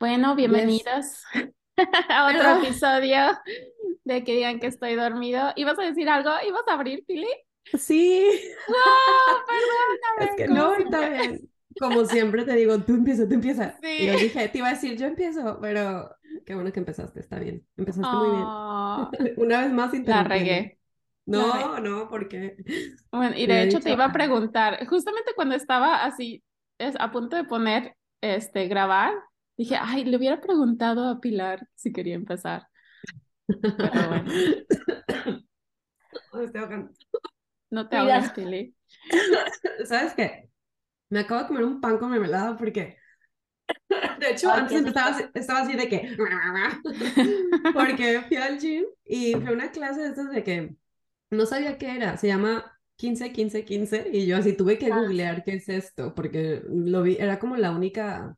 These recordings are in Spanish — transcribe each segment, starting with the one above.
Bueno, bienvenidos a otro episodio de que digan que estoy dormido. ¿Ibas a decir algo? ¿Ibas a abrir, Pili? Sí. No, perdóname. Es que no, está bien. Como siempre te digo, tú empieza, tú empieza. Y yo dije, te iba a decir, yo empiezo, pero qué bueno que empezaste, está bien. Empezaste muy Oh, bien. Una vez más la regué. No, no, porque Bueno, y de he hecho dicho, te iba a "Ah". preguntar, justamente cuando estaba así, es, a punto de poner, este, grabar, dije, ay, le hubiera preguntado a Pilar si quería empezar. Pero bueno, ahogando. no te Cuidado. ahogues, Pili. ¿Sabes qué? Me acabo de comer un pan con mermelada porque, de hecho, Ay, antes empezaba así, estaba así de que, porque fui al gym y fue una clase de estas de que no sabía qué era, se llama 15, 15, 15 y yo así tuve que Ah. googlear qué es esto porque lo vi, era como la única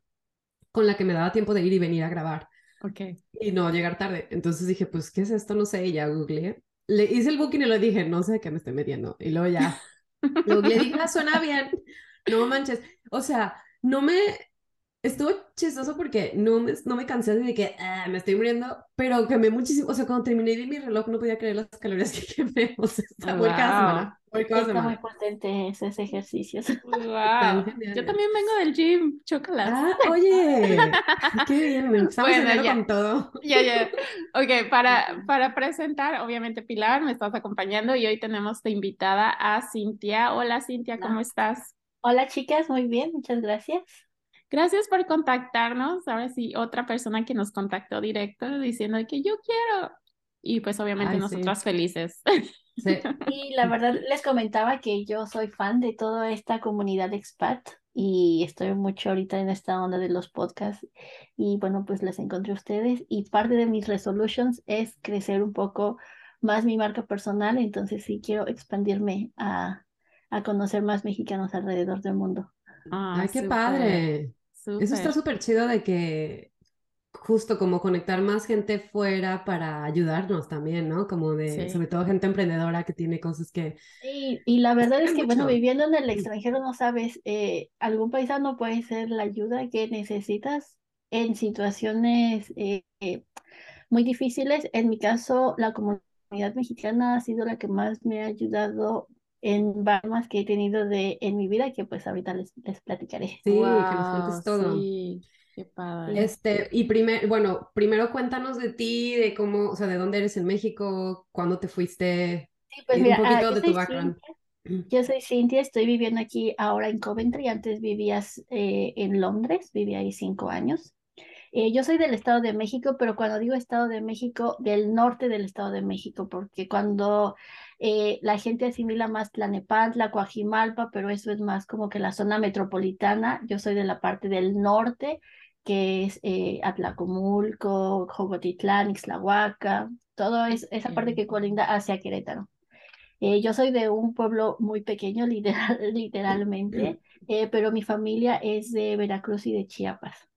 con la que me daba tiempo de ir y venir a grabar Ok. y no llegar tarde. Entonces dije, pues, ¿qué es esto? No sé, y ya googleé. Le hice el booking y le dije, no sé qué me estoy metiendo. Y luego ya lo googleé dije, ah, suena bien. No manches. O sea, no me... Estuvo chistoso porque no me, no me cansé de que "Ah, me estoy muriendo, pero quemé muchísimo. O sea, cuando terminé de mi reloj no podía creer las calorías que quemé. O sea, está voy cada semana. Voy cada Está muy potente esos ejercicios. Wow. Yo también vengo del gym, chócalas. Ah, oye, qué bien. Empezamos Bueno, enero ya. con todo. Ya, ya. Ok, para, para presentar, obviamente, Pilar, me estás acompañando y hoy tenemos de invitada a Cintia. Hola, Cintia, ¿cómo estás? Hola chicas, muy bien, muchas gracias. Gracias por contactarnos. Ahora sí, otra persona que nos contactó directo diciendo que yo quiero. Y pues obviamente Ay, sí. nosotras felices. Sí. Y la verdad les comentaba que yo soy fan de toda esta comunidad expat y estoy mucho ahorita en esta onda de los podcasts y bueno, pues les encontré a ustedes y parte de mis resolutions es crecer un poco más mi marca personal, entonces sí quiero expandirme a, a conocer más mexicanos alrededor del mundo. Ah, Ay, qué súper, padre. Eso está súper. chido de que justo como conectar más gente fuera para ayudarnos también, ¿no? Como de, Sí. sobre todo gente emprendedora que tiene cosas que... Y, y la verdad es que, bueno, viviendo en el extranjero no sabes, eh, algún paisano puede ser la ayuda que necesitas en situaciones eh, eh, muy difíciles. En mi caso, la comunidad mexicana ha sido la que más me ha ayudado en varias que he tenido de, en mi vida, que pues ahorita les, les platicaré. Sí, que nos cuentes todo. sí, qué padre. Este, y primer, bueno, primero cuéntanos de ti, de cómo, o sea, de dónde eres en México, cuándo te fuiste, Sí, pues y un mira, ah, poquito yo de tu soy background. Cintia. Yo soy Cintia, estoy viviendo aquí ahora en Coventry. Antes vivías eh, en Londres, viví ahí cinco años. Eh, yo soy del Estado de México, pero cuando digo Estado de México, del norte del Estado de México, porque cuando eh, la gente asimila más Tlanepantla, Coajimalpa, pero eso es más como que la zona metropolitana, yo soy de la parte del norte, que es eh, Atlacomulco, Jogotitlán, Ixtlahuaca, todo es, esa parte que colinda hacia Querétaro. Eh, yo soy de un pueblo muy pequeño, literal, literalmente, eh, pero mi familia es de Veracruz y de Chiapas.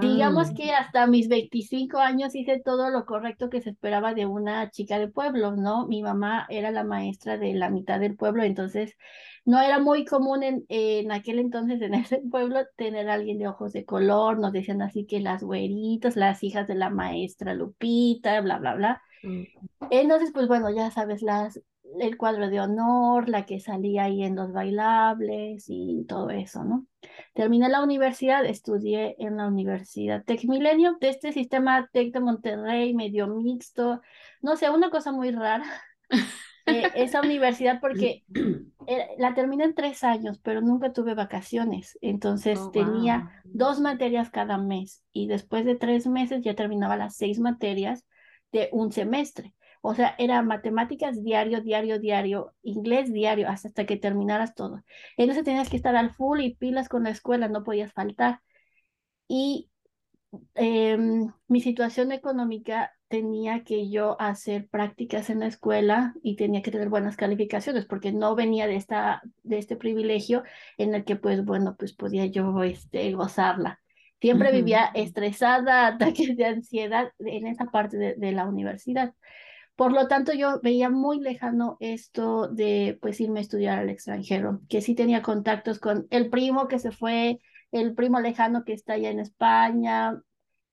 Digamos que hasta mis 25 años hice todo lo correcto que se esperaba de una chica de pueblo, ¿no? Mi mamá era la maestra de la mitad del pueblo, entonces no era muy común en, en aquel entonces en ese pueblo tener a alguien de ojos de color, nos decían así que las güeritas, las hijas de la maestra Lupita, bla, bla, bla. Mm. Entonces, pues bueno, ya sabes, las, el cuadro de honor, la que salía ahí en los bailables y todo eso, ¿no? Terminé la universidad, estudié en la Universidad Tec Milenio, de este sistema Tec de Monterrey, medio mixto, no sé, una cosa muy rara. Eh, esa universidad porque la terminé en tres años, pero nunca tuve vacaciones, entonces Oh, tenía wow. dos materias cada mes y después de tres meses ya terminaba las seis materias de un semestre. O sea, era matemáticas diario, diario, diario, inglés diario, hasta, hasta que terminaras todo. Entonces tenías que estar al full y pilas con la escuela, no podías faltar. Y em, mi situación económica tenía que yo hacer prácticas en la escuela y tenía que tener buenas calificaciones porque no venía de esta, de este privilegio en el que pues bueno, pues podía yo este, gozarla. Siempre Ujú. vivía estresada, ataques de ansiedad en esa parte de, de la universidad. Por lo tanto, yo veía muy lejano esto de pues irme a estudiar al extranjero, que sí tenía contactos con el primo que se fue el primo lejano que está allá en España,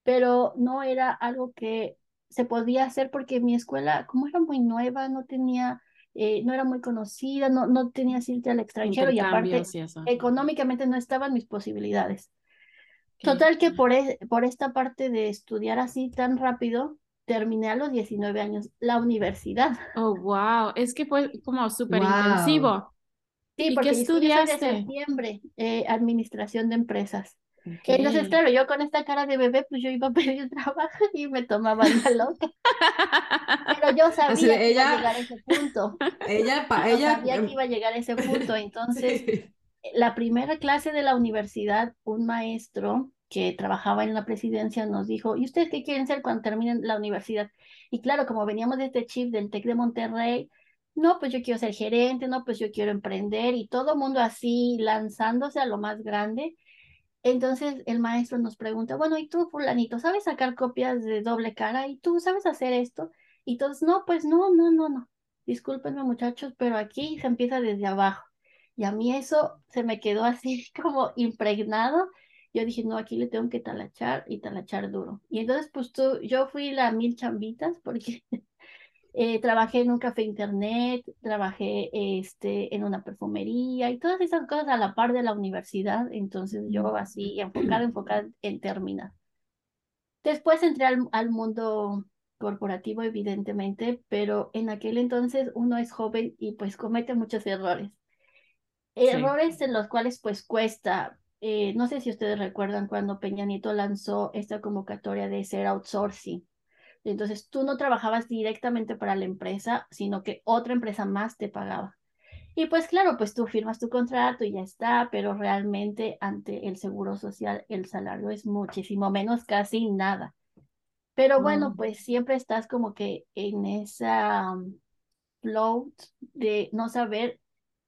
pero no era algo que se podía hacer porque mi escuela, como era muy nueva, no tenía, eh, no era muy conocida, no, no tenía irte al extranjero y aparte económicamente no estaban mis posibilidades. Total que por, e, por esta parte de estudiar así tan rápido, terminé a los 19 años la universidad. Oh, wow, es que fue como súper intensivo. Sí, porque qué estudiaste? de septiembre, eh, administración de empresas. Entonces, claro, yo con esta cara de bebé, pues yo iba a pedir trabajo y me tomaban la loca. Pero yo sabía que iba a llegar a ese punto. Ella, ella sabía que iba a llegar a ese punto. Entonces, la primera clase de la universidad, un maestro que trabajaba en la presidencia nos dijo, ¿y ustedes qué quieren ser cuando terminen la universidad? Y claro, como veníamos de este chip del TEC de Monterrey, no, pues yo quiero ser gerente, no, pues yo quiero emprender y todo mundo así lanzándose a lo más grande. Entonces el maestro nos pregunta, bueno, ¿y tú, fulanito, sabes sacar copias de doble cara? ¿Y tú sabes hacer esto? Y todos, no, pues no, no, no, no. Discúlpenme muchachos, pero aquí se empieza desde abajo. Y a mí eso se me quedó así como impregnado yo dije, no, aquí le tengo que talachar y talachar duro. Y entonces, pues tú, yo fui la mil chambitas porque eh, trabajé en un café internet, trabajé este, en una perfumería y todas esas cosas a la par de la universidad. Entonces, yo así, enfocada, enfocada en terminar. Después entré al, al mundo corporativo, evidentemente, pero en aquel entonces uno es joven y pues comete muchos errores. Errores en los cuales pues cuesta eh, no sé si ustedes recuerdan cuando Peña Nieto lanzó esta convocatoria de ser outsourcing. Entonces tú no trabajabas directamente para la empresa, sino que otra empresa más te pagaba. Y pues claro, pues tú firmas tu contrato y ya está, pero realmente ante el Seguro Social el salario es muchísimo menos, casi nada. Pero bueno, mm. pues siempre estás como que en esa um, float de no saber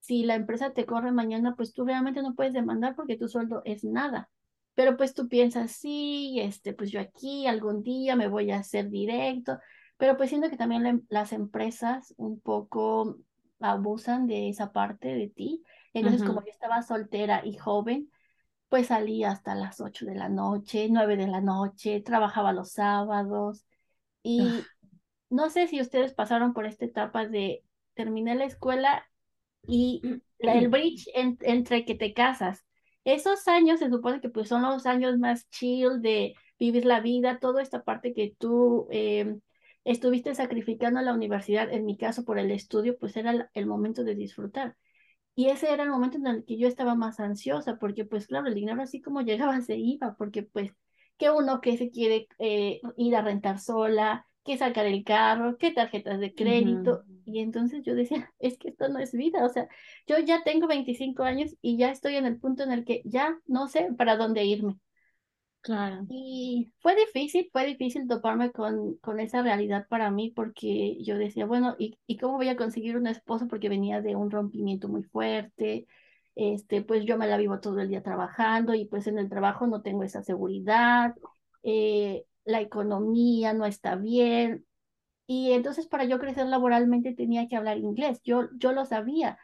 si la empresa te corre mañana, pues tú realmente no puedes demandar porque tu sueldo es nada. Pero pues tú piensas, sí, este, pues yo aquí algún día me voy a hacer directo, pero pues siento que también las empresas un poco abusan de esa parte de ti. Entonces, como yo estaba soltera y joven, pues salía hasta las 8 de la noche, 9 de la noche, trabajaba los sábados y no sé si ustedes pasaron por esta etapa de terminé la escuela y el bridge entre que te casas. Esos años se supone que pues son los años más chill de vivir la vida, toda esta parte que tú em, estuviste sacrificando a la universidad, en mi caso por el estudio, pues era el momento de disfrutar. Y ese era el momento en el que yo estaba más ansiosa, porque pues claro, el dinero así como llegaba se iba, porque pues que uno que se quiere eh, ir a rentar sola, que sacar el carro, qué tarjetas de crédito. Y entonces yo decía, es que esto no es vida. O sea, yo ya tengo 25 años y ya estoy en el punto en el que ya no sé para dónde irme. Claro. Y fue difícil, fue difícil toparme con, con esa realidad para mí porque yo decía, bueno, ¿y, ¿y cómo voy a conseguir un esposo? Porque venía de un rompimiento muy fuerte, este, pues yo me la vivo todo el día trabajando y pues en el trabajo no tengo esa seguridad. Eh, la economía no está bien. Y entonces para yo crecer laboralmente tenía que hablar inglés. Yo, yo lo sabía,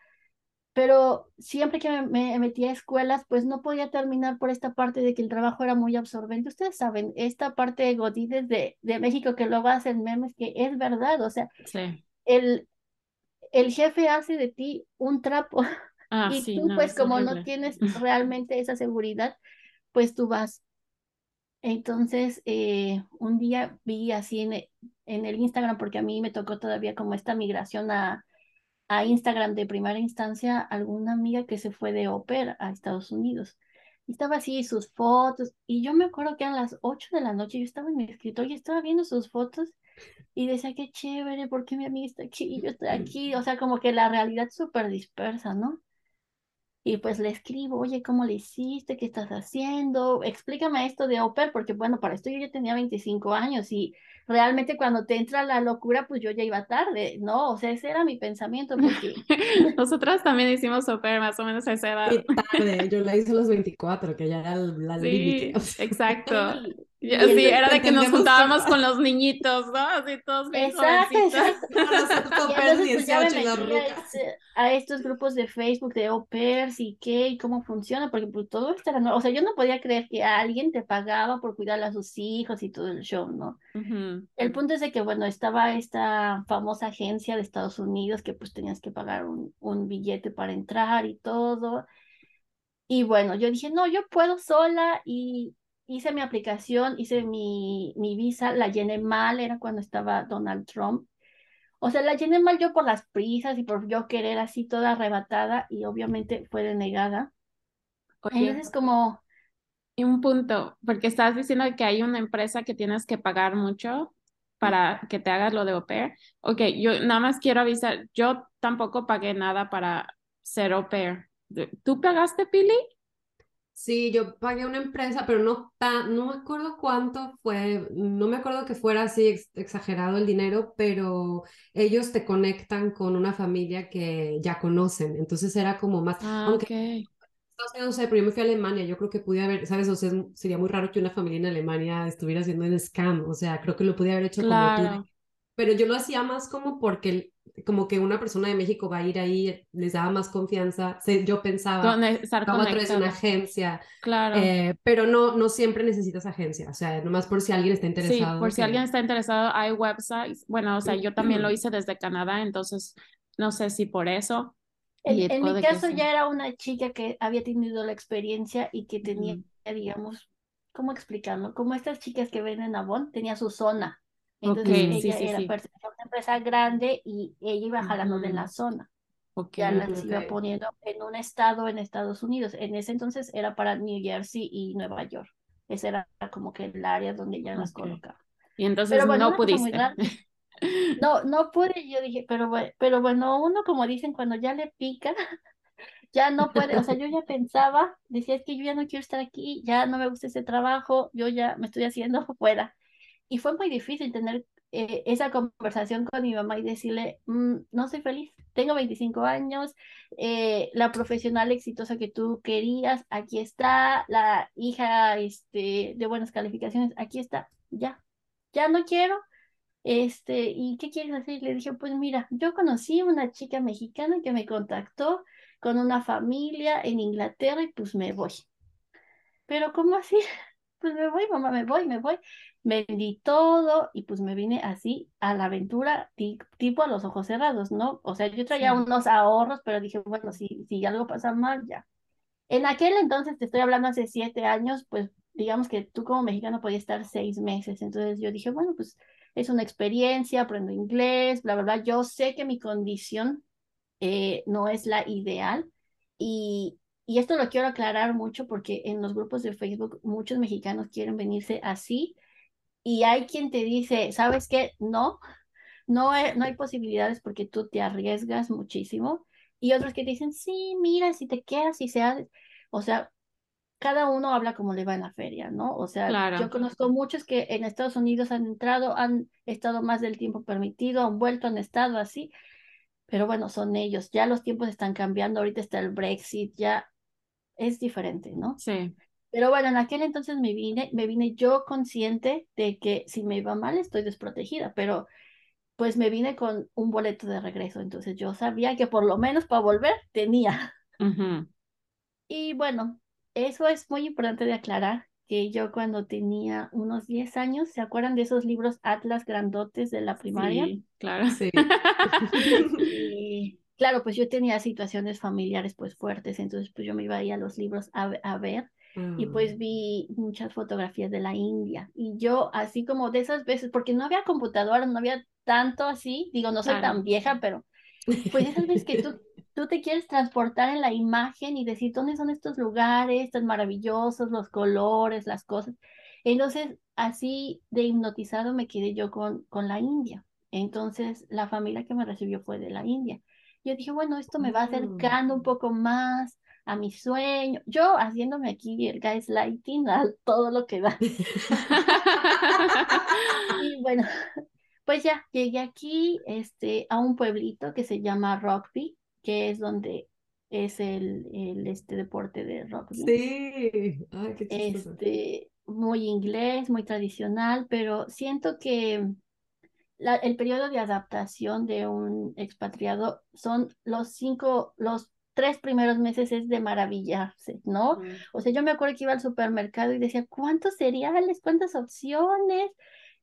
pero siempre que me, metía a escuelas, pues no podía terminar por esta parte de que el trabajo era muy absorbente. Ustedes saben, esta parte de Godínez de, de México que luego hacen memes, que es verdad, o sea, el, el jefe hace de ti un trapo. Ah, y tú, pues como no tienes realmente esa seguridad, pues tú vas entonces, eh, un día vi así en, e, en, el Instagram, porque a mí me tocó todavía como esta migración a, a Instagram de primera instancia, alguna amiga que se fue de ópera a Estados Unidos. Y estaba así sus fotos, y yo me acuerdo que eran las 8 de la noche, yo estaba en mi escritorio y estaba viendo sus fotos y decía, qué chévere, porque mi amiga está aquí y yo estoy aquí? O sea, como que la realidad súper dispersa, ¿no? Y pues le escribo, oye, ¿cómo le hiciste? ¿Qué estás haciendo? Explícame esto de Oper, porque bueno, para esto yo ya tenía 25 años y realmente cuando te entra la locura, pues yo ya iba tarde, ¿no? O sea, ese era mi pensamiento. Porque... Nosotras también hicimos Oper más o menos esa edad. tarde, yo la hice a los 24, que ya era la sí, Exacto. Sí, entonces era de que nos juntábamos que- con los niñitos, ¿no? Así todos bien Exacto, pues me 18 y a, rucas. este- a estos grupos de Facebook de au pairs y qué y cómo funciona, porque pues todo esto era. O sea, yo no podía creer que alguien te pagaba por cuidar a sus hijos y todo el show, ¿no? Ujú. El punto es de que, bueno, estaba esta famosa agencia de Estados Unidos que pues tenías que pagar un, un billete para entrar y todo. Y bueno, yo dije, no, yo puedo sola y hice mi aplicación, hice mi, mi visa, la llené mal, era cuando estaba Donald Trump. O sea, la llené mal yo por las prisas y por yo querer así toda arrebatada y obviamente fue denegada. Oye, Entonces como, y un punto, porque estás diciendo que hay una empresa que tienes que pagar mucho para que te hagas lo de au pair. Ok, yo nada más quiero avisar, yo tampoco pagué nada para ser au pair. ¿Tú pagaste, Pili? Sí, yo pagué una empresa, pero no tan, no me acuerdo cuánto fue, no me acuerdo que fuera así ex- exagerado el dinero, pero ellos te conectan con una familia que ya conocen, entonces era como más, Ah, aunque ok. Estados Unidos, no sé, pero yo me fui a Alemania, yo creo que pude haber, ¿sabes? O sea, sería muy raro que una familia en Alemania estuviera haciendo un scam, o sea, creo que lo pude haber hecho como tú, Claro. pero yo lo hacía más como porque, como que una persona de México va a ir ahí, les daba más confianza, sé, yo pensaba, estaba a través de una agencia, Claro. eh, pero no, no siempre necesitas agencia, o sea, nomás por si alguien está Sí, interesado. por si alguien está interesado, hay websites. Bueno, o sea, yo también lo hice desde Canadá, entonces no sé si por eso. En, en mi caso sí. ya era una chica que había tenido la experiencia y que tenía, Ujú. digamos, ¿cómo explicarlo? Como estas chicas que venden Avon, tenía su zona. Entonces ella sí, era sí. pertenecía a una empresa grande y ella iba jalando de la Ujú. zona. Ok. Ya las Mm, iba poniendo en un estado en Estados Unidos. En ese entonces era para New Jersey y Nueva York. Ese era como que el área donde ella las colocaba. Y entonces Pero bueno, no pudiste. No, no pude, yo dije, pero bueno, pero bueno, uno como dicen, cuando ya le pica, ya no puede, o sea, yo ya pensaba, decía, es que yo ya no quiero estar aquí, ya no me gusta ese trabajo, yo ya me estoy haciendo fuera. Y fue muy difícil tener eh, esa conversación con mi mamá y decirle, "Mm, no soy feliz, tengo 25 años, eh, la profesional exitosa que tú querías, aquí está, la hija este, de buenas calificaciones, aquí está, ya, ya no quiero. Este, ¿y qué quieres hacer? Le dije, pues mira, yo conocí una chica mexicana que me contactó con una familia en Inglaterra y pues me voy. Pero ¿cómo así? Pues me voy, mamá, me voy, me voy. Vendí todo y pues me vine así a la aventura, ti- tipo a los ojos cerrados, ¿no? O sea, yo traía Sí. unos ahorros, pero dije, bueno, si, si algo pasa mal, ya. En aquel entonces, te estoy hablando hace siete años, pues digamos que tú como mexicano podías estar seis meses. Entonces yo dije, bueno, pues es una experiencia, aprendo inglés, bla, bla, bla. Yo sé que mi condición eh, no es la ideal y, y esto lo quiero aclarar mucho porque en los grupos de Facebook muchos mexicanos quieren venirse así y hay quien te dice, ¿sabes qué? No, no hay, no hay posibilidades porque tú te arriesgas muchísimo. Y otros que te dicen, sí, mira, si te quedas, si se hace. O sea, cada uno habla como le va en la feria, ¿no? O sea, Claro. yo conozco muchos que en Estados Unidos han entrado, han estado más del tiempo permitido, han vuelto, han estado así. Pero bueno, son ellos. Ya los tiempos están cambiando. Ahorita está el Brexit, ya es diferente, ¿no? Sí. Pero bueno, en aquel entonces me vine, me vine yo consciente de que si me iba mal estoy desprotegida, pero pues me vine con un boleto de regreso, entonces yo sabía que por lo menos para volver tenía. Ujú. Y bueno, eso es muy importante de aclarar, que yo cuando tenía unos 10 años, ¿se acuerdan de esos libros Atlas grandotes de la primaria? Sí, claro. Sí. Y claro, pues yo tenía situaciones familiares pues fuertes, entonces pues yo me iba ahí a los libros a, a ver y pues vi muchas fotografías de la India y yo así como de esas veces, porque no había computadora, no había tanto así, digo, no soy Claro. tan vieja, pero pues esas veces que tú, tú te quieres transportar en la imagen y decir dónde son estos lugares tan maravillosos, los colores, las cosas. Entonces, así de hipnotizado me quedé yo con, con la India. Entonces, la familia que me recibió fue de la India. Yo dije, bueno, esto me va Ah. acercando un poco más a mi sueño. Yo haciéndome aquí el gaslighting a todo lo que da. Y bueno, pues ya llegué aquí este, a un pueblito que se llama Rugby, que es donde es el, el este deporte de rugby. Sí. Ay, qué. Este, muy inglés, muy tradicional, pero siento que la, el periodo de adaptación de un expatriado son los cinco, los tres primeros meses es de maravillarse, ¿no? O sea, yo me acuerdo que iba al supermercado y decía, ¿cuántos cereales? ¿Cuántas opciones?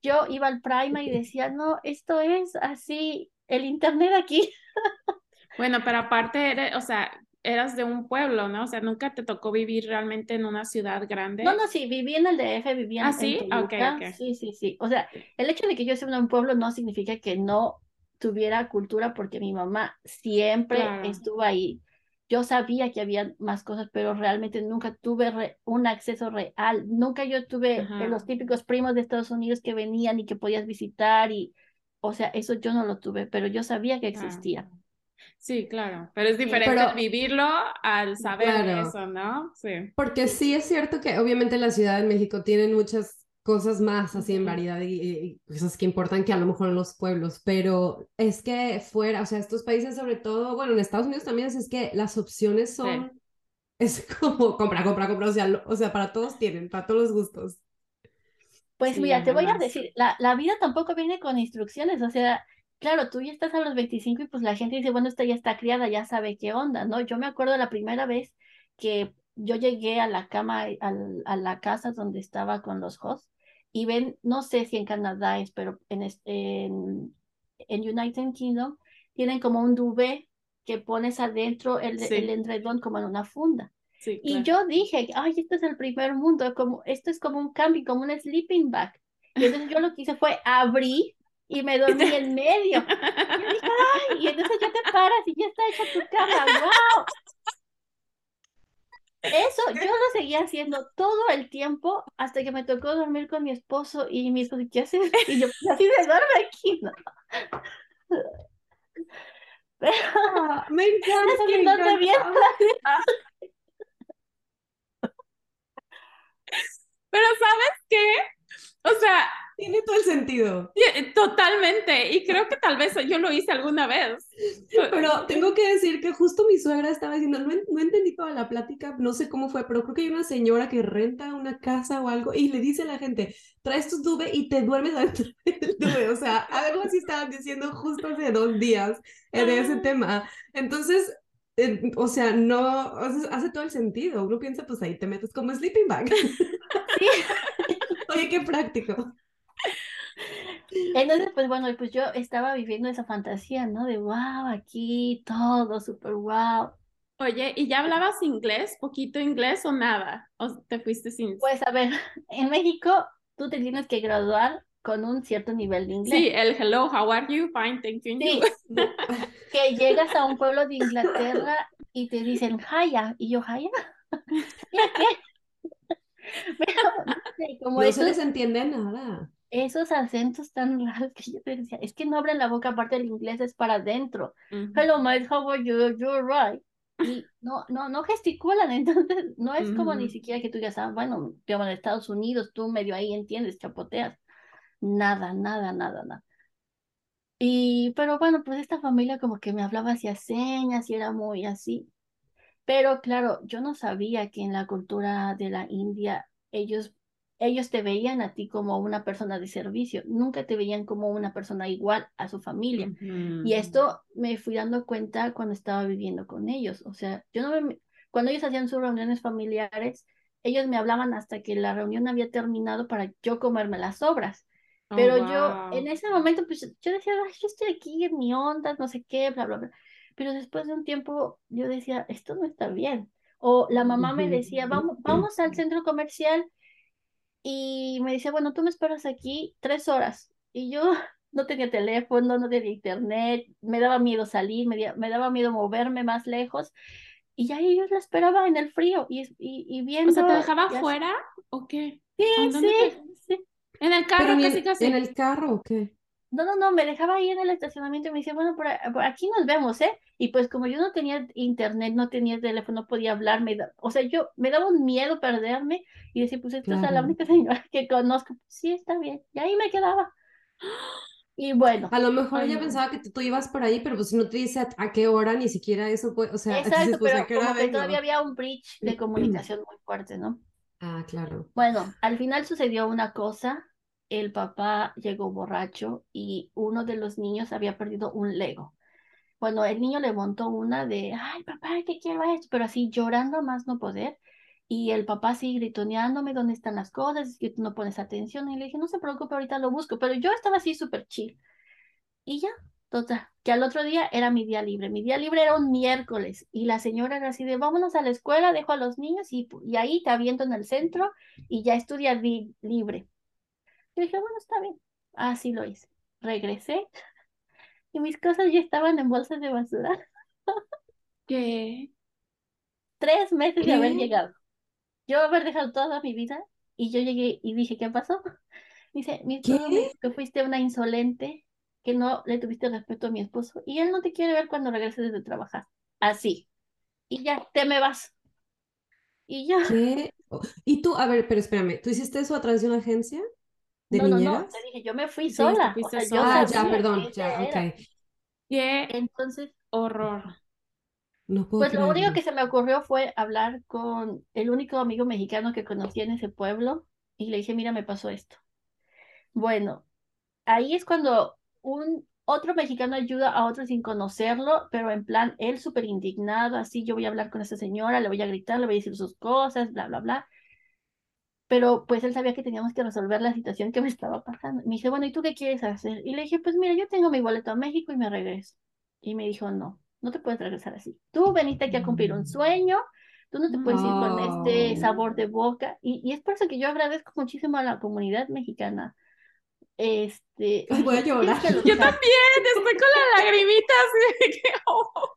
Yo iba al Prima y decía, no, esto es así, el internet aquí. Bueno, pero aparte, o sea, eras de un pueblo, ¿no? O sea, nunca te tocó vivir realmente en una ciudad grande. No, no, sí, viví en el DF, viví en, ¿Ah, sí? en Toluca. Sí, sí, sí. O sea, el hecho de que yo sea de un pueblo no significa que no tuviera cultura porque mi mamá siempre estuvo ahí. Yo sabía que había más cosas, pero realmente nunca tuve un acceso real. Nunca yo tuve los típicos primos de Estados Unidos que venían y que podías visitar y, o sea, eso yo no lo tuve, pero yo sabía que existía. Sí, claro, pero es diferente vivirlo al saber eso, ¿no? Sí. Porque sí es cierto que obviamente la Ciudad de México tienen muchas cosas más así en variedad y, cosas que importan que a lo mejor en los pueblos, pero es que fuera, o sea, estos países sobre todo, bueno, en Estados Unidos también es, que las opciones son, es como compra, compra, compra, o sea, o sea, para todos tienen, para todos los gustos. Pues mira, te voy a decir, la, la vida tampoco viene con instrucciones, o sea, claro, tú ya estás a los 25 y pues la gente dice, bueno, esta ya está criada, ya sabe qué onda, ¿no? Yo me acuerdo la primera vez que yo llegué a la cama, a la casa donde estaba con los hosts y ven, no sé si en Canadá es, pero en, en, en United Kingdom tienen como un duvet que pones adentro el, el endredón como en una funda. Y yo dije, ay, este es el primer mundo, como, esto es como un camping, como un sleeping bag. Y entonces yo lo que hice fue abrir y me dormí en medio. Y dije, ay, y entonces ya te paras y ya está hecha tu cama, wow. Eso yo lo seguía haciendo todo el tiempo hasta que me tocó dormir con mi esposo y mi esposo, ¿qué haces? Y yo, pues, así de duerme aquí, ¿no? Pero, ah, me encanta, es que no te Pero ¿sabes qué? O sea, tiene todo el sentido. Eh, totalmente. Y creo que tal vez yo lo hice alguna vez. Pero tengo que decir que justo mi suegra estaba diciendo, no, no entendí toda la plática, no sé cómo fue, pero creo que hay una señora que renta una casa o algo y le dice a la gente, traes tu tube y te duermes adentro del tube. O sea, algo así estaban diciendo justo hace dos días de ese ah. tema. Entonces, o sea, no, hace todo el sentido. Uno piensa, pues ahí te metes como sleeping bag. Sí. Oye, qué práctico. Entonces, pues bueno, pues yo estaba viviendo esa fantasía, ¿no? De wow, aquí todo súper wow. Oye, ¿y ya hablabas inglés? ¿Poquito inglés o nada? ¿O te fuiste sin...? Pues a ver, en México tú te tienes que graduar con un cierto nivel de inglés. Sí, el hello, how are you? Fine, thank you. Sí, que llegas a un pueblo de Inglaterra y te dicen, Haya, y yo, Haya, ¿y qué? Pero, como no se les entiende nada esos acentos tan raros que yo decía, es que no abren la boca, aparte del inglés es para adentro. Hello, mate, how are you? You're right. Y no, no, no gesticulan, entonces no es como ni siquiera que tú digas, ah, bueno, yo en Estados Unidos, tú medio ahí entiendes, chapoteas. Nada, nada, nada, nada. Y, pero bueno, pues esta familia como que me hablaba hacia señas y era muy así. Pero claro, yo no sabía que en la cultura de la India ellos ellos te veían a ti como una persona de servicio, nunca te veían como una persona igual a su familia. Y esto me fui dando cuenta cuando estaba viviendo con ellos. O sea, yo no me, cuando ellos hacían sus reuniones familiares, ellos me hablaban hasta que la reunión había terminado para yo comerme las obras. Oh, Pero yo, en ese momento, pues yo decía, yo estoy aquí en mi onda, no sé qué, bla, bla, bla. Pero después de un tiempo, yo decía, esto no está bien. O la mamá me decía, vamos, vamos al centro comercial y me dice, bueno, tú me esperas aquí tres horas. Y yo no tenía teléfono, no tenía internet, me daba miedo salir, me, me daba miedo moverme más lejos. Y ya yo la esperaba en el frío y, y, y viendo... O sea, ¿te dejaba afuera o qué? Sí, sí, sí. En el carro, casi, casi. ¿En el carro o qué? No, no, no, me dejaba ahí en el estacionamiento y me decía, bueno, por, aquí nos vemos, ¿eh? Y pues como yo no tenía internet, no tenía teléfono, no podía hablar, o sea, yo me daba un miedo perderme y decía, pues esta es la única señora que conozco. Sí, está bien. Y ahí me quedaba. Y bueno. A lo mejor ella pensaba que tú, ibas por ahí, pero pues si no te dice a, qué hora, ni siquiera eso, pues, o sea, Exacto, pues, pero como que todavía había un bridge de comunicación muy fuerte, ¿no? Ah, claro. Bueno, al final sucedió una cosa. El papá llegó borracho y uno de los niños había perdido un Lego. Bueno, el niño le montó una de, ay, papá, ¿qué quiero esto? Pero así llorando a más no poder. Y el papá así gritoneándome dónde están las cosas, es que tú no pones atención. Y le dije, no se preocupe, ahorita lo busco. Pero yo estaba así súper chill. Y ya, total, que al otro día era mi día libre. Mi día libre era un miércoles. Y la señora era así de, vámonos a la escuela, dejo a los niños y, y ahí te aviento en el centro y ya estudia li- libre. Y dije, bueno, está bien. Así lo hice. Regresé y mis cosas ya estaban en bolsas de basura. ¿Qué? Tres meses de haber llegado. Yo haber dejado toda mi vida y yo llegué y dije, ¿qué pasó? Dice, mi esposo me que fuiste una insolente, que no le tuviste respeto a mi esposo y él no te quiere ver cuando regreses de trabajar. Así. Y ya, te me vas. Y ya. ¿Qué? Y tú, a ver, pero espérame, ¿tú hiciste eso a través de una agencia de No, no, no, te dije, yo me fui Sí, sola. O sea, yo. Ah, ya, perdón, ya, era. ok. Qué Entonces, horror. No puedo Pues lo único que se me ocurrió fue hablar con el único amigo mexicano que conocí en ese pueblo y le dije, mira, me pasó esto. Bueno, ahí es cuando un otro mexicano ayuda a otro sin conocerlo, pero en plan, él súper indignado, así, yo voy a hablar con esa señora, le voy a gritar, le voy a decir sus cosas, bla, bla, bla. Pero pues él sabía que teníamos que resolver la situación que me estaba pasando. Me dice, bueno, ¿y tú qué quieres hacer? Y le dije, pues mira, yo tengo mi boleto a México y me regreso. Y me dijo, no, no te puedes regresar así. Tú veniste aquí a cumplir un sueño, tú no te puedes ir con este sabor de boca. Y, y es por eso que yo agradezco muchísimo a la comunidad mexicana. Este, voy a dije, "Tienes llorar. Yo luchar". también, estoy con la lagrimita así de que, oh.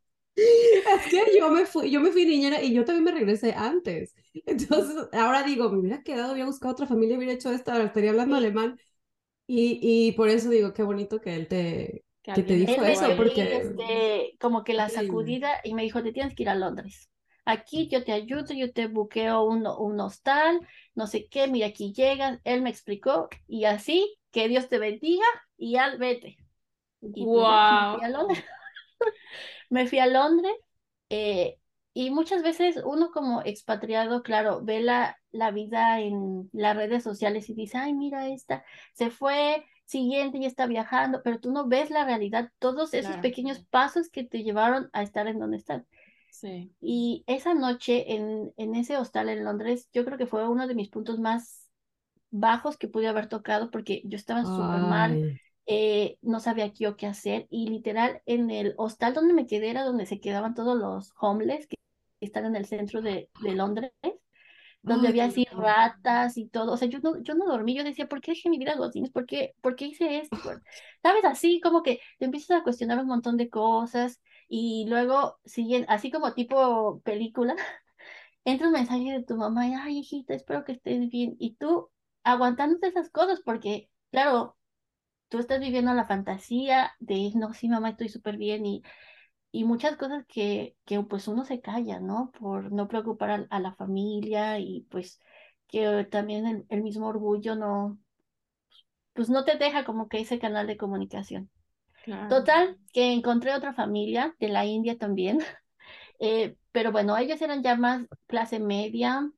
Es que yo me fui, yo me fui niñera y yo también me regresé antes. Entonces, ahora digo, me hubiera quedado, hubiera buscado otra familia, hubiera hecho esto, ahora estaría hablando Sí. alemán. Y, y por eso digo, qué bonito que él te, Que que te dijo Él me eso, ahí, porque este, como que la sacudida y me dijo, te tienes que ir a Londres. Aquí yo te ayudo, yo te buqueo un, un hostal, no sé qué, mira, aquí llegas. Él me explicó y así, que Dios te bendiga y al vete. Y pues me Wow. Me fui a Londres eh, y muchas veces uno como expatriado, claro, ve la, la vida en las redes sociales y dice, ay, mira esta, se fue, siguiente ya está viajando, pero tú no ves la realidad, todos esos Claro. pequeños pasos que te llevaron a estar en donde estás. Sí. Y esa noche en, en ese hostal en Londres, yo creo que fue uno de mis puntos más bajos que pude haber tocado porque yo estaba súper mal eh, no sabía qué o qué hacer y literal en el hostal donde me quedé era donde se quedaban todos los homeless que están en el centro de, de Londres, donde ay, había así ratas y todo, o sea, yo no, yo no dormí, yo decía, ¿por qué dejé mi vida a los niños? ¿Por qué, por qué hice esto? ¿Sabes? Así como que te empiezas a cuestionar un montón de cosas y luego siguen, así como tipo película, entra un mensaje de tu mamá y, ay, hijita, espero que estés bien, y tú aguantándote esas cosas porque, claro, tú estás viviendo la fantasía de, no, sí, mamá, estoy súper bien y, y muchas cosas que, que pues uno se calla, ¿no? Por no preocupar a, a la familia y pues que también el, el mismo orgullo no, pues no te deja como que ese canal de comunicación. Claro. Total, que encontré otra familia de la India también, eh, pero bueno, ellos eran ya más clase media,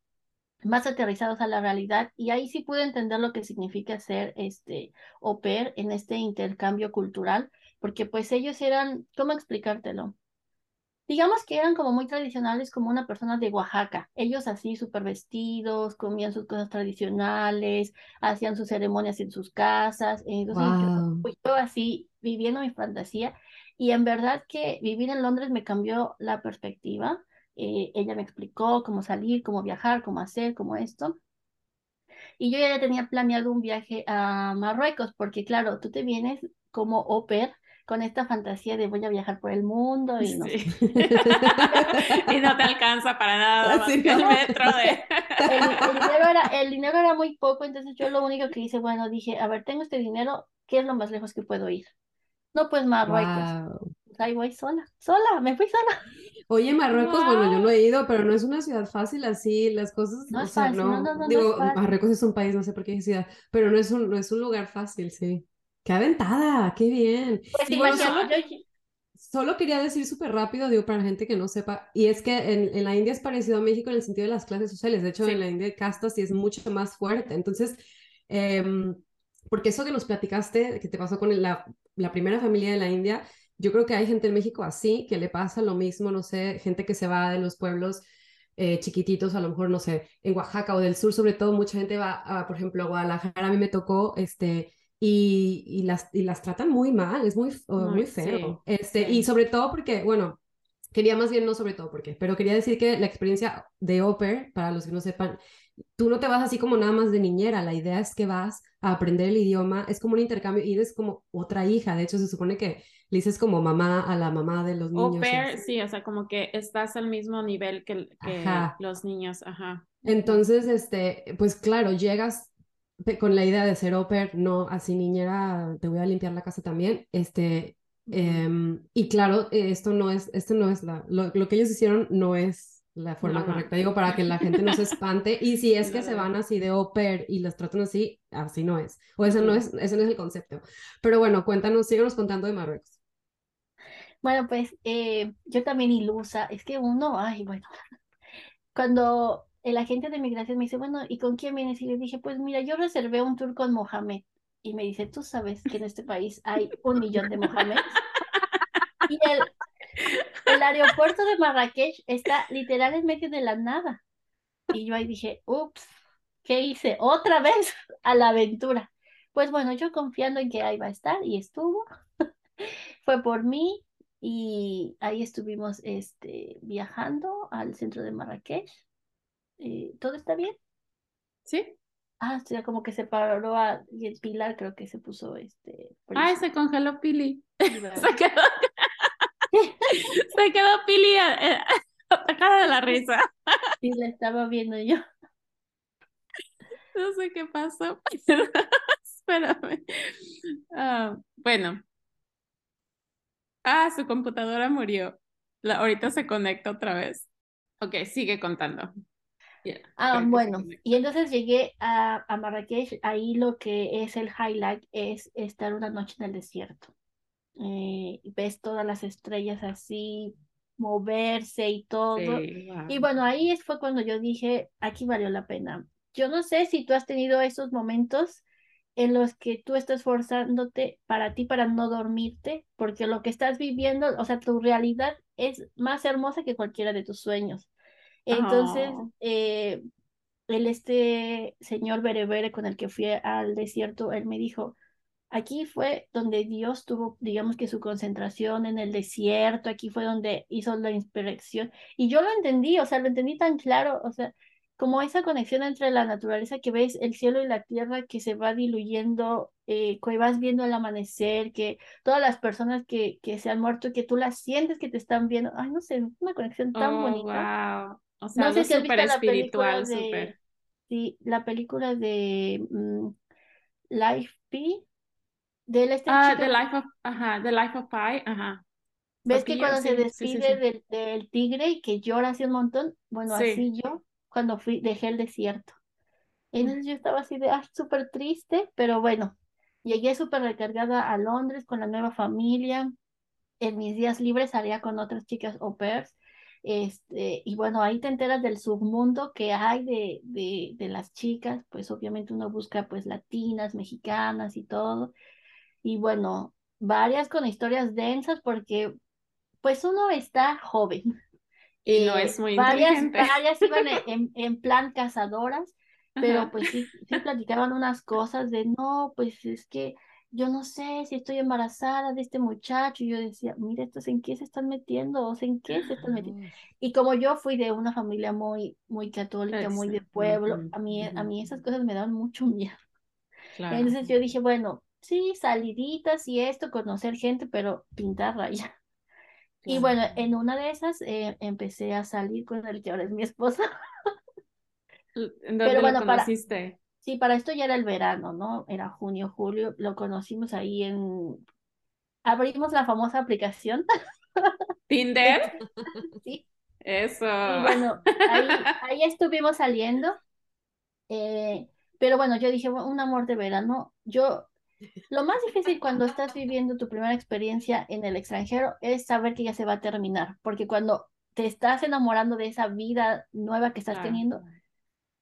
más aterrizados a la realidad y ahí sí pude entender lo que significa ser este au pair en este intercambio cultural, porque pues ellos eran, ¿cómo explicártelo? Digamos que eran como muy tradicionales, como una persona de Oaxaca. Ellos así súper vestidos, comían sus cosas tradicionales, hacían sus ceremonias en sus casas. Entonces yo, Wow. pues, yo así viviendo mi fantasía y en verdad que vivir en Londres me cambió la perspectiva. Eh, ella me explicó cómo salir, cómo viajar, cómo hacer, cómo esto. Y yo ya tenía planeado un viaje a Marruecos, porque claro, tú te vienes como au pair con esta fantasía de voy a viajar por el mundo y no. Sí. Y no te alcanza para nada que el no. metro de... El, el dinero era, el dinero era muy poco, entonces yo lo único que hice, bueno, dije, a ver, tengo este dinero, ¿qué es lo más lejos que puedo ir? No, pues Marruecos. Wow. Ahí voy sola, sola, me fui sola. Oye, Marruecos, bueno, yo Wow. no he ido, pero no es una ciudad fácil así, las cosas, No o es sea, fácil, no, no, no, no, no es digo. Marruecos es un país, no sé por qué dije ciudad, pero no es un, no es un lugar fácil, sí. Qué aventada, qué bien. Pues Y bueno, imagínate, solo, yo, solo quería decir súper rápido, digo, para la gente que no sepa, y es que en, en, la India es parecido a México en el sentido de las clases sociales. De hecho, en la India castas sí es mucho más fuerte. Entonces, eh, porque eso que nos platicaste, que te pasó con la, la primera familia de la India, yo creo que hay gente en México así, que le pasa lo mismo, no sé, gente que se va de los pueblos eh, chiquititos, a lo mejor, no sé, en Oaxaca o del sur, sobre todo, mucha gente va, a, por ejemplo, a Guadalajara, a mí me tocó, este, y, y, las, y las tratan muy mal, es muy, muy feo. este, Y sobre todo porque, bueno, quería más bien, no sobre todo porque, pero quería decir que la experiencia de Oper, para los que no sepan, tú no te vas así como nada más de niñera, la idea es que vas a aprender el idioma, es como un intercambio y eres como otra hija, de hecho se supone que le dices como mamá a la mamá de los niños. Au pair, sí, o sea, como que estás al mismo nivel que, que los niños, ajá. Entonces, este, pues claro, llegas con la idea de ser au pair, no así niñera, te voy a limpiar la casa también, este, eh, y claro, esto no es, esto no es la, lo, lo que ellos hicieron no es la forma correcta, digo, para que la gente no se espante. Y si es que se van así de au pair y los tratan así, así no es. O ese no es, ese no es el concepto. Pero bueno, cuéntanos, síguenos contando de Marruecos. Bueno, pues eh, yo también ilusa, es que uno, ay, bueno, cuando el agente de migración me dice, bueno, ¿y con quién vienes? Y le dije, pues mira, yo reservé un tour con Mohamed. Y me dice, ¿tú sabes que en este país hay un millón de Mohamed? Y el, el aeropuerto de Marrakech está literal en medio de la nada. Y yo ahí dije, ups, ¿qué hice? Otra vez a la aventura. Pues bueno, yo confiando en que ahí va a estar y estuvo. Fue por mí, y ahí estuvimos este, viajando al centro de Marrakech. Eh, ¿Todo está bien? Sí. Ah, o sea, como que se paró a, y el Pilar creo que se puso este. Ay, se congeló Pili. se quedó. se quedó Pili eh, atacada de la risa. Y la estaba viendo yo. No sé qué pasó. Espérame. Uh, bueno, Ah, su computadora murió. La, ahorita se conecta otra vez. Ok, sigue contando. Yeah, ah, bueno, y entonces llegué a, a Marrakech, ahí lo que es el highlight es estar una noche en el desierto. Eh, ves todas las estrellas así, moverse y todo. Sí, wow. Y bueno, ahí fue cuando yo dije, aquí valió la pena. Yo no sé si tú has tenido esos momentos en los que tú estás forzándote para ti para no dormirte, porque lo que estás viviendo, o sea, tu realidad es más hermosa que cualquiera de tus sueños. Entonces, oh. eh, el este señor berebere con el que fui al desierto, él me dijo, aquí fue donde Dios tuvo, digamos que su concentración en el desierto, aquí fue donde hizo la inspiración. Y yo lo entendí, o sea, lo entendí tan claro, o sea, como esa conexión entre la naturaleza que ves, el cielo y la tierra que se va diluyendo, eh, que vas viendo el amanecer, que todas las personas que, que se han muerto, que tú las sientes que te están viendo, ay, no sé, una conexión tan oh, bonita. Wow. O sea, no sé si súper espiritual, súper. Sí, la película de um, Life P. De este ah, The Life of, ajá, The Life of Pi, ajá. ¿Ves que cuando sí, se despide sí, sí, del, del, tigre y que llora así un montón? Bueno, así yo cuando fui, dejé el desierto. Entonces yo estaba así de, ah, súper triste, pero bueno, llegué súper recargada a Londres con la nueva familia. En mis días libres salía con otras chicas au pairs. Este, y bueno, ahí te enteras del submundo que hay de, de, de las chicas, pues obviamente uno busca pues latinas, mexicanas y todo. Y bueno, varias con historias densas porque pues uno está joven, y no es muy varias. Varias iban en, en plan cazadoras, pero Ajá. pues sí, sí platicaban unas cosas de, no, pues es que yo no sé si estoy embarazada de este muchacho. Y yo decía, mira, estos en qué se están metiendo, o sea, en qué se están metiendo. Y como yo fui de una familia muy, muy católica, Exacto. muy de pueblo, a mí, a mí esas cosas me daban mucho miedo. Claro. Entonces yo dije, bueno, sí, saliditas y esto, conocer gente, pero pintar raya. Y bueno, en una de esas eh, empecé a salir con el que ahora es mi esposo. ¿En dónde Pero bueno, lo conociste? Para, sí, para esto ya era el verano, ¿no? Era junio, julio. Lo conocimos ahí en... Abrimos la famosa aplicación. ¿Tinder? sí. Eso. Y bueno, ahí, ahí estuvimos saliendo. Eh, pero bueno, yo dije, un amor de verano. Yo Lo más difícil cuando estás viviendo tu primera experiencia en el extranjero es saber que ya se va a terminar, porque cuando te estás enamorando de esa vida nueva que estás teniendo,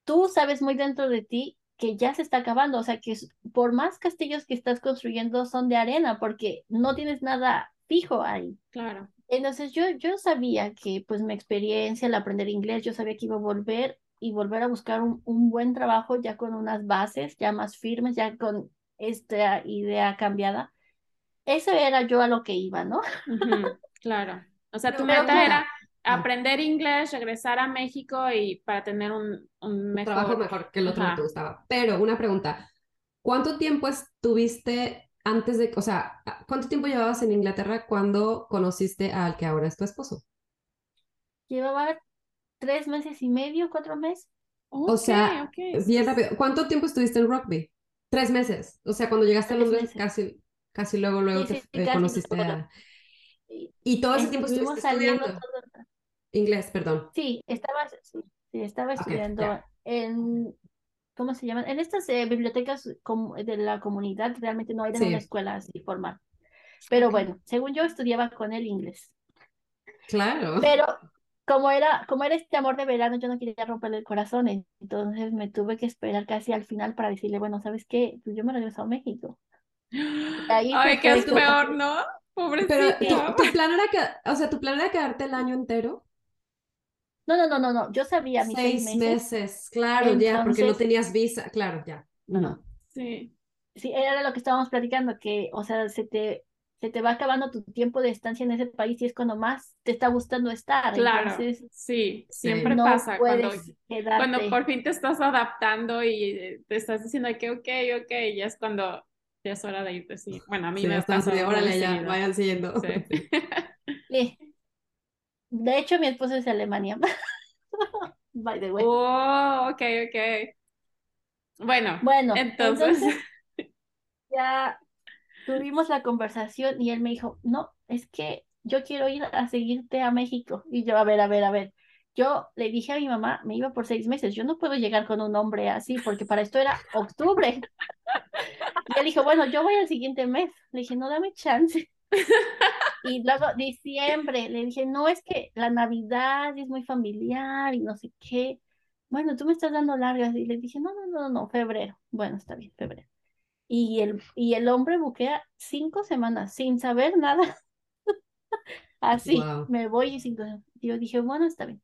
tú sabes muy dentro de ti que ya se está acabando, o sea que por más castillos que estás construyendo son de arena, porque no tienes nada fijo ahí. Claro. Entonces yo, yo sabía que pues mi experiencia al aprender inglés, yo sabía que iba a volver y volver a buscar un, un buen trabajo ya con unas bases ya más firmes, ya con esta idea cambiada. Eso era yo a lo que iba, ¿no? Claro. O sea, tu meta era aprender inglés, regresar a México y para tener un, un mejor... trabajo mejor que el otro que te gustaba. Pero una pregunta, ¿cuánto tiempo estuviste antes de, o sea, cuánto tiempo llevabas en Inglaterra cuando conociste al que ahora es tu esposo? Llevaba tres meses y medio, cuatro meses. O sea, Ok, ok. Bien rápido, ¿cuánto tiempo estuviste en rugby? Tres meses. O sea, cuando llegaste a Londres, casi, casi luego, luego Sí, te sí, eh, casi conociste luego. a... Y todo ese tiempo Estuvimos estuviste saliendo estudiando todo- inglés, perdón. Sí, estaba, sí, estaba estudiando en, ¿cómo se llaman? En estas eh, bibliotecas de la comunidad, realmente no era Sí. una escuela así formal. Pero bueno, según yo estudiaba con el inglés. Claro. Pero como era, como era este amor de verano, yo no quería romperle el corazón, entonces me tuve que esperar casi al final para decirle, bueno, ¿sabes qué? Pues yo me regreso a México. ahí Ay, que es peor, ¿no? Pero Pobrecito. tu, tu plan era que, o sea, tu plan era quedarte el año entero. No, no, no, no, no, yo sabía mis seis Seis meses. meses, claro, ya, porque no tenías visa, claro, ya. No, no. Sí. Sí, era lo que estábamos platicando, que, o sea, se te, se te va acabando tu tiempo de estancia en ese país y es cuando más te está gustando estar. Claro, Entonces, sí, siempre no pasa cuando, quedarte. cuando por fin te estás adaptando y te estás diciendo que ok, ok, ya es cuando ya es hora de irte, sí. Bueno, a mí Sí, me pasa órale, ya, vayan siguiendo. Sí. Sí. De hecho, mi esposo es de Alemania. By the way. Oh, ok, ok. Bueno, Bueno, entonces, entonces ya tuvimos la conversación y él me dijo, no, es que yo quiero ir a seguirte a México. Y yo, a ver, a ver, a ver. Yo le dije a mi mamá, me iba por seis meses, yo no puedo llegar con un hombre así, porque para esto era octubre. Y él dijo, bueno, yo voy al siguiente mes. Le dije, no, dame chance. Y luego diciembre, le dije, no, es que la Navidad es muy familiar y no sé qué. Bueno, tú me estás dando largas. Y le dije, no, no, no, no, febrero. Bueno, está bien, febrero. Y el, y el hombre buquea cinco semanas sin saber nada. Así, Wow. me voy y cinco. Yo dije, bueno, está bien.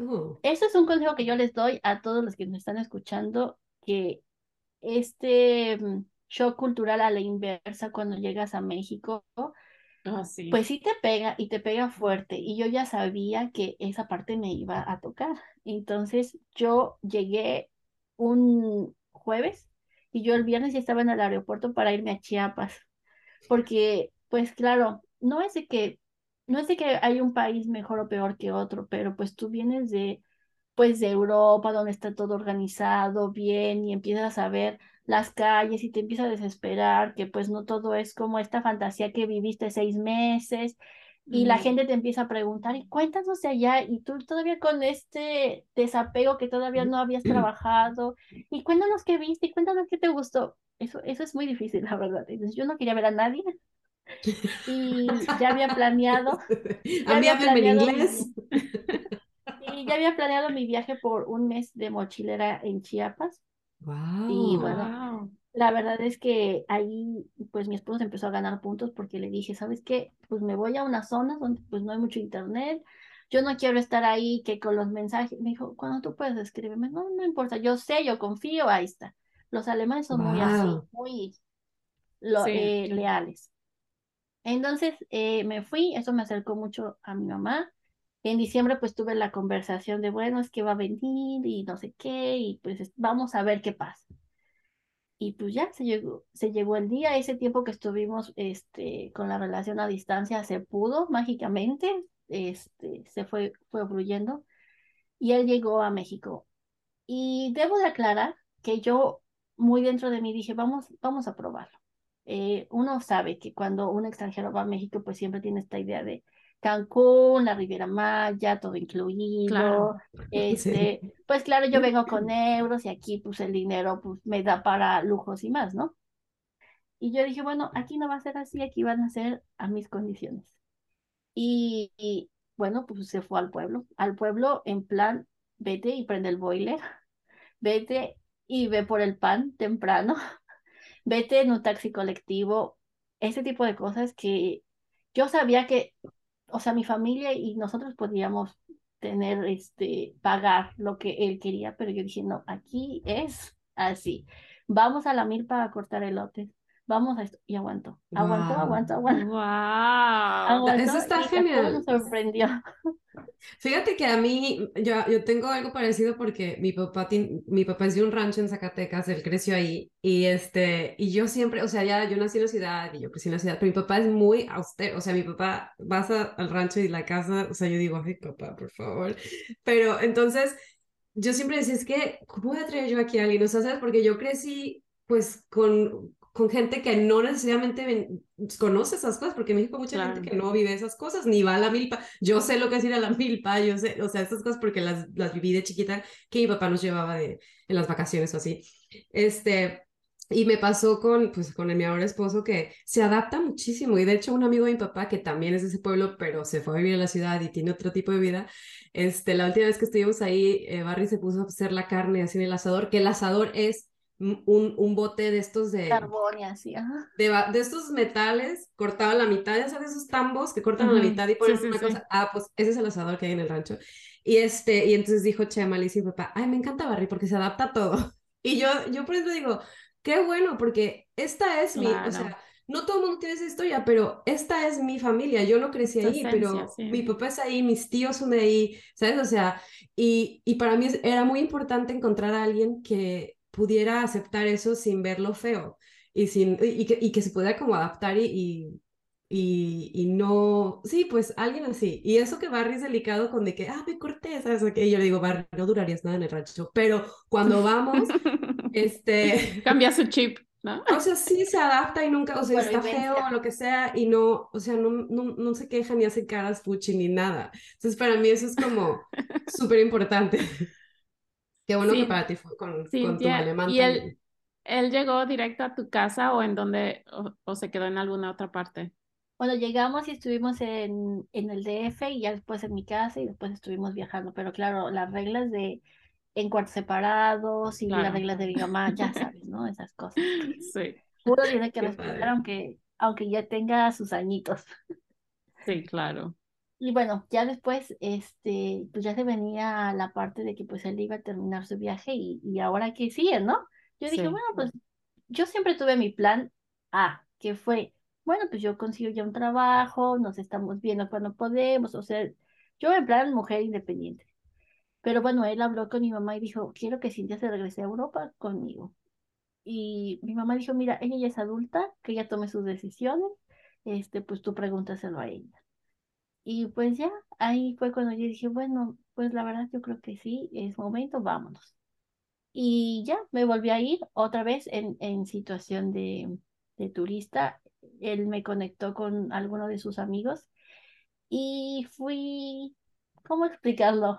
Oh, Eso es un consejo que yo les doy a todos los que me están escuchando, que este mm, shock cultural a la inversa cuando llegas a México, oh, sí. pues sí te pega y te pega fuerte. Y yo ya sabía que esa parte me iba a tocar. Entonces yo llegué un jueves y yo el viernes ya estaba en el aeropuerto para irme a Chiapas. Porque, pues claro, no es de que, no es de que hay un país mejor o peor que otro, pero pues tú vienes de, pues de Europa, donde está todo organizado bien y empiezas a ver las calles y te empieza a desesperar que pues no todo es como esta fantasía que viviste seis meses y la gente te empieza a preguntar y cuéntanos de allá y tú todavía con este desapego que todavía no habías trabajado y cuéntanos qué viste y cuéntanos qué te gustó. Eso, eso es muy difícil, la verdad. Entonces yo no quería ver a nadie y ya había planeado, había planeado mi- inglés. y ya había planeado mi viaje por un mes de mochilera en Chiapas. Y Wow. bueno, Wow. La verdad es que ahí, pues mi esposo empezó a ganar puntos porque le dije, ¿sabes qué? Pues me voy a una zona donde pues no hay mucho internet. Yo no quiero estar ahí que con los mensajes. Me dijo, cuando tú puedes escribirme, no, no importa. Yo sé, yo confío, ahí está. Los alemanes son muy así, muy lo- Sí. eh, leales. Entonces eh, me fui, eso me acercó mucho a mi mamá. En diciembre pues tuve la conversación de, bueno, es que va a venir y no sé qué, y pues es- vamos a ver qué pasa. Y pues ya se llegó, se llegó el día, ese tiempo que estuvimos este, con la relación a distancia se pudo mágicamente, este, se fue, fue fluyendo y él llegó a México. Y debo de aclarar que yo muy dentro de mí dije, vamos, vamos a probarlo. Eh, uno sabe que cuando un extranjero va a México, pues siempre tiene esta idea de Cancún, la Riviera Maya, todo incluido. Claro. Este, pues claro, yo vengo con euros y aquí pues el dinero pues me da para lujos y más, ¿no? Y yo dije, bueno, aquí no va a ser así, aquí van a ser a mis condiciones. Y, y, bueno, pues se fue al pueblo. Al pueblo en plan, vete y prende el boiler, vete y ve por el pan temprano, vete en un taxi colectivo, ese tipo de cosas que yo sabía que, o sea, mi familia y nosotros podíamos tener, este, pagar lo que él quería, pero yo dije, no, aquí es así. Vamos a la milpa a cortar elotes. Vamos a esto. Y aguantó, aguantó, Wow. aguantó, aguantó. Wow. aguantó Eso está y genial. nos sorprendió. Fíjate que a mí, yo, yo tengo algo parecido porque mi papá, mi papá es de un rancho en Zacatecas, él creció ahí y este, y yo siempre, o sea, ya yo nací en la ciudad y yo crecí en la ciudad, pero mi papá es muy austero, o sea, mi papá vas a- al rancho y la casa, o sea, yo digo, ay, papá, por favor, pero entonces yo siempre decía, es que, ¿cómo voy a traer yo aquí a alguien? O sea, ¿sabes? Porque yo crecí, pues, con, con gente que no necesariamente conoce esas cosas, porque en México mucha gente Claro. que no vive esas cosas, ni va a la milpa. Yo sé lo que es ir a la milpa, yo sé, o sea, estas cosas porque las, las viví de chiquita, que mi papá nos llevaba de, en las vacaciones o así. Este, y me pasó con, pues, con mi ahora esposo que se adapta muchísimo. Y de hecho, un amigo de mi papá, que también es de ese pueblo, pero se fue a vivir a la ciudad y tiene otro tipo de vida, este, la última vez que estuvimos ahí, eh, Barry se puso a hacer la carne así en el asador, que el asador es un, un bote de estos de, Carbón y así, ajá. de, de estos metales cortado a la mitad, ya sabes, esos tambos que cortan a la mitad y ponen sí, una sí. cosa. Ah, pues ese es el asador que hay en el rancho. Y este, y entonces dijo Chema, le dice papá, ay, me encanta Barry porque se adapta a todo. Y yo, yo por eso digo, qué bueno, porque esta es mi, o Claro. sea, no todo el mundo tiene esa historia, pero esta es mi familia. Yo no crecí ahí, esencia, pero sí. mi papá es ahí, mis tíos son de ahí, ¿sabes? O sea, y, y para mí era muy importante encontrar a alguien que pudiera aceptar eso sin verlo feo y, sin, y, y que, y que se pudiera como adaptar y, y, y, y no, sí, pues alguien así. Y eso que Barry es delicado con de que, ah, me corté, ¿sabes? Ok, yo le digo, Barry, no durarías nada en el rancho, pero cuando vamos, este, Cambia su chip, ¿no? o sea, sí se adapta y nunca, o sea, está Supervivencia. feo o lo que sea y no, o sea, no, no, no se queja ni hace caras fuchi ni nada. Entonces, para mí eso es como súper importante. Qué bueno que para ti fue con, con tu alemán ¿y él, él llegó directo a tu casa o en donde, o, o se quedó en alguna otra parte? Bueno, llegamos y estuvimos en, en el DF y ya después en mi casa y después estuvimos viajando. Pero claro, las reglas de en cuartos separados y las reglas de mi mamá, ya sabes, ¿no? Esas cosas Sí, uno tiene que respetar aunque, aunque ya tenga sus añitos. sí, claro. Y bueno, ya después, este, pues ya se venía la parte de que pues él iba a terminar su viaje y, y ahora qué sigue, ¿no? Yo dije, Sí. bueno, pues yo siempre tuve mi plan A, que fue, bueno, pues yo consigo ya un trabajo, nos estamos viendo cuando podemos, o sea, yo en plan mujer independiente. Pero bueno, él habló con mi mamá y dijo, quiero que Cintia se regrese a Europa conmigo. Y mi mamá dijo, mira, ella ya es adulta, que ella tome sus decisiones, este, pues tú pregúntaselo a ella. Y pues ya, ahí fue cuando yo dije, bueno, pues la verdad yo creo que sí, es momento, vámonos. Y ya, me volví a ir otra vez en, en situación de, de turista. Él me conectó con alguno de sus amigos y fui, ¿cómo explicarlo?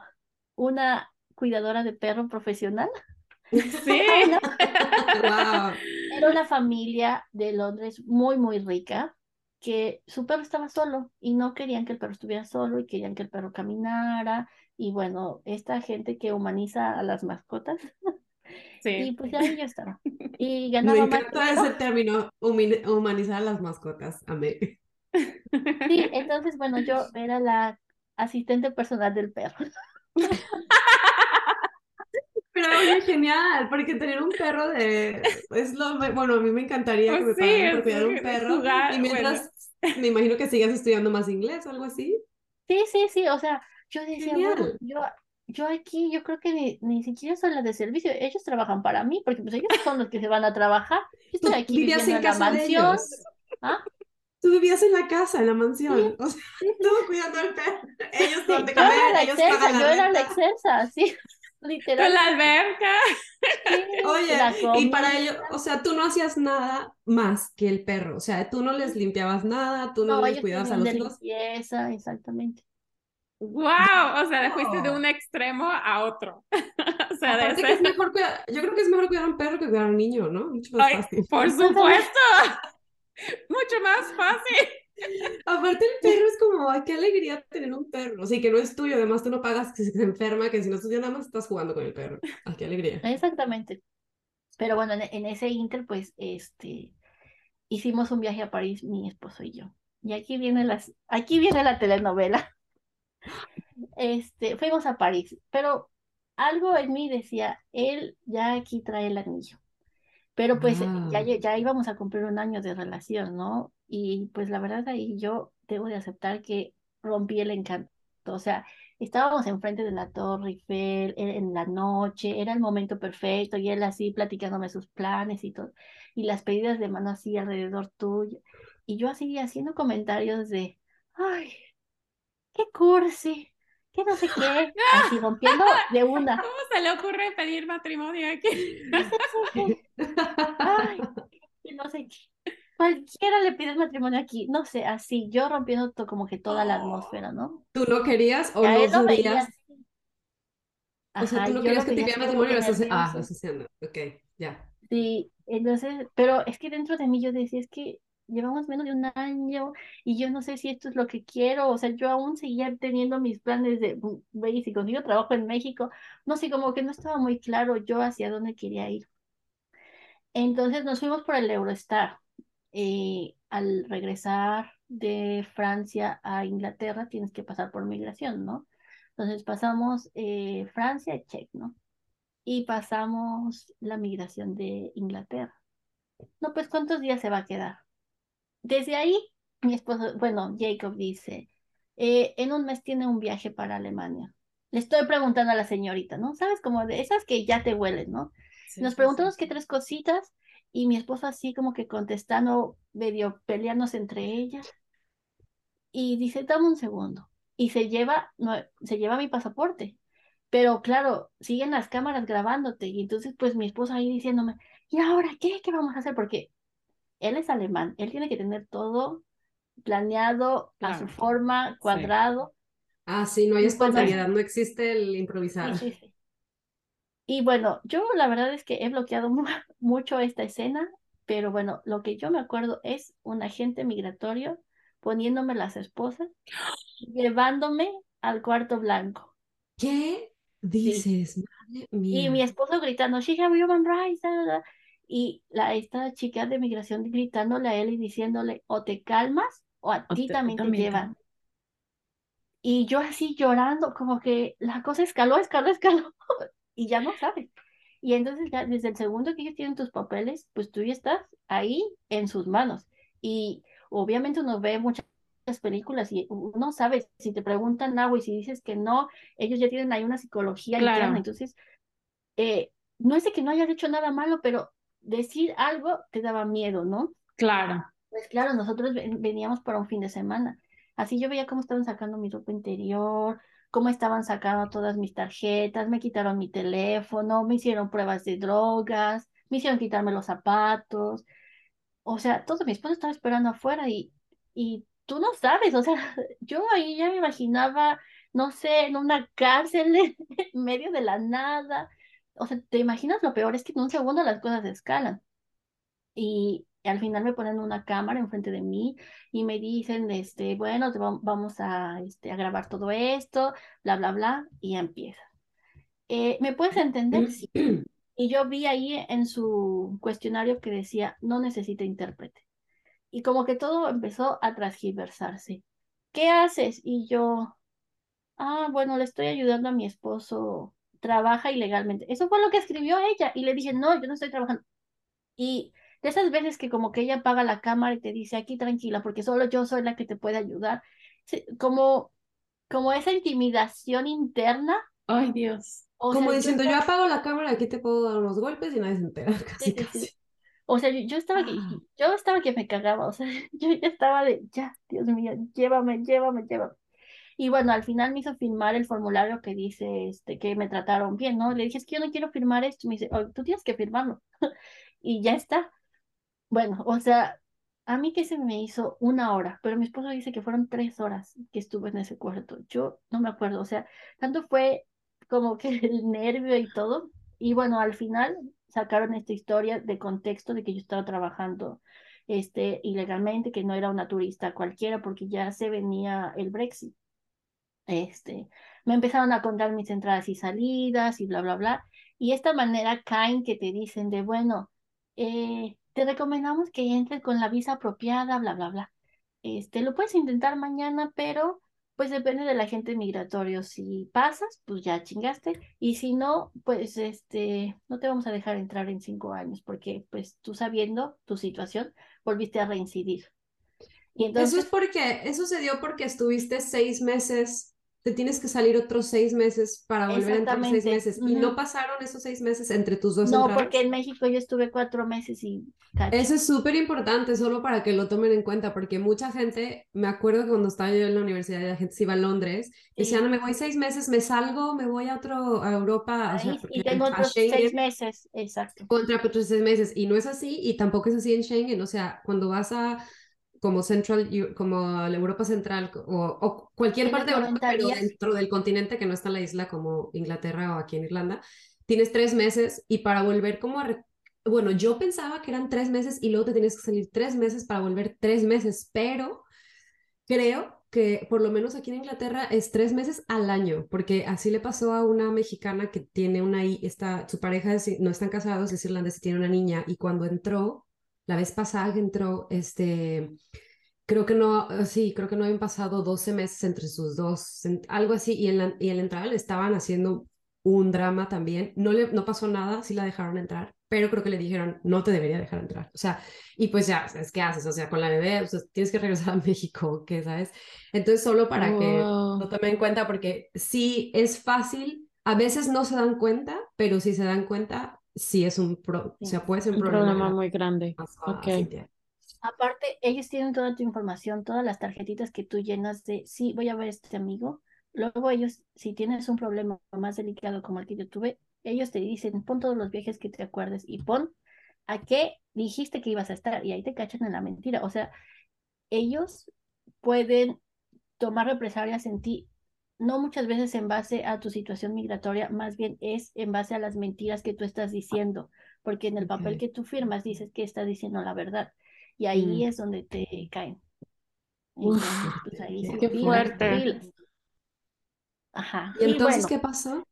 Una cuidadora de perro profesional. Sí. Wow. Era una familia de Londres muy, muy rica, que su perro estaba solo y no querían que el perro estuviera solo y querían que el perro caminara. Y bueno, esta gente que humaniza a las mascotas. Y Sí. pues ahí yo estaba. Y Me ganaba más encanta ese término, humanizar a las mascotas. Amé. Sí, entonces, bueno, yo era la asistente personal del perro. Pero oye, genial, porque tener un perro de es lo me- bueno, a mí me encantaría que Pues me sí, pagaran por cuidar un que perro jugar, y mientras me imagino que sigas estudiando más inglés o algo así. Sí, sí, sí, o sea, yo decía, bueno, yo, yo aquí, yo creo que ni, ni siquiera soy la de servicio, ellos trabajan para mí, porque pues ellos son los que se van a trabajar. Yo estoy aquí vivías viviendo en en la mansión. ¿Ah? Tú vivías en la casa, en la mansión. O sea, Sí, sí, tú cuidando al perro. Ellos sí, te era comer, la ellos excelsa, pagan yo la era la renta. excelsa, sí, Con la alberca. Sí, Oye, la y para ello, o sea, tú no hacías nada más que el perro. O sea, tú no les limpiabas nada, tú no No, les cuidabas a los de hijos. limpieza, exactamente. Wow, o sea, fuiste de un extremo a otro. O sea, de Aparte que es mejor cuidar, yo creo que es mejor cuidar a un perro que cuidar a un niño, ¿no? Mucho más Ay, fácil. por supuesto. Mucho más fácil. Aparte el perro es como, ay, qué alegría tener un perro. Sí, que no es tuyo, además tú no pagas que se enferma, que si no, ya nada más estás jugando con el perro. Ay, qué alegría. Exactamente. Pero bueno, en, en ese inter, pues, este, hicimos un viaje a París, mi esposo y yo. Y aquí viene las, aquí viene la telenovela. Este, fuimos a París, pero algo en mí decía, él ya aquí trae el anillo. Pero pues ya, Ah. ya íbamos a cumplir un año de relación, ¿no? Y pues la verdad ahí yo debo de aceptar que rompí el encanto. O sea, estábamos enfrente de la Torre Eiffel e- en la noche, era el momento perfecto y él así platicándome sus planes y todo, y las pedidas de mano así alrededor tuyo. Y yo así haciendo comentarios de, ay, qué cursi, qué no sé qué, así rompiendo de una. ¿Cómo se le ocurre pedir matrimonio aquí? Ay, que no sé qué. Cualquiera le pide matrimonio aquí, no sé, así, yo rompiendo to- como que toda la atmósfera, ¿no? ¿Tú lo querías o no lo así. O sea, tú no querías lo que te pidiera matrimonio y que lo estás ah, estás haciendo. Ok, ya. Sí, entonces, pero es que dentro de mí yo decía, es que llevamos menos de un año y yo no sé si esto es lo que quiero, o sea, yo aún seguía teniendo mis planes de, "Mm, güey, y si consigo trabajo en México, no sé, como que no estaba muy claro yo hacia dónde quería ir. Entonces nos fuimos por el Eurostar. Eh, al regresar de Francia a Inglaterra tienes que pasar por migración, ¿no? Entonces pasamos eh, Francia, check, ¿no? Y pasamos la migración de Inglaterra. No, pues ¿cuántos días se va a quedar? Desde ahí, mi esposo, bueno, Jacob dice, eh, en un mes tiene un viaje para Alemania. Le estoy preguntando a la señorita, ¿no? ¿Sabes? Como de esas que ya te huelen, ¿no? Sí, Nos preguntamos sí. qué tres cositas y mi esposo así como que contestando, medio peleándose entre ellas y dice, dame un segundo. Y se lleva, no, se lleva mi pasaporte. Pero claro, siguen las cámaras grabándote y entonces pues mi esposo ahí diciéndome, ¿y ahora qué? ¿Qué vamos a hacer? Porque él es alemán, él tiene que tener todo planeado a su Claro. forma, Sí. cuadrado. Ah, sí, no hay espontaneidad, no existe el improvisar. sí, sí. Y bueno, yo la verdad es que he bloqueado mu- mucho esta escena, pero bueno, lo que yo me acuerdo es un agente migratorio poniéndome las esposas, llevándome al cuarto blanco. ¿Qué Sí. dices? Madre Y mi mía. esposo gritando, she have human rights, da, da, da". Y la, esta chica de migración gritándole a él y diciéndole, o te calmas o a ti te- también te también te- llevan. Y yo así llorando, como que la cosa escaló, escaló, escaló, y ya no sabes. Y entonces ya desde el segundo que ellos tienen tus papeles, pues tú ya estás ahí en sus manos. Y obviamente uno ve muchas películas y uno sabe, si te preguntan algo y si dices que no, ellos ya tienen ahí una psicología Claro. interna. Entonces, eh, no es de que no hayas hecho nada malo, pero decir algo te daba miedo, ¿no? Claro. Pues claro, nosotros ven- veníamos para un fin de semana. Así yo veía cómo estaban sacando mi ropa interior, cómo estaban sacando todas mis tarjetas, me quitaron mi teléfono, me hicieron pruebas de drogas, me hicieron quitarme los zapatos. O sea, todo mi esposo estaba esperando afuera y, y tú no sabes, o sea, yo ahí ya me imaginaba, no sé, en una cárcel en medio de la nada. O sea, te imaginas lo peor, es que en un segundo las cosas escalan y al final me ponen una cámara enfrente de mí y me dicen, este, bueno, te va- vamos a, este, a grabar todo esto, bla, bla, bla, y empieza. Eh, ¿me puedes entender? Sí. Y yo vi ahí en su cuestionario que decía, no necesita intérprete. Y como que todo empezó a transgiversarse. ¿Qué haces? Y yo, ah, bueno, le estoy ayudando a mi esposo, trabaja ilegalmente. Eso fue lo que escribió ella. Y le dije, no, yo no estoy trabajando. Y de esas veces que como que ella apaga la cámara y te dice, aquí tranquila, porque solo yo soy la que te puede ayudar. Sí, como, como esa intimidación interna. Ay, Dios. O Como sea, yo diciendo, yo estaba- apago la cámara, aquí te puedo dar unos golpes y nadie se entera, Sí, casi, sí, sí. casi. O sea, yo, yo estaba que, Ah. yo estaba que me cagaba, o sea, yo ya estaba de, ya, Dios mío, llévame, llévame, llévame. Y bueno, al final me hizo firmar el formulario que dice este, que me trataron bien, ¿no? Le dije, es que yo no quiero firmar esto. Me dice, "Oh, tú tienes que firmarlo. y ya está. Bueno, o sea, a mí que se me hizo una hora, pero mi esposo dice que fueron tres horas que estuve en ese cuarto. Yo no me acuerdo, o sea, tanto fue como que el nervio y todo. Y bueno, al final sacaron esta historia de contexto de que yo estaba trabajando este, ilegalmente, que no era una turista cualquiera porque ya se venía el Brexit. Este, me empezaron a contar mis entradas y salidas y bla, bla, bla. Y esta manera caen que te dicen de, bueno, eh, te recomendamos que entres con la visa apropiada, bla, bla, bla. Este, lo puedes intentar mañana, pero pues depende del agente migratorio. Si pasas, pues ya chingaste. Y si no, pues este, no te vamos a dejar entrar en cinco años, porque pues tú sabiendo tu situación, volviste a reincidir. Y entonces... Eso es porque, eso se dio porque estuviste seis meses te tienes que salir otros seis meses para volver a entrar seis meses. ¿Y no pasaron esos seis meses entre tus dos No, porque en México yo estuve cuatro meses y... Eso es súper importante, solo para que lo tomen en cuenta, porque mucha gente, me acuerdo que cuando estaba yo en la universidad, la gente se iba a Londres, decía, no, me voy seis meses, me salgo, me voy a otro, a Europa. y tengo otros seis meses, exacto. Contra otros seis meses, y no es así, y tampoco es así en Schengen, o sea, cuando vas a como Central, como la Europa Central o, cualquier parte de Europa, pero dentro del continente que no está en la isla como Inglaterra o aquí en Irlanda, tienes tres meses y para volver como a... Bueno, yo pensaba que eran tres meses y luego te tienes que salir tres meses para volver tres meses, pero creo que por lo menos aquí en Inglaterra es tres meses al año, porque así le pasó a una mexicana que tiene una, está, su pareja no están casados, es irlandesa, tiene una niña y cuando entró la vez pasada que entró, este, creo que no, eh, sí, creo que no habían pasado 12 meses entre sus dos, algo así, y en la, y en la entrada le estaban haciendo un drama también. No, le, no pasó nada, sí la dejaron entrar, pero creo que le dijeron, no te debería dejar entrar. O sea, y pues ya, es ¿qué haces? O sea, con la bebé, tienes que regresar a México, ¿qué sabes? Entonces, solo para que lo tomen en cuenta, porque sí es fácil, a veces no se dan cuenta, pero si se dan cuenta, sí es un, pro, o sea, puede ser un, problema, muy grande. Aparte, ellos tienen toda tu información, todas las tarjetitas que tú llenas de, sí, voy a ver a este amigo. Luego ellos, si tienes un problema más delicado como el que yo tuve, ellos te dicen, pon todos los viajes que te acuerdes y pon a qué dijiste que ibas a estar y ahí te cachan en la mentira. O sea, ellos pueden tomar represalias en ti no muchas veces en base a tu situación migratoria, más bien es en base a las mentiras que tú estás diciendo, porque en el papel que tú firmas dices que estás diciendo la verdad y ahí mm. es donde te caen. Pues, qué fuerte. Ajá. ¿Y entonces qué pasó?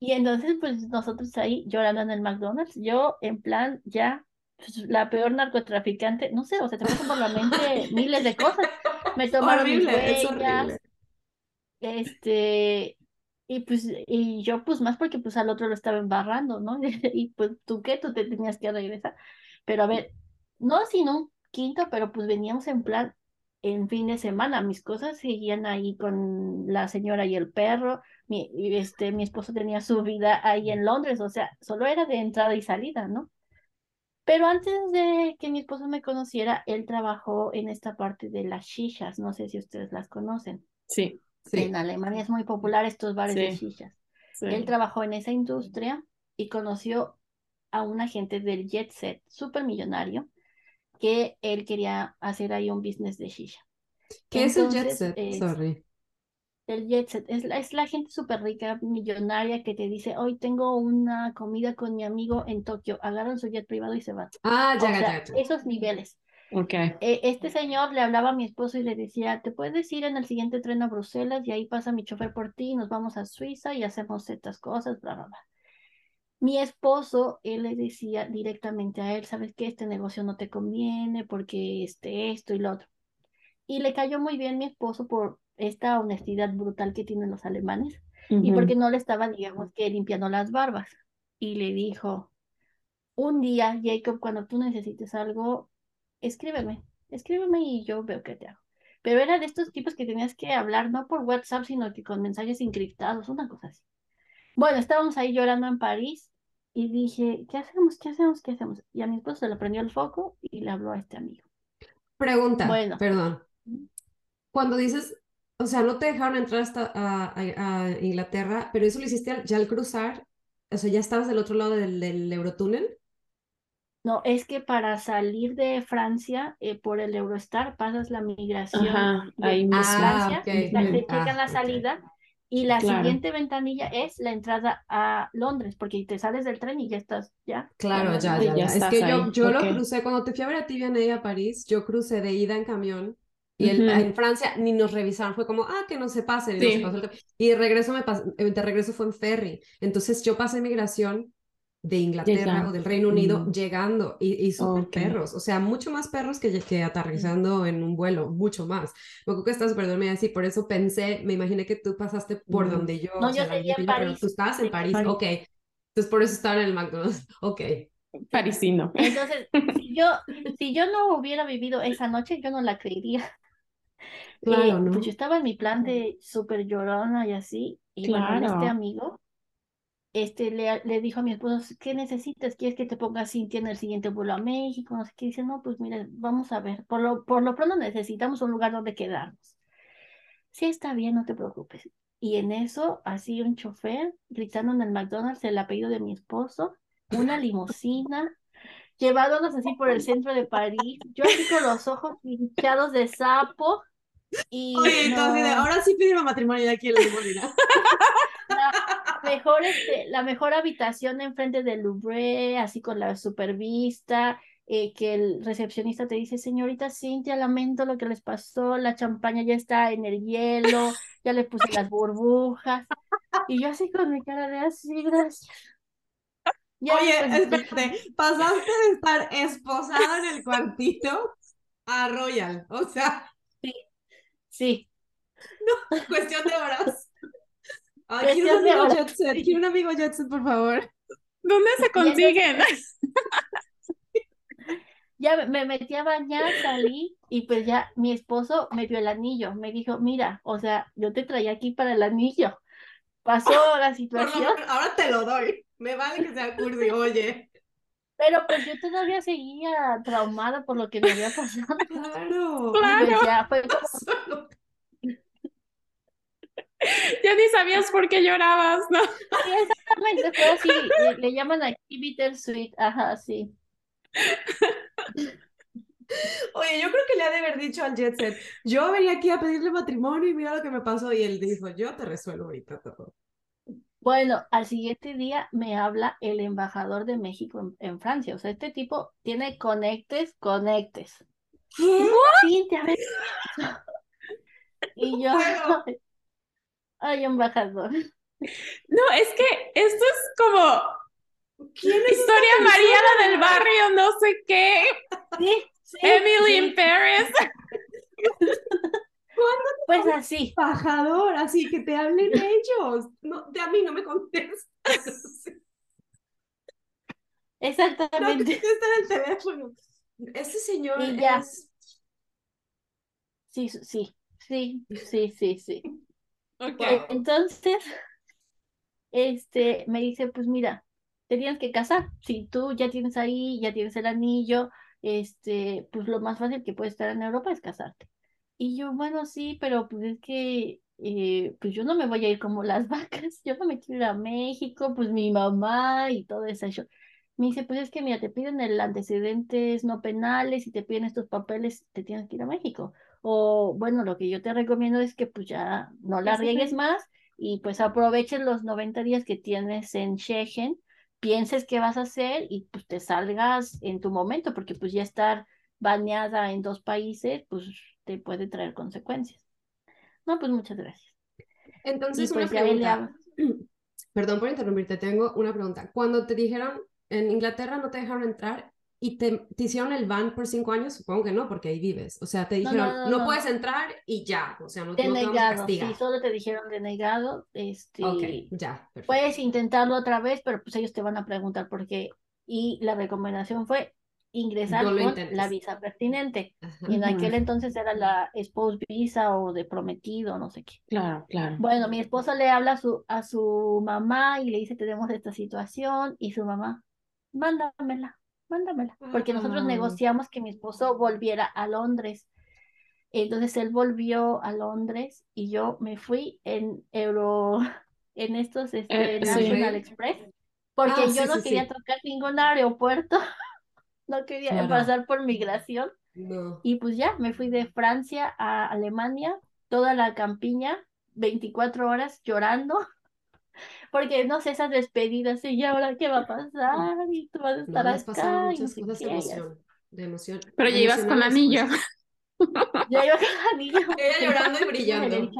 y entonces, pues nosotros ahí llorando en el McDonald's, yo en plan ya, pues, la peor narcotraficante, no sé, o sea, te pasan por la mente miles de cosas. Me tomaron horrible, es horrible. Este, y pues, y yo pues más porque pues al otro lo estaba embarrando, ¿no? y pues tú qué, tú te tenías que regresar. Pero a ver, no sino un quinto, pero pues veníamos en plan en fin de semana. Mis cosas seguían ahí con la señora y el perro. Mi, este, mi esposo tenía su vida ahí en Londres, o sea, solo era de entrada y salida, ¿no? Pero antes de que mi esposo me conociera, él trabajó en esta parte de las shishas, no sé si ustedes las conocen. Sí. En Alemania es muy popular estos bares de shishas. Él trabajó en esa industria y conoció a un agente del Jet Set, súper millonario, que él quería hacer ahí un business de shisha. ¿Qué es el Jet Set? Sorry. El Jet Set es la, es la gente súper rica, millonaria, que te dice, hoy tengo una comida con mi amigo en Tokio, agarran su jet privado y se van. Ah, ya, ya, ya. Esos niveles. Okay. Eh, este señor le hablaba a mi esposo y le decía, te puedes ir en el siguiente tren a Bruselas y ahí pasa mi chofer por ti, nos vamos a Suiza y hacemos estas cosas, bla, bla, bla. Mi esposo, él le decía directamente a él, sabes que este negocio no te conviene porque este, esto y lo otro. Y le cayó muy bien mi esposo por esta honestidad brutal que tienen los alemanes y porque no le estaba, digamos, que limpiando las barbas. Y le dijo, un día, Jacob, cuando tú necesites algo, escríbeme, escríbeme y yo veo qué te hago. Pero era de estos tipos que tenías que hablar no por WhatsApp, sino que con mensajes encriptados, una cosa así. Bueno, estábamos ahí llorando en París y dije, ¿qué hacemos? ¿Qué hacemos? ¿Qué hacemos? Y a mi esposo se le prendió el foco y le habló a este amigo. Pregunta, bueno. perdón. Cuando dices, o sea, no te dejaron entrar hasta a, Inglaterra, pero eso lo hiciste ya al cruzar, o sea, ya estabas del otro lado del, del Eurotúnel. No, es que para salir de Francia eh, por el Eurostar pasas la migración ahí a Francia, te checan la salida Y la Claro. siguiente ventanilla es la entrada a Londres, porque te sales del tren y ya estás, ya. Claro, ya, Sí, ya, ya ya. Es que yo, ahí, yo ok. lo crucé, cuando te fui a ver a ti, Vianey, a París, yo crucé de ida en camión y el- Ujú. en Francia ni nos revisaron, fue como, ah, que no se pase, y no Sí. se pasó el tren. Y de regreso, me pas- eh, de regreso fue en ferry. Entonces yo pasé migración de Inglaterra Llega- o del Reino Unido Mm. llegando y, y súper Ok. perros, o sea, mucho más perros que, que aterrizando en un vuelo, mucho más. Me acuerdo que estás súper dormida así, por eso pensé, me imaginé que tú pasaste por Mm. donde yo, No, o sea, yo seguía en yo, pero París. tú estabas en París, París. ok. Entonces por eso estaba en el McDonald's, ok. Parisino. Entonces, si yo, si yo no hubiera vivido esa noche, yo no la creería. Claro, Eh, ¿no? pues yo estaba en mi plan de súper llorona y así, y bueno, este Claro. amigo, este, le, le dijo a mi esposo, ¿qué necesitas? ¿Quieres que te ponga Cintia en el siguiente vuelo a México? No sé qué, dice, no, pues mira, vamos a ver, por lo, por lo pronto necesitamos un lugar donde quedarnos. Sí, está bien, no te preocupes. Y en eso, así un chofer gritando en el McDonald's el apellido de mi esposo, una limusina, llevándonos así por el centro de París, yo así con los ojos hinchados de sapo, y Oye, no, ahora sí pidieron matrimonio aquí en la limusina. mejor, este, la mejor habitación enfrente del Louvre, así con la supervista, eh, que el recepcionista te dice, señorita Cintia, lamento lo que les pasó, la champaña ya está en el hielo, ya le puse las burbujas, y yo así con mi cara de así, gracias. Ya Oye, espérate, pasaste de estar esposada en el cuartito a Royal, o sea, sí, cuestión de horas. Ay, Cuestión quiero un amigo jet set, quiero un amigo jet set, por favor. ¿Dónde se consiguen? ya me- me metí a bañar, salí, y pues ya mi esposo me dio el anillo, me dijo, mira, o sea, yo te traía aquí para el anillo. Pasó la Por situación, ahora te lo doy. Me vale que sea cursi, oye. pero pues yo todavía seguía traumada por lo que me había pasado. Claro. Claro. Pues ya fue como, Solo- Ya ni sabías por qué llorabas, ¿no? sí, exactamente, fue así, le, le llaman aquí bittersweet, ajá, sí. Oye, yo creo que le ha de haber dicho al jet set, yo venía aquí a pedirle matrimonio y mira lo que me pasó. Y él dijo, yo te resuelvo ahorita todo. Bueno, al siguiente día me habla el embajador de México en, en Francia, o sea, este tipo tiene conectes, conectes. ¿Qué? Cintia, ven. Y yo. ay, embajador. No, es que esto es como ¿Quién es historia María persona? la del barrio, no sé qué, Sí, sí, Emily sí, in Paris. pues así. embajador, así que te hablen ellos. No, de a mí no me contestas. No Exactamente. contestan el teléfono. Este señor Y ya. es... Sí, sí, sí, sí, sí, sí. Ok. Wow. Entonces, este, me dice, pues mira, te tienes que casar. Si tú ya tienes ahí, ya tienes el anillo, este, pues lo más fácil que puede estar en Europa es casarte. Y yo, bueno, sí, pero pues es que, eh, pues yo no me voy a ir como las vacas, yo no me quiero ir a México, pues mi mamá y todo eso. Me dice, pues es que mira, te piden el antecedentes no penales y te piden estos papeles, te tienes que ir a México. O bueno, lo que yo te recomiendo es que pues ya no la riegues más y pues aproveches los 90 días que tienes en Schengen, pienses qué vas a hacer y pues te salgas en tu momento, porque pues ya estar baneada en dos países, pues te puede traer consecuencias. No, pues muchas gracias. Entonces, Y una pues ya pregunta. Perdón por interrumpirte, tengo una pregunta. Cuando te dijeron, en Inglaterra no te dejaron entrar y te, te hicieron el ban por cinco años, supongo que no, porque ahí vives. O sea, te dijeron, no, no, no, no. puedes entrar y ya. O sea, no, no te vamos a Denegado, castigar. sí, solo te dijeron denegado, este, Ok, ya, perfecto. puedes intentarlo otra vez, pero pues ellos te van a preguntar por qué. Y la recomendación fue ingresar con intentes. la visa pertinente. Ajá. Y en aquel entonces era la spouse visa o de prometido, no sé qué. Claro, claro. Bueno, mi esposo le habla a su, a su mamá y le dice, tenemos esta situación, y su mamá, mándamela, mándamela, porque nosotros negociamos que mi esposo volviera a Londres. Entonces él volvió a Londres y yo me fui en Euro, en estos este, Eh, sí. National. Express, porque Ah, yo sí, no sí, quería tocar ningún aeropuerto, no quería Claro. pasar por migración. No. Y pues ya, me fui de Francia a Alemania, toda la campiña 24 horas llorando, porque no sé, esas despedidas, y ahora qué va a pasar, y tú vas a estar acá, no muchas sé cosas de emoción. De emoción. Pero ya ibas con emocionales, anillo. pues. Yo iba con el anillo. Ella llorando y brillando.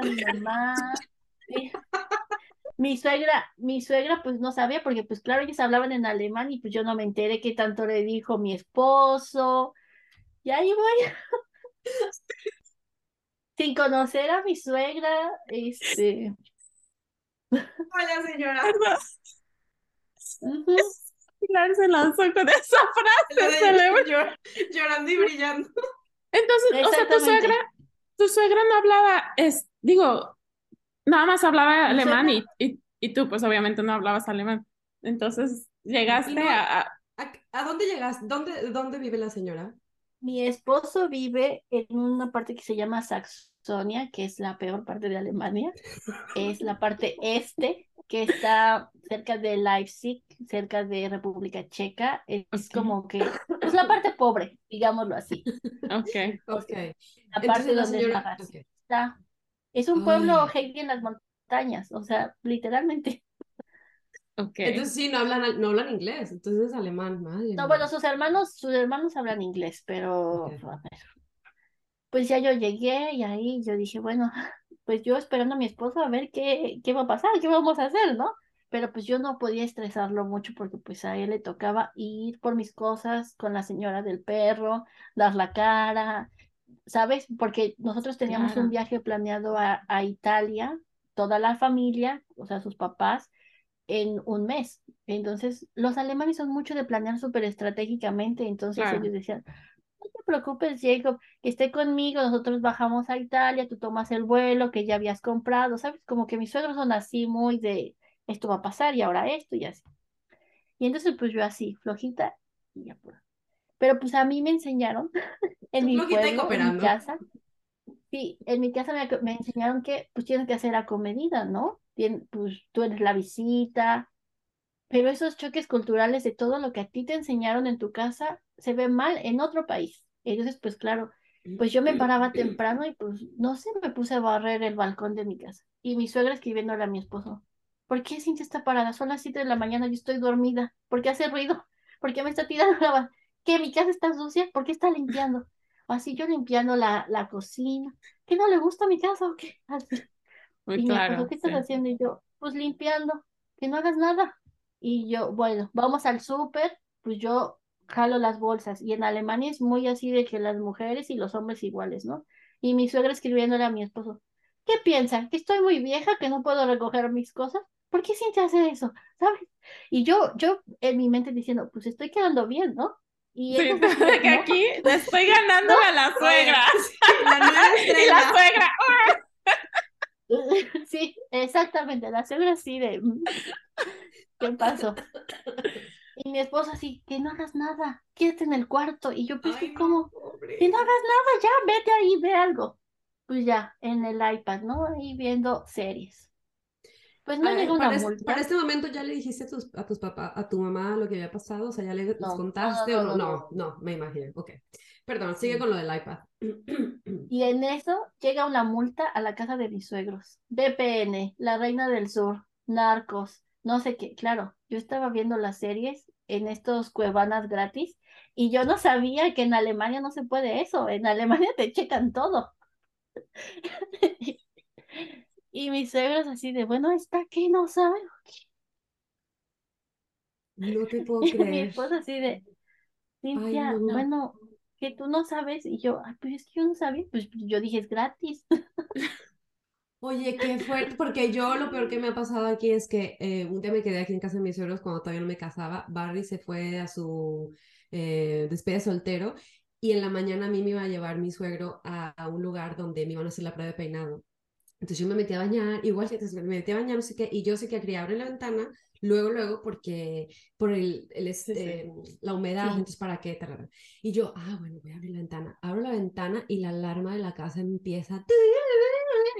sí. Mi suegra, mi suegra pues no sabía porque pues claro, ellos hablaban en alemán y pues yo no me enteré qué tanto le dijo mi esposo. Y ahí voy, sin conocer a mi suegra, este, Hola, señora. Pilar se lanzó con esa frase. Célebre. llor- llorando y brillando. Entonces, o sea, tu suegra, tu suegra no hablaba, es, digo, nada más hablaba alemán y, y, y tú pues obviamente no hablabas alemán. Entonces llegaste no- a, a- ¿A, a dónde llegas? ¿Dónde, ¿Dónde vive la señora? Mi esposo vive en una parte que se llama Saxonia, que es la peor parte de Alemania. Es la parte este, que está cerca de Leipzig, cerca de República Checa. Es Ok. como que, es la parte pobre, digámoslo así. ok, Ok. La parte Entonces la donde señora. está ok. Está. Es un pueblo heavy en las montañas, o sea, literalmente. ok. Entonces sí, no hablan, no hablan inglés, entonces es alemán, madre No, bueno, sus hermanos, sus hermanos hablan inglés, pero Ok. a ver. Pues ya yo llegué y ahí yo dije, bueno, pues yo esperando a mi esposo a ver qué, qué va a pasar, qué vamos a hacer, ¿no? Pero pues yo no podía estresarlo mucho porque pues a él le tocaba ir por mis cosas con la señora del perro, dar la cara, ¿sabes? Porque nosotros teníamos Claro. un viaje planeado a, a Italia, toda la familia, o sea, sus papás, en un mes. Entonces, los alemanes son mucho de planear súper estratégicamente, entonces Claro. ellos decían, preocupes, Jacob, que esté conmigo, nosotros bajamos a Italia, tú tomas el vuelo que ya habías comprado, ¿sabes? Como que mis suegros son así muy de, esto va a pasar y ahora esto y así. Y entonces, pues yo así, flojita, y ya. Pero pues a mí me enseñaron en mi pueblo, en casa, Sí, en mi casa me, me enseñaron que pues tienes que hacer acomedida, ¿no? Tien- pues tú eres la visita, pero esos choques culturales de todo lo que a ti te enseñaron en tu casa se ve mal en otro país. Entonces, pues claro, pues yo me paraba temprano y pues no sé, me puse a barrer el balcón de mi casa. Y mi suegra escribiéndole a mi esposo, ¿por qué Cintia está parada? Son las 7 de la mañana, yo estoy dormida. ¿Por qué hace ruido? ¿Por qué me está tirando la ¿Qué? ¿Mi casa está sucia? ¿Por qué está limpiando? Así yo limpiando la, la cocina. ¿Qué no le gusta mi casa o qué? Así. Muy Y mi esposo, claro. ¿qué estás sí. haciendo? Y yo, pues limpiando, que no hagas nada. Y yo, bueno, vamos al súper, pues yo jalo las bolsas. Y en Alemania es muy así de que las mujeres y los hombres iguales, ¿no? Y mi suegra escribiéndole a mi esposo, ¿qué piensa? ¿Que estoy muy vieja, que no puedo recoger mis cosas? ¿Por qué siente hacer eso? ¿Sabes? Y yo, yo en mi mente diciendo, pues estoy quedando bien, ¿no? Y Sí, que "No". aquí le estoy ganando a la suegra. La Y la suegra, Sí, exactamente, la suegra así de, "Mm, ¿qué pasó? Y mi esposo así, que no hagas nada, quédate en el cuarto. Y yo, pues, Ay, que no, pobre. Que no hagas nada, ya, vete ahí, ve algo. Pues ya, en el iPad, ¿no? Ahí viendo series. Pues ver, llegó una multa. para este momento ya le dijiste a tus, a tus papás, a tu mamá lo que había pasado, o sea, ya le No, no, contaste no, o no, no, no, no, me imagino, ok. Perdón, sigue Sí. con lo del iPad. Y en eso llega una multa a la casa de mis suegros. VPN, La Reina del Sur, Narcos, no sé qué. Claro, yo estaba viendo las series en estos cuevanas gratis y yo no sabía que en Alemania no se puede eso. En Alemania te checan todo. Y mis suegros así de, bueno, ¿está qué? No saben. No te puedo Y mi creer. esposa así de, Cintia, no. bueno, que tú no sabes. Y yo, ay, pues es que yo no sabía. Pues yo dije, es gratis. Oye, qué fuerte, porque yo lo peor que me ha pasado aquí es que eh, un día me quedé aquí en casa de mis suegros cuando todavía no me casaba. Barry se fue a su eh, despedida de soltero y en la mañana a mí me iba a llevar mi suegro a, a un lugar donde me iban a hacer la prueba de peinado. Entonces yo me metí a bañar, igual que me metí a bañar, no sé qué, y yo sé que quería abrir la ventana, luego, luego, porque por el, el Sí, sí. este, la humedad, Sí. entonces para qué, Tarara. Y yo, ah, bueno, voy a abrir la ventana. Abro la ventana y la alarma de la casa empieza.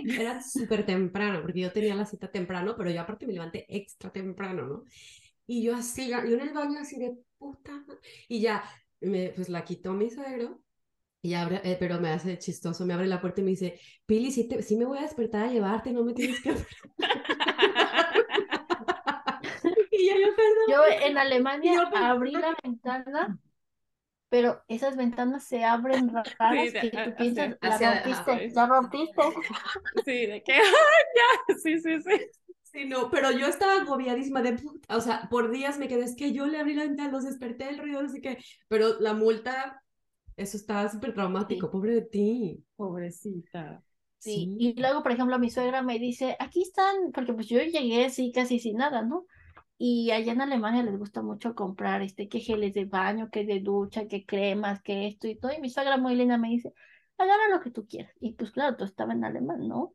Era súper temprano, porque yo tenía la cita temprano, pero yo aparte me levanté extra temprano, ¿no? Y yo así, yo en el baño así de puta. ma-". Y ya, me, pues la quitó mi suegro Y abre, eh, pero me hace chistoso, me abre la puerta y me dice, Pili, sí, te, sí me voy a despertar a llevarte, no me tienes que... y yo, yo, perdón. Yo en Alemania Yo, pero- abrí la ventana, pero esas ventanas se abren raras de- que tú hacia- piensas, la rompiste, ajá. la rompiste. Sí, de que, ya, sí, sí, sí. Sí, no, pero yo estaba agobiadísima de puta, o sea, por días me quedé, es que yo le abrí la ventana, los desperté, el ruido, así que, pero la multa, eso estaba súper traumático, pobre de ti. Pobrecita. Sí, y luego, por ejemplo, mi suegra me dice, aquí están, porque pues yo llegué así casi sin nada, ¿no? Y allá en Alemania les gusta mucho comprar, este, que geles de baño, que de ducha, que cremas, que esto y todo. Y mi suegra muy linda me dice, agarra lo que tú quieras. Y pues claro, todo estaba en alemán, ¿no?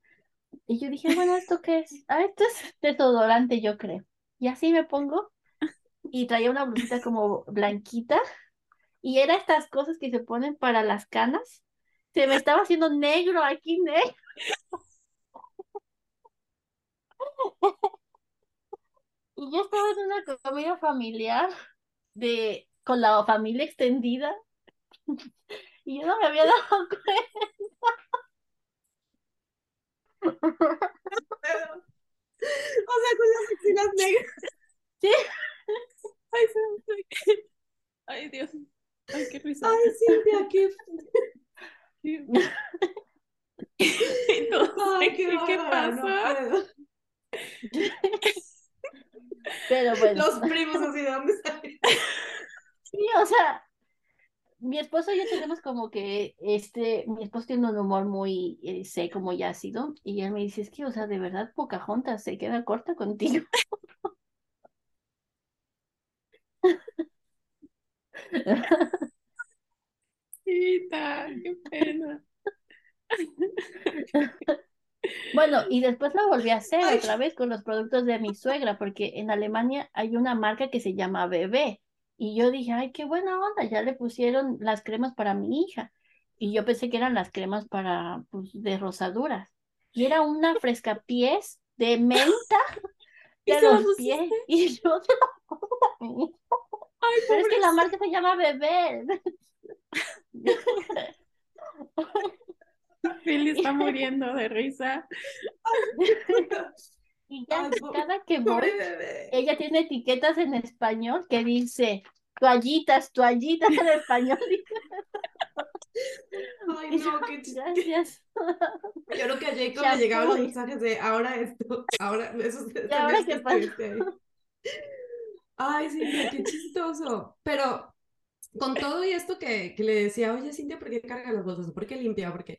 Y yo dije, bueno, ¿esto qué es? Ah, esto es desodorante, yo creo. Y así me pongo. Y traía una blusita como blanquita. Y era estas cosas que se ponen para las canas. Se me estaba haciendo negro aquí, negro. Y yo estaba en una comida familiar de con la familia extendida y yo no me había dado cuenta. O sea, con las axilas negras. Sí. Ay, se Ay, Dios. Ay, qué risa. Ay, Cintia, qué... Entonces, Ay, ¿qué, qué no pasa? Pero bueno, Los primos así, ¿de dónde salen? sí, o sea, mi esposo y yo tenemos como que este, mi esposo tiene un humor muy eh, seco, muy ácido, y él me dice, es que, o sea, de verdad, Pocahontas se queda corta contigo. Cita, qué pena. Bueno, y después lo volví a hacer Ay. otra vez con los productos de mi suegra, porque en Alemania hay una marca que se llama Bebé. Y yo dije, ay, qué buena onda, ya le pusieron las cremas para mi hija. Y yo pensé que eran las cremas para, pues, de rosaduras. Y era una frescapiés de menta ¿Y de la los pies. Y yo se la puse a mi hija. Ay, Pero es que la marca se llama Bebé. Philly está muriendo de risa. Y ya cada que voy, ella tiene etiquetas en español que dice toallitas, toallitas en español. Ay, no, qué. Gracias. Yo creo que a Jacob le llegaban los mensajes de ahora esto, ahora esos ¿Y ahora qué ahí. Ay, Cintia, qué chistoso. Pero con todo y esto que, que le decía, oye, Cintia, ¿por qué carga las bolsas? ¿Por qué limpia? Porque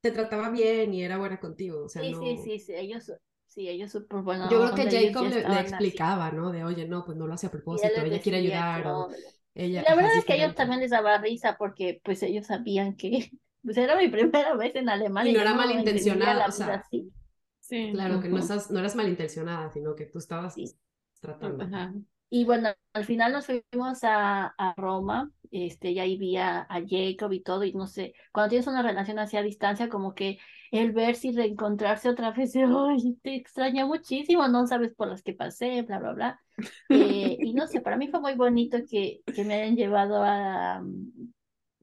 te trataba bien y era buena contigo. O sea, Sí, no... sí, sí, sí, ellos, sí, ellos súper buenos. Yo creo que Jacob le, le explicaba, ¿no? De, oye, no, pues no lo hace a propósito, ella quiere ayudar o ella... La verdad es que a ellos también les daba risa porque pues ellos sabían que pues era mi primera vez en Alemania. Y no era entendía malintencionado, la o sea, así. Sí. Claro, que no, estás, no eras malintencionada, sino que tú estabas Sí. tratando. Ajá. Y bueno, al final nos fuimos a, a Roma, este, y ahí vi a, a Jacob y todo, y no sé, cuando tienes una relación así a distancia, como que el verse y reencontrarse otra vez, ay, te extrañé muchísimo, no sabes por las que pasé, bla, bla, bla. Eh, y no sé, para mí fue muy bonito que, que me hayan llevado a, mm,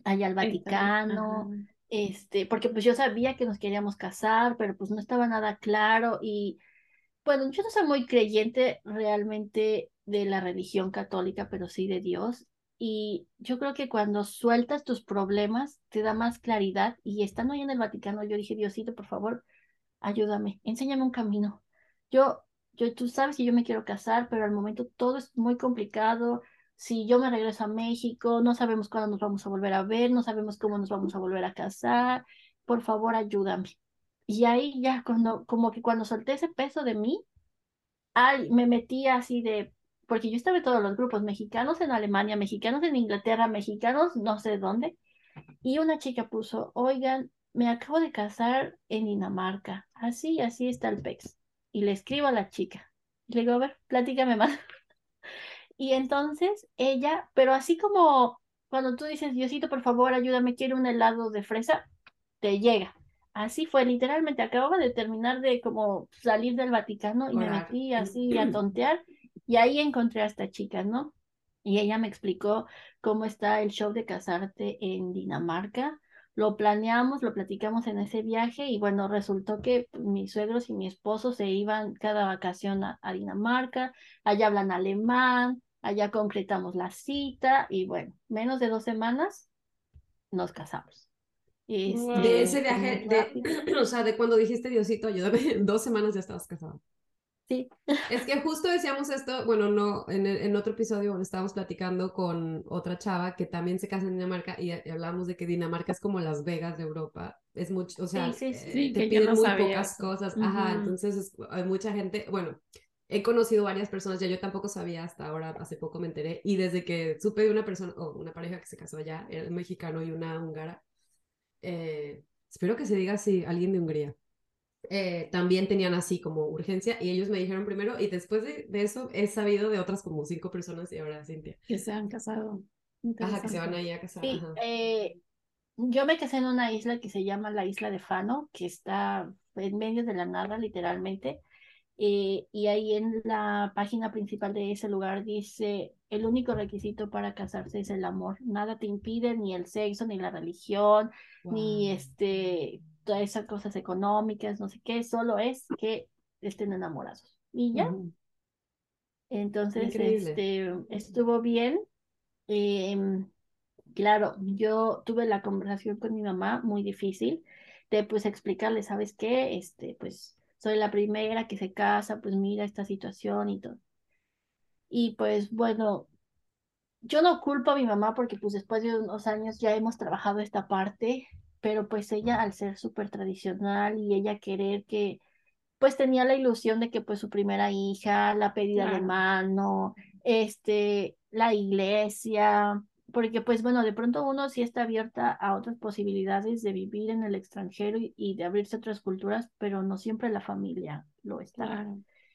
allá al Vaticano, Ajá. este, porque pues yo sabía que nos queríamos casar, pero pues no estaba nada claro y bueno, yo no soy muy creyente realmente de la religión católica, pero sí de Dios. Y yo creo que cuando sueltas tus problemas, te da más claridad. Y estando ahí en el Vaticano, yo dije, Diosito, por favor, ayúdame, enséñame un camino. Yo, yo, tú sabes que yo me quiero casar, pero al momento todo es muy complicado. Si yo me regreso a México, no sabemos cuándo nos vamos a volver a ver, no sabemos cómo nos vamos a volver a casar. Por favor, ayúdame. Y ahí ya cuando, como que cuando solté ese peso de mí, ay, me metí así de, porque yo estaba en todos los grupos, mexicanos en Alemania, mexicanos en Inglaterra, mexicanos no sé dónde, y una chica puso, oigan, me acabo de casar en Dinamarca, así, así está el PEX. Y le escribo a la chica, y le digo, a ver, platícame más. Y entonces ella, pero así como cuando tú dices, Diosito, por favor, ayúdame, quiero un helado de fresa, te llega. Así fue, literalmente, acababa de terminar de como salir del Vaticano y me metí así a tontear y ahí encontré a esta chica, ¿no? Y ella me explicó cómo está el show de casarte en Dinamarca, lo planeamos, lo platicamos en ese viaje y bueno, resultó que mis suegros y mi esposo se iban cada vacación a, Dinamarca, allá hablan alemán, allá concretamos la cita y bueno, menos de dos semanas nos casamos. Este, de ese viaje, de, o sea, de cuando dijiste Diosito, ayúdame, dos semanas ya estabas casado. Sí. Es que justo decíamos esto, bueno, no, en, en otro episodio estábamos platicando con otra chava que también se casa en Dinamarca y, hablábamos de que Dinamarca es como Las Vegas de Europa. Es mucho, o sea, eh, te piden muy pocas cosas. Ajá, entonces hay mucha gente, bueno, he conocido varias personas, ya yo tampoco sabía hasta ahora, hace poco me enteré, y desde que supe de una persona, o una pareja que se casó allá, era un mexicano y una húngara, eh, espero que se diga así, alguien de Hungría. Eh, también tenían así como urgencia y ellos me dijeron primero y después de, eso he sabido de otras como cinco personas y ahora Cintia. Que se han casado. Ajá, que se van ahí a casar. Sí, eh, yo me casé en una isla que se llama la isla de Fano, que está en medio de la nada literalmente. Eh, y ahí en la página principal de ese lugar dice, el único requisito para casarse es el amor. Nada te impide, ni el sexo, ni la religión, ni este todas esas cosas económicas, no sé qué, solo es que estén enamorados. Y ya. Entonces, este, estuvo bien. Em, claro, yo tuve la conversación con mi mamá muy difícil de pues explicarle, ¿sabes qué? Este, pues soy la primera que se casa, pues mira esta situación y todo. Y pues bueno, yo no culpo a mi mamá porque pues después de unos años ya hemos trabajado esta parte pero pues ella al ser súper tradicional y ella querer que, pues tenía la ilusión de que pues su primera hija, la pedida de mano, este, la iglesia, porque pues bueno, de pronto uno sí está abierta a otras posibilidades de vivir en el extranjero y, de abrirse a otras culturas, pero no siempre la familia lo está.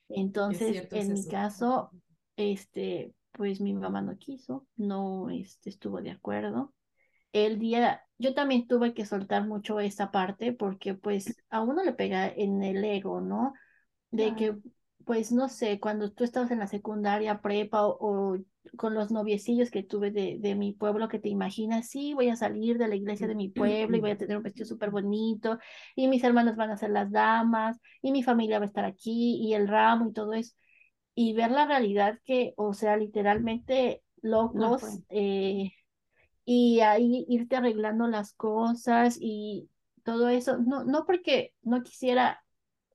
Entonces, en mi caso, este, pues mi mamá no quiso, no este, estuvo de acuerdo el día, yo también tuve que soltar mucho esa parte porque pues a uno le pega en el ego, ¿no? De que, pues no sé, cuando tú estabas en la secundaria, prepa o, con los noviecillos que tuve de, de, mi pueblo, que te imaginas, sí, voy a salir de la iglesia de mi pueblo y voy a tener un vestido súper bonito y mis hermanos van a ser las damas y mi familia va a estar aquí y el ramo y todo eso. Y ver la realidad que, o sea, literalmente locos, eh, y ahí irte arreglando las cosas y todo eso. No, no porque no quisiera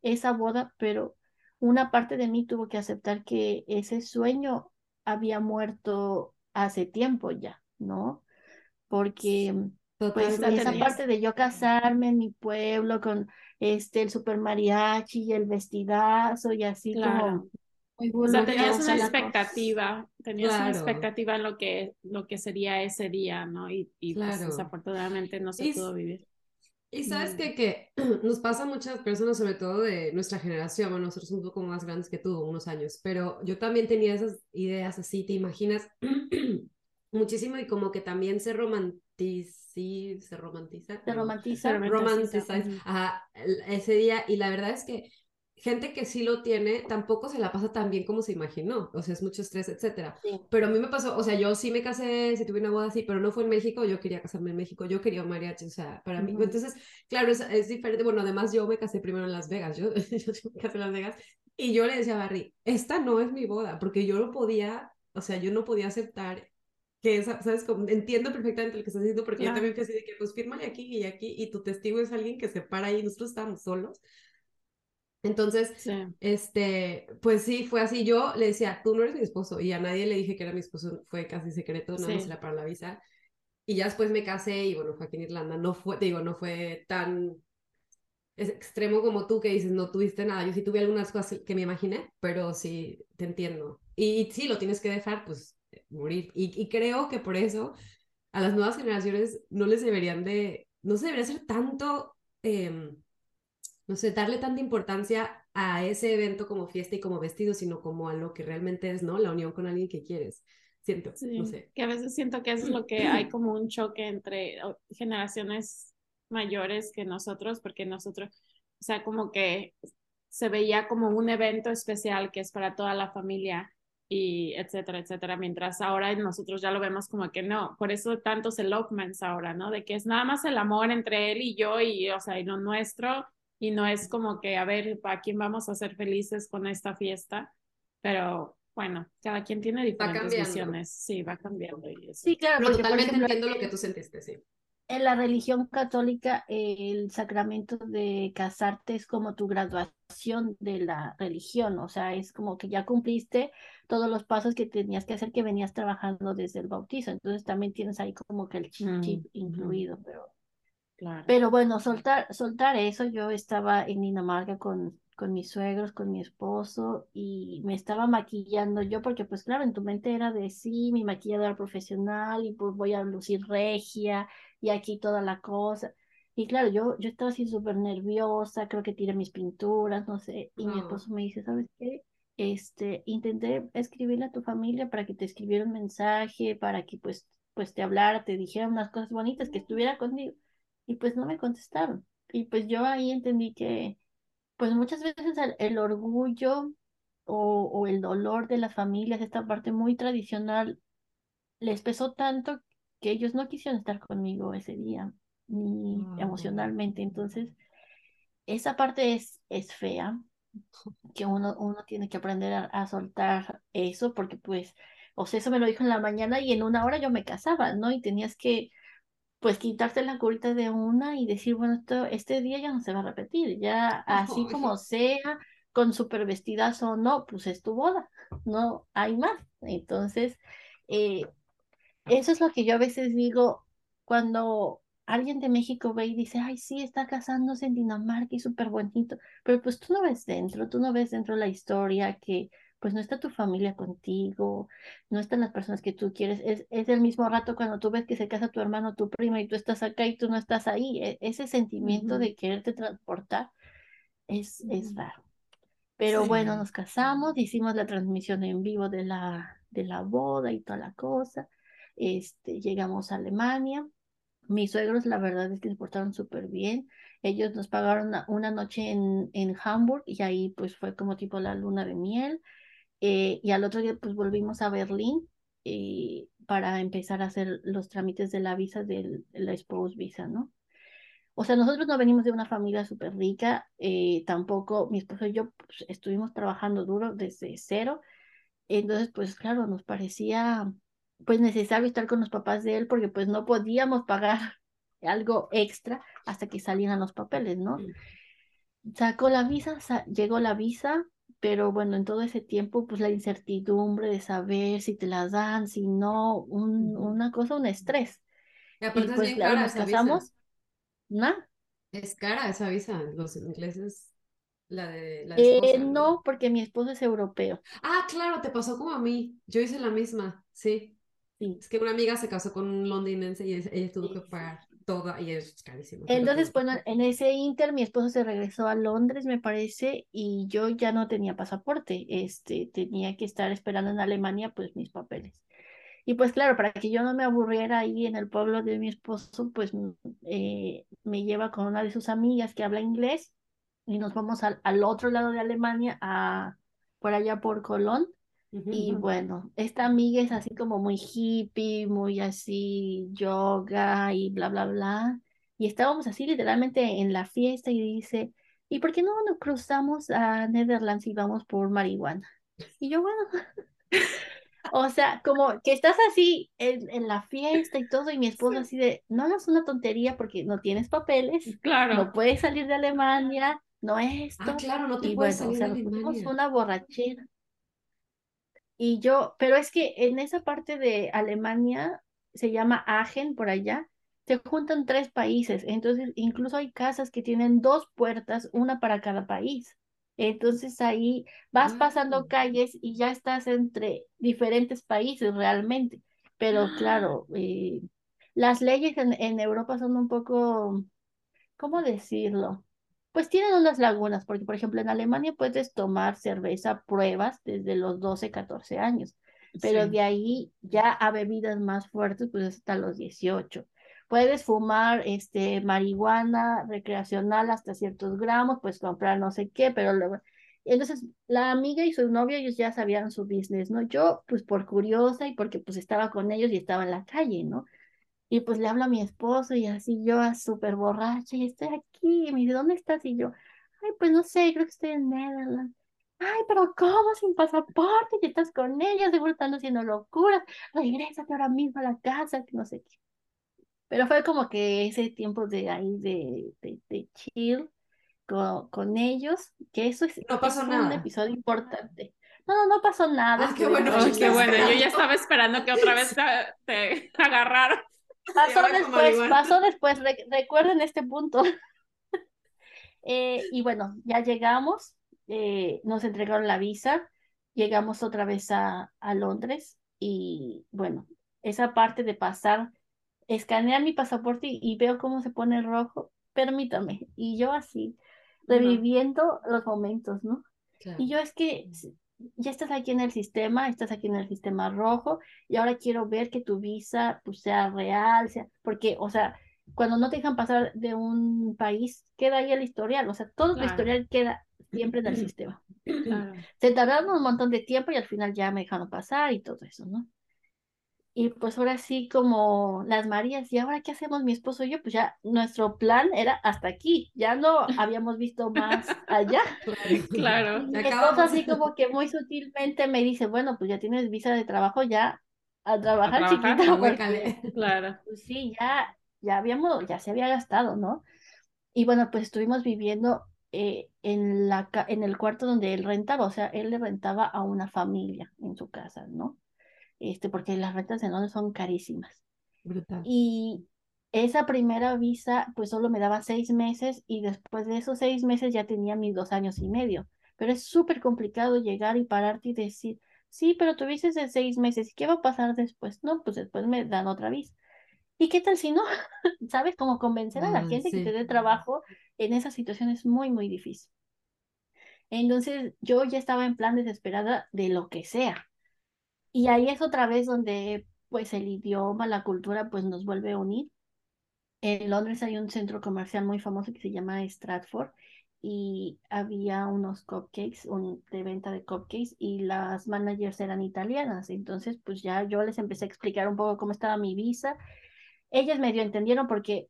esa boda, pero una parte de mí tuvo que aceptar que ese sueño había muerto hace tiempo ya, ¿no? Porque pues esa parte de yo casarme en mi pueblo con este el super mariachi y el vestidazo y así como o sea, tenías una expectativa, tenías una expectativa en lo que, lo que sería ese día, ¿no? Y, y pues, desafortunadamente no se pudo vivir. Y sabes que, que nos pasa a muchas personas, sobre todo de nuestra generación, bueno, nosotros un poco más grandes que tú, unos años, pero yo también tenía esas ideas así, te imaginas muchísimo y como que también se romantiza, se romantiza. Se romantiza. romantiza, ese día y la verdad es que gente que sí lo tiene tampoco se la pasa tan bien como se imaginó, o sea, es mucho estrés, etcétera. Pero a mí me pasó, o sea, yo sí me casé, sí tuve una boda así, pero no fue en México, yo quería casarme en México, yo quería un mariachi, o sea, para mí, entonces, claro, es, es, diferente, bueno, además yo me casé primero en Las Vegas, yo, yo me casé en Las Vegas, y yo le decía a Barry, esta no es mi boda, porque yo no podía, o sea, yo no podía aceptar que esa, ¿sabes? Como, entiendo perfectamente lo que estás diciendo, porque yo también fui así de que, pues, fírmale aquí y aquí, y tu testigo es alguien que se para ahí, nosotros estábamos solos, entonces, este, pues sí, fue así. Yo le decía, tú no eres mi esposo, y a nadie le dije que era mi esposo, fue casi secreto, nada más era para la visa. Y ya después me casé y bueno, fue aquí en Irlanda. No fue, te digo, no fue tan extremo como tú que dices, no tuviste nada. Yo sí tuve algunas cosas que me imaginé, pero sí, te entiendo. Y, sí, lo tienes que dejar, pues, morir. Y, y creo que por eso a las nuevas generaciones no les deberían de, no se debería hacer tanto... Eh, no sé, darle tanta importancia a ese evento como fiesta y como vestido, sino como a lo que realmente es, ¿no? La unión con alguien que quieres. Siento, no sé. Que a veces siento que eso es lo que hay como un choque entre generaciones mayores que nosotros, porque nosotros, o sea, como que se veía como un evento especial que es para toda la familia y etcétera, etcétera, mientras ahora nosotros ya lo vemos como que no, por eso tantos elopements ahora, ¿no? De que es nada más el amor entre él y yo y, o sea, y lo nuestro, y no es como que, a ver, ¿a quién vamos a ser felices con esta fiesta? Pero bueno, cada quien tiene diferentes visiones, sí, va cambiando. Y eso. Sí, claro, Pero porque, por totalmente ejemplo, entiendo lo que tú sentiste, sí. en la religión católica el sacramento de casarte es como tu graduación de la religión, o sea, es como que ya cumpliste todos los pasos que tenías que hacer que venías trabajando desde el bautizo, entonces también tienes ahí como que el chip, Mm, chip ujú. incluido, pero Claro. pero bueno, soltar, soltar eso, yo estaba en Dinamarca con, con mis suegros, con mi esposo y me estaba maquillando yo porque pues claro, en tu mente era de sí, mi maquilladora profesional y pues voy a lucir regia y aquí toda la cosa. Y claro, yo, yo estaba así súper nerviosa, creo que tiré mis pinturas, no sé, y mi No. esposo me dice, ¿sabes qué? Este, intenté escribirle a tu familia para que te escribiera un mensaje, para que pues, pues te hablara, te dijera unas cosas bonitas, que estuviera contigo y pues no me contestaron. Y pues yo ahí entendí que pues muchas veces el, el orgullo o, o el dolor de las familias, esta parte muy tradicional, les pesó tanto que ellos no quisieron estar conmigo ese día, ni Mm. emocionalmente. Entonces, esa parte es, es fea, que uno, uno tiene que aprender a, a soltar eso, porque pues, o sea, eso me lo dijo en la mañana y en una hora yo me casaba, ¿no? Y tenías que pues quitarte la curita de una y decir, bueno, esto, este día ya no se va a repetir, ya así como sea, con super vestidazo o no, pues es tu boda, no hay más. Entonces, eh, eso es lo que yo a veces digo cuando alguien de México ve y dice, ay, sí, está casándose en Dinamarca y súper bonito, pero pues tú no ves dentro, tú no ves dentro la historia que pues no está tu familia contigo, no están las personas que tú quieres, es, es el mismo rato cuando tú ves que se casa tu hermano, tu prima y tú estás acá y tú no estás ahí, e- ese sentimiento Ujú. de quererte transportar es, es raro. Pero Sí. bueno, nos casamos, hicimos la transmisión en vivo de la, de la boda y toda la cosa. Este, llegamos a Alemania. Mis suegros, la verdad es que se portaron súper bien. Ellos nos pagaron una, una noche en, en Hamburg y ahí pues fue como tipo la luna de miel. Eh, y al otro día pues volvimos a Berlín eh, para empezar a hacer los trámites de la visa de la spouse visa, ¿no? O sea, nosotros no venimos de una familia súper rica, eh, tampoco mi esposo y yo pues, estuvimos trabajando duro desde cero, entonces pues claro, nos parecía pues necesario estar con los papás de él porque pues no podíamos pagar algo extra hasta que salieran los papeles, ¿no? Sacó la visa, sa- llegó la visa, pero bueno, en todo ese tiempo pues la incertidumbre de saber si te la dan, si no, un- una cosa, un estrés. Y Y aparte es pues bien claro, cara nos casamos, ¿no? Es cara esa visa. Los ingleses, la de la Eh, esposa, ¿no? no, porque mi esposo es europeo. Ah, claro, te pasó como a mí. Yo hice la misma, sí. Sí. Es que una amiga se casó con un londinense y ella tuvo Sí, que pagar toda y es carísimo. Entonces, bueno, en ese inter mi esposo se regresó a Londres, me parece, y yo ya no tenía pasaporte. Este, tenía que estar esperando en Alemania, pues mis papeles. Y pues claro, para que yo no me aburriera ahí en el pueblo de mi esposo, pues mm, eh, me lleva con una de sus amigas que habla inglés y nos vamos al, al otro lado de Alemania, a, por allá por Colón. Y bueno, esta amiga es así como muy hippie, muy así yoga y bla, bla, bla. Y estábamos así literalmente en la fiesta y dice, ¿y por qué no nos cruzamos a Netherlands y vamos por marihuana? Y yo, bueno, o sea, como que estás así en, en la fiesta y todo y mi esposo así de, no hagas una tontería porque no tienes papeles, Claro. no puedes salir de Alemania, no esto. Ah, claro, no te Y puedes bueno, o salir sea, de nos una borrachera. Y yo, pero es que en esa parte de Alemania se llama Aachen, por allá, se juntan tres países. Entonces, incluso hay casas que tienen dos puertas, una para cada país. Entonces ahí vas pasando Wow. calles y ya estás entre diferentes países realmente. Pero claro, eh, las leyes en, en Europa son un poco, ¿cómo decirlo? Pues tienen unas lagunas, porque por ejemplo en Alemania puedes tomar cerveza pruebas desde los 12, 14 años, pero Sí. de ahí ya a bebidas más fuertes, pues hasta los 18. Puedes fumar este, marihuana recreacional hasta ciertos gramos, puedes comprar no sé qué, pero luego... Entonces, la amiga y su novio, ellos ya sabían su business, ¿no? Yo, pues por curiosa y porque pues estaba con ellos y estaba en la calle, ¿no? Y pues le hablo a mi esposo y así yo súper borracha y estoy aquí. Y me dice, ¿dónde estás? Y yo, ay, pues no sé, creo que estoy en Netherlands. Ay, pero ¿cómo? Sin pasaporte, y estás con ellos, seguro están haciendo locuras. Regrésate ahora mismo a la casa, que no sé qué. Pero fue como que ese tiempo de ahí de, de, de chill con, con, ellos, que eso es, no pasó es nada. un episodio importante. No, no, no pasó nada. Ah, qué bueno, qué bueno. Yo ya estaba esperando que otra vez te, te agarraran. Pasó después, pasó después, Re recuerden este punto. eh, y bueno, ya llegamos, eh, nos entregaron la visa, llegamos otra vez a, a Londres y bueno, esa parte de pasar escanear mi pasaporte y, veo cómo se pone rojo, permítame. Y yo así, reviviendo los momentos, ¿no? Claro. Y yo es que ya estás aquí en el sistema, estás aquí en el sistema rojo y ahora quiero ver que tu visa pues, sea real, sea, porque, o sea, cuando no te dejan pasar de un país, queda ahí el historial, o sea, todo claro. el historial queda siempre en el sistema. Claro. Se tardaron un montón de tiempo y al final ya me dejaron pasar y todo eso, ¿no? Y pues ahora sí, como las Marías, ¿y ahora qué hacemos mi esposo y yo? Pues ya nuestro plan era hasta aquí, ya no habíamos visto más allá. Claro. Y esposo así como que muy sutilmente me dice, bueno, pues ya tienes visa de trabajo, ya a trabajar, A trabajar, chiquita. Porque, claro. Pues sí, ya, ya habíamos, ya se había gastado, ¿no? Y bueno, pues estuvimos viviendo eh, en, la, en el cuarto donde él rentaba, o sea, él le rentaba a una familia en su casa, ¿no? Este, porque las rentas en Londres son carísimas. Brutal. Y esa primera visa, pues solo me daba seis meses y después de esos seis meses ya tenía mis dos años y medio. Pero es súper complicado llegar y pararte y decir, sí, pero tuviste de seis meses, ¿y qué va a pasar después? No, pues después me dan otra visa. ¿Y qué tal si no? ¿Sabes? Cómo convencer a la gente sí. que te dé trabajo en esa situación es muy, muy difícil. Entonces yo ya estaba en plan desesperada de lo que sea. Y ahí es otra vez donde pues el idioma, la cultura pues nos vuelve a unir. En Londres hay un centro comercial muy famoso que se llama Stratford y había unos cupcakes, un, de venta de cupcakes y las managers eran italianas. Entonces pues ya yo les empecé a explicar un poco cómo estaba mi visa. Ellas medio entendieron porque,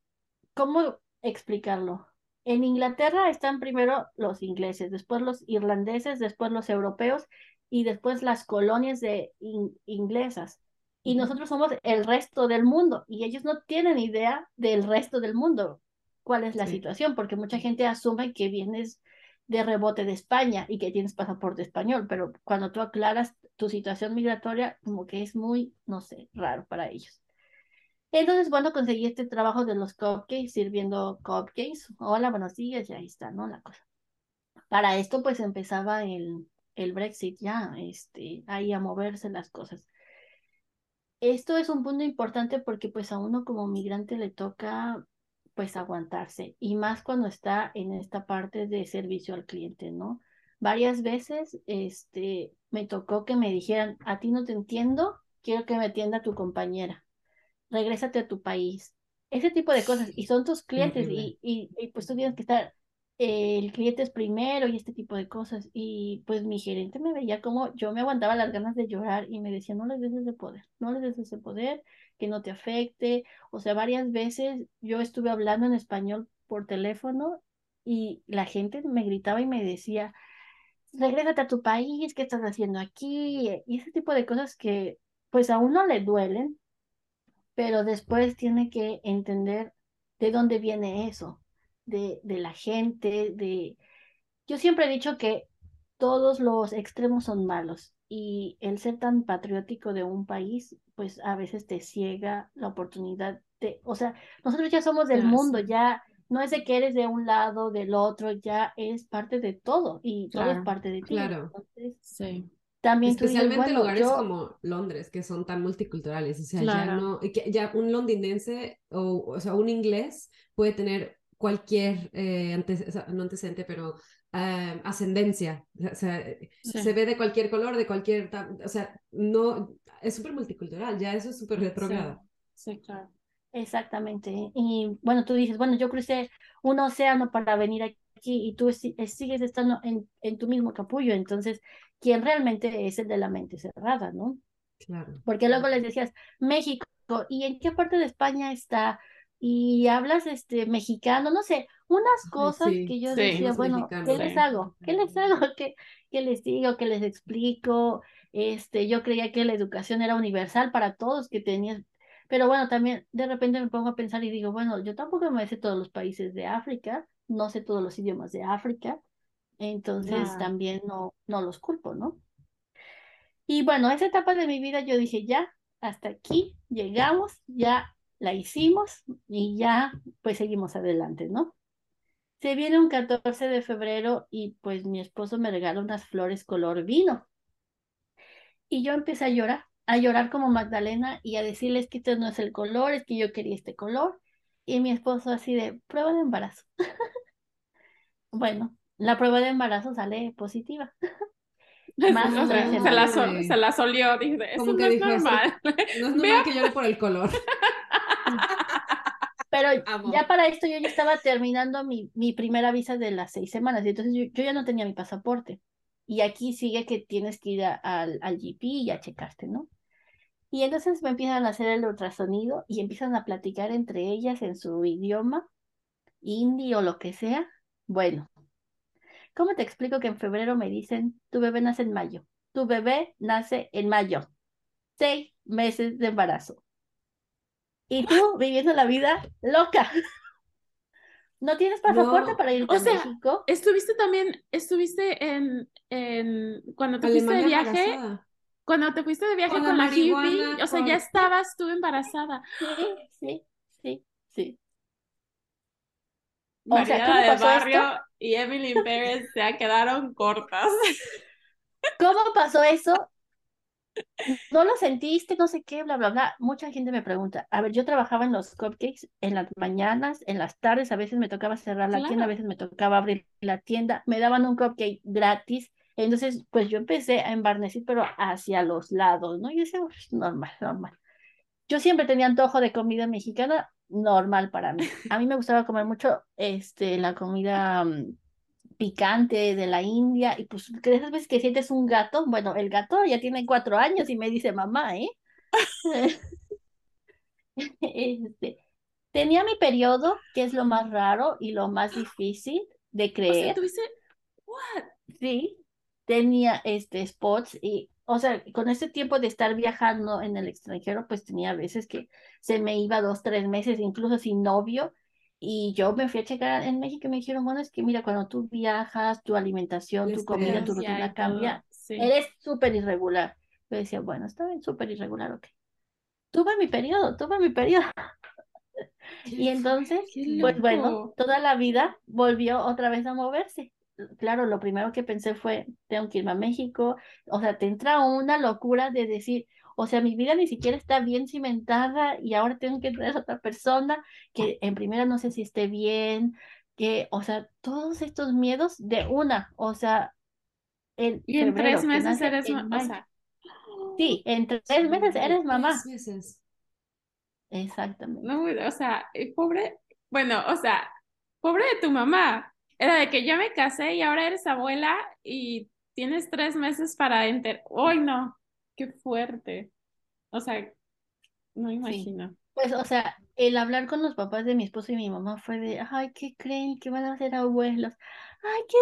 ¿cómo explicarlo? En Inglaterra están primero los ingleses, después los irlandeses, después los europeos y después las colonias de in inglesas. Y nosotros somos el resto del mundo y ellos no tienen idea del resto del mundo, cuál es la Sí. situación, porque mucha gente asume que vienes de rebote de España y que tienes pasaporte español, pero cuando tú aclaras tu situación migratoria, como que es muy, no sé, raro para ellos. Entonces, bueno, conseguí este trabajo de los cupcakes, sirviendo cupcakes. Hola, buenos días, ya está, ¿no? La cosa. Para esto, pues empezaba el, el Brexit ya, este, ahí a moverse las cosas. Esto es un punto importante porque pues a uno como migrante le toca pues aguantarse y más cuando está en esta parte de servicio al cliente, ¿no? Varias veces este, me tocó que me dijeran, a ti no te entiendo, quiero que me atienda tu compañera, regrésate a tu país. Ese tipo de cosas y son tus clientes y, y, y pues tú tienes que estar el cliente es primero y este tipo de cosas. Y pues mi gerente me veía como yo me aguantaba las ganas de llorar y me decía, no les des ese poder, no les des ese poder, que no te afecte. O sea, varias veces yo estuve hablando en español por teléfono y la gente me gritaba y me decía, regrésate a tu país, ¿qué estás haciendo aquí? Y ese tipo de cosas que pues a uno le duelen, pero después tiene que entender de dónde viene eso de, de la gente, de... Yo siempre he dicho que todos los extremos son malos y el ser tan patriótico de un país, pues a veces te ciega la oportunidad de, o sea, nosotros ya somos del Claro, mundo, sí. ya no es de que eres de un lado, del otro, ya eres parte de todo y todo es Claro, parte de ti. claro. Entonces, Sí. también tú dices, Especialmente bueno, lugares yo- como Londres, que son tan multiculturales. O sea, ya Claro. no, y que ya un londinense o, o sea, un inglés puede tener cualquier, eh, ante- o sea, no antecedente, pero eh, ascendencia. O sea, Sí. se ve de cualquier color, de cualquier, o sea, no, es súper multicultural, ya eso es súper retrogrado. Sí, claro. Exactamente. Y bueno, tú dices, bueno, yo crucé un océano para venir aquí y tú sigues estando en, en tu mismo capullo. Entonces, ¿quién realmente es el de la mente cerrada, no? Claro. Porque luego les decías, México, ¿y en qué parte de España está? Y hablas este mexicano, no sé, unas cosas que yo decía, bueno, ¿qué les hago? ¿Qué les hago? ¿Qué, ¿Qué les digo? ¿Qué les explico? Este, yo creía que la educación era universal para todos, que tenías, pero bueno, también de repente me pongo a pensar y digo, bueno, yo tampoco me sé todos los países de África, no sé todos los idiomas de África, entonces también no, no los culpo, ¿no? Y bueno, esa etapa de mi vida yo dije, ya, hasta aquí llegamos, ya la hicimos y ya pues seguimos adelante, ¿no? Se viene un 14 de febrero y pues mi esposo me regala unas flores color vino. Y yo empecé a llorar, a llorar como Magdalena y a decirles que este no es el color, es que yo quería este color. Y mi esposo así de prueba de embarazo. bueno, la prueba de embarazo sale positiva. Más se, la se la solió, dice, eso no es normal. No es normal que llore por el color. Pero ya para esto yo ya estaba terminando mi, mi primera visa de las seis semanas, y entonces yo, yo, ya no tenía mi pasaporte. Y aquí sigue que tienes que ir al, al GP y a checarte, ¿no? Y entonces me empiezan a hacer el ultrasonido y empiezan a platicar entre ellas en su idioma, hindi o lo que sea. Bueno, ¿Cómo te explico que en febrero me dicen, tu bebé nace en mayo? Tu bebé nace en mayo. Seis meses de embarazo. Y tú viviendo la vida loca. ¿No tienes pasaporte para ir a México? Estuviste también, estuviste en, en cuando te fuiste de viaje, cuando te fuiste de viaje con, la, hippie, o sea, ya estabas tú embarazada. Sí, sí, sí, sí. O sea, ¿cómo pasó barrio y Emily Pérez se quedaron cortas. ¿Cómo pasó eso? No lo sentiste, no sé qué, bla, bla, bla. Mucha gente me pregunta. A ver, yo trabajaba en los cupcakes en las mañanas, en las tardes, a veces me tocaba cerrar la tienda, a veces me tocaba abrir la tienda, me daban un cupcake gratis. Entonces, pues yo empecé a embarnecer, pero hacia los lados, ¿no? Y decía, normal, normal. Yo siempre tenía antojo de comida mexicana, normal para mí. A mí me gustaba comer mucho este, la comida mm, picante de la India y pues que esas veces que sientes un gato, bueno, el gato ya tiene cuatro años y me dice mamá, ¿eh? este, tenía mi periodo, que es lo más raro y lo más difícil de creer. O sea, what? Sí, tenía este spots y o sea, con ese tiempo de estar viajando en el extranjero, pues tenía veces que se me iba dos, tres meses, incluso sin novio, y yo me fui a checar en México y me dijeron, bueno, es que mira, cuando tú viajas, tu alimentación, tu comida, tu rutina cambia, eres súper irregular. Yo decía, bueno, está bien, súper irregular, ok. Tuve mi periodo, tuve mi periodo. y entonces, pues bueno, toda la vida volvió otra vez a moverse claro, lo primero que pensé fue, tengo que irme a México, o sea, te entra una locura de decir, o sea, mi vida ni siquiera está bien cimentada y ahora tengo que traer a otra persona que en primera no sé si esté bien, que, o sea, todos estos miedos de una, o sea, en y en tres meses eres mamá. sí, en tres meses eres mamá. Tres meses. Exactamente. No, o sea, pobre, bueno, o sea, pobre de tu mamá, era de que yo me casé y ahora eres abuela y tienes tres meses para enter. ¡Ay, no! ¡Qué fuerte! O sea, no imagino. Pues, o sea, el hablar con los papás de mi esposo y mi mamá fue de, ay, ¿qué creen? que van a ser abuelos? ¡Ay, qué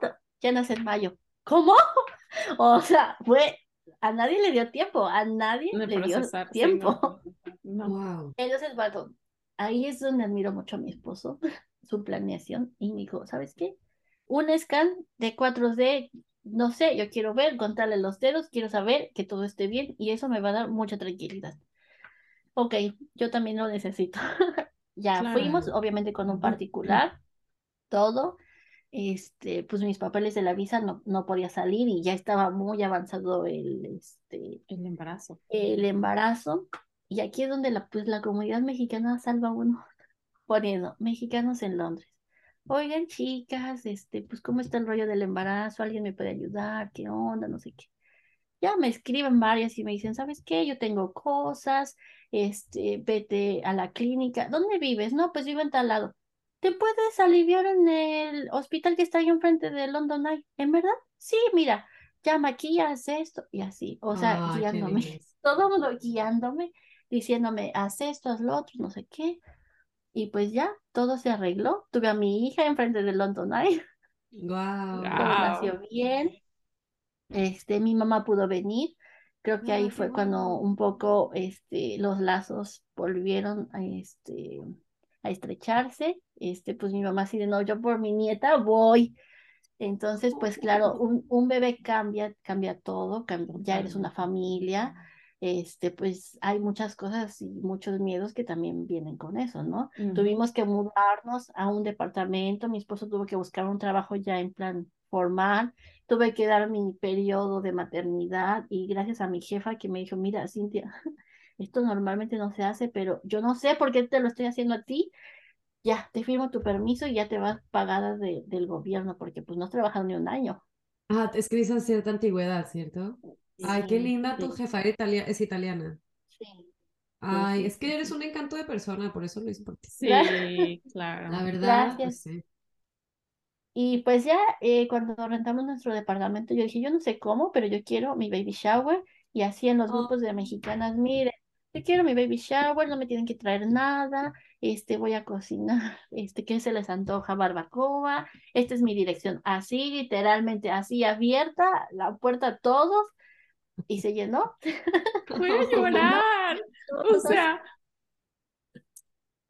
bonito! Ya nace en mayo. ¿Cómo? o sea, fue, a nadie le dio tiempo, a nadie le dio tiempo. Entonces, bueno, ahí es donde admiro mucho a mi esposo, su planeación y me dijo, ¿sabes qué? Un scan de 4D, no sé, yo quiero ver, contarle los dedos, quiero saber que todo esté bien y eso me va a dar mucha tranquilidad. Ok, yo también lo necesito. ya fuimos, obviamente con un particular, todo. Este, pues mis papeles de la visa no, no podía salir y ya estaba muy avanzado el, este, el embarazo. El embarazo. Y aquí es donde la, pues, la comunidad mexicana salva uno poniendo mexicanos en Londres. Oigan, chicas, este, pues, ¿cómo está el rollo del embarazo? ¿Alguien me puede ayudar? ¿Qué onda? No sé qué. Ya me escriben varias y me dicen, ¿sabes qué? Yo tengo cosas, este, vete a la clínica. ¿Dónde vives? No, pues vivo en tal lado. ¿te puedes aliviar en el hospital que está ahí enfrente de London Eye? ¿En verdad? Sí, mira, llama aquí, haz esto y así. O sea, guiándome. Todo mundo guiándome, diciéndome, haz esto, haz lo otro, no sé qué. Y pues ya, todo se arregló. Tuve a mi hija enfrente de London Eye, Guau. todo Guau. nació bien. Este, mi mamá pudo venir. Creo que Ah, ahí fue cuando un poco este, los lazos volvieron a, este, a estrecharse. Este, pues mi mamá así de no, yo por mi nieta voy. Entonces, pues claro, un, un bebé cambia, cambia todo, cambia- ya eres una familia, este, pues hay muchas cosas y muchos miedos que también vienen con eso, ¿no? Tuvimos que mudarnos a un departamento, mi esposo tuvo que buscar un trabajo ya en plan formal, tuve que dar mi periodo de maternidad y gracias a mi jefa que me dijo, mira, Cintia, esto normalmente no se hace, pero yo no sé por qué te lo estoy haciendo a ti, ya, te firmo tu permiso y ya te vas pagada de- del gobierno porque pues no has trabajado ni un año. Ah, es que dices cierta antigüedad, ¿cierto? Ay, qué linda tu jefa, italia- es italiana. sí, Ay, es que eres un encanto de persona, por eso lo hice por ti. Sí, La claro. verdad, Gracias. pues sí. Y pues ya eh, cuando rentamos nuestro departamento, yo dije, yo no sé cómo, pero yo quiero mi baby shower. Y así en los grupos de Oh. mexicanas, mire, yo quiero mi baby shower, no me tienen que traer nada, este, voy a cocinar, este, ¿qué se les antoja? Barbacoa, esta es mi dirección, así, literalmente, así abierta, la puerta a todos, y se llenó. Voy a llorar. O sea,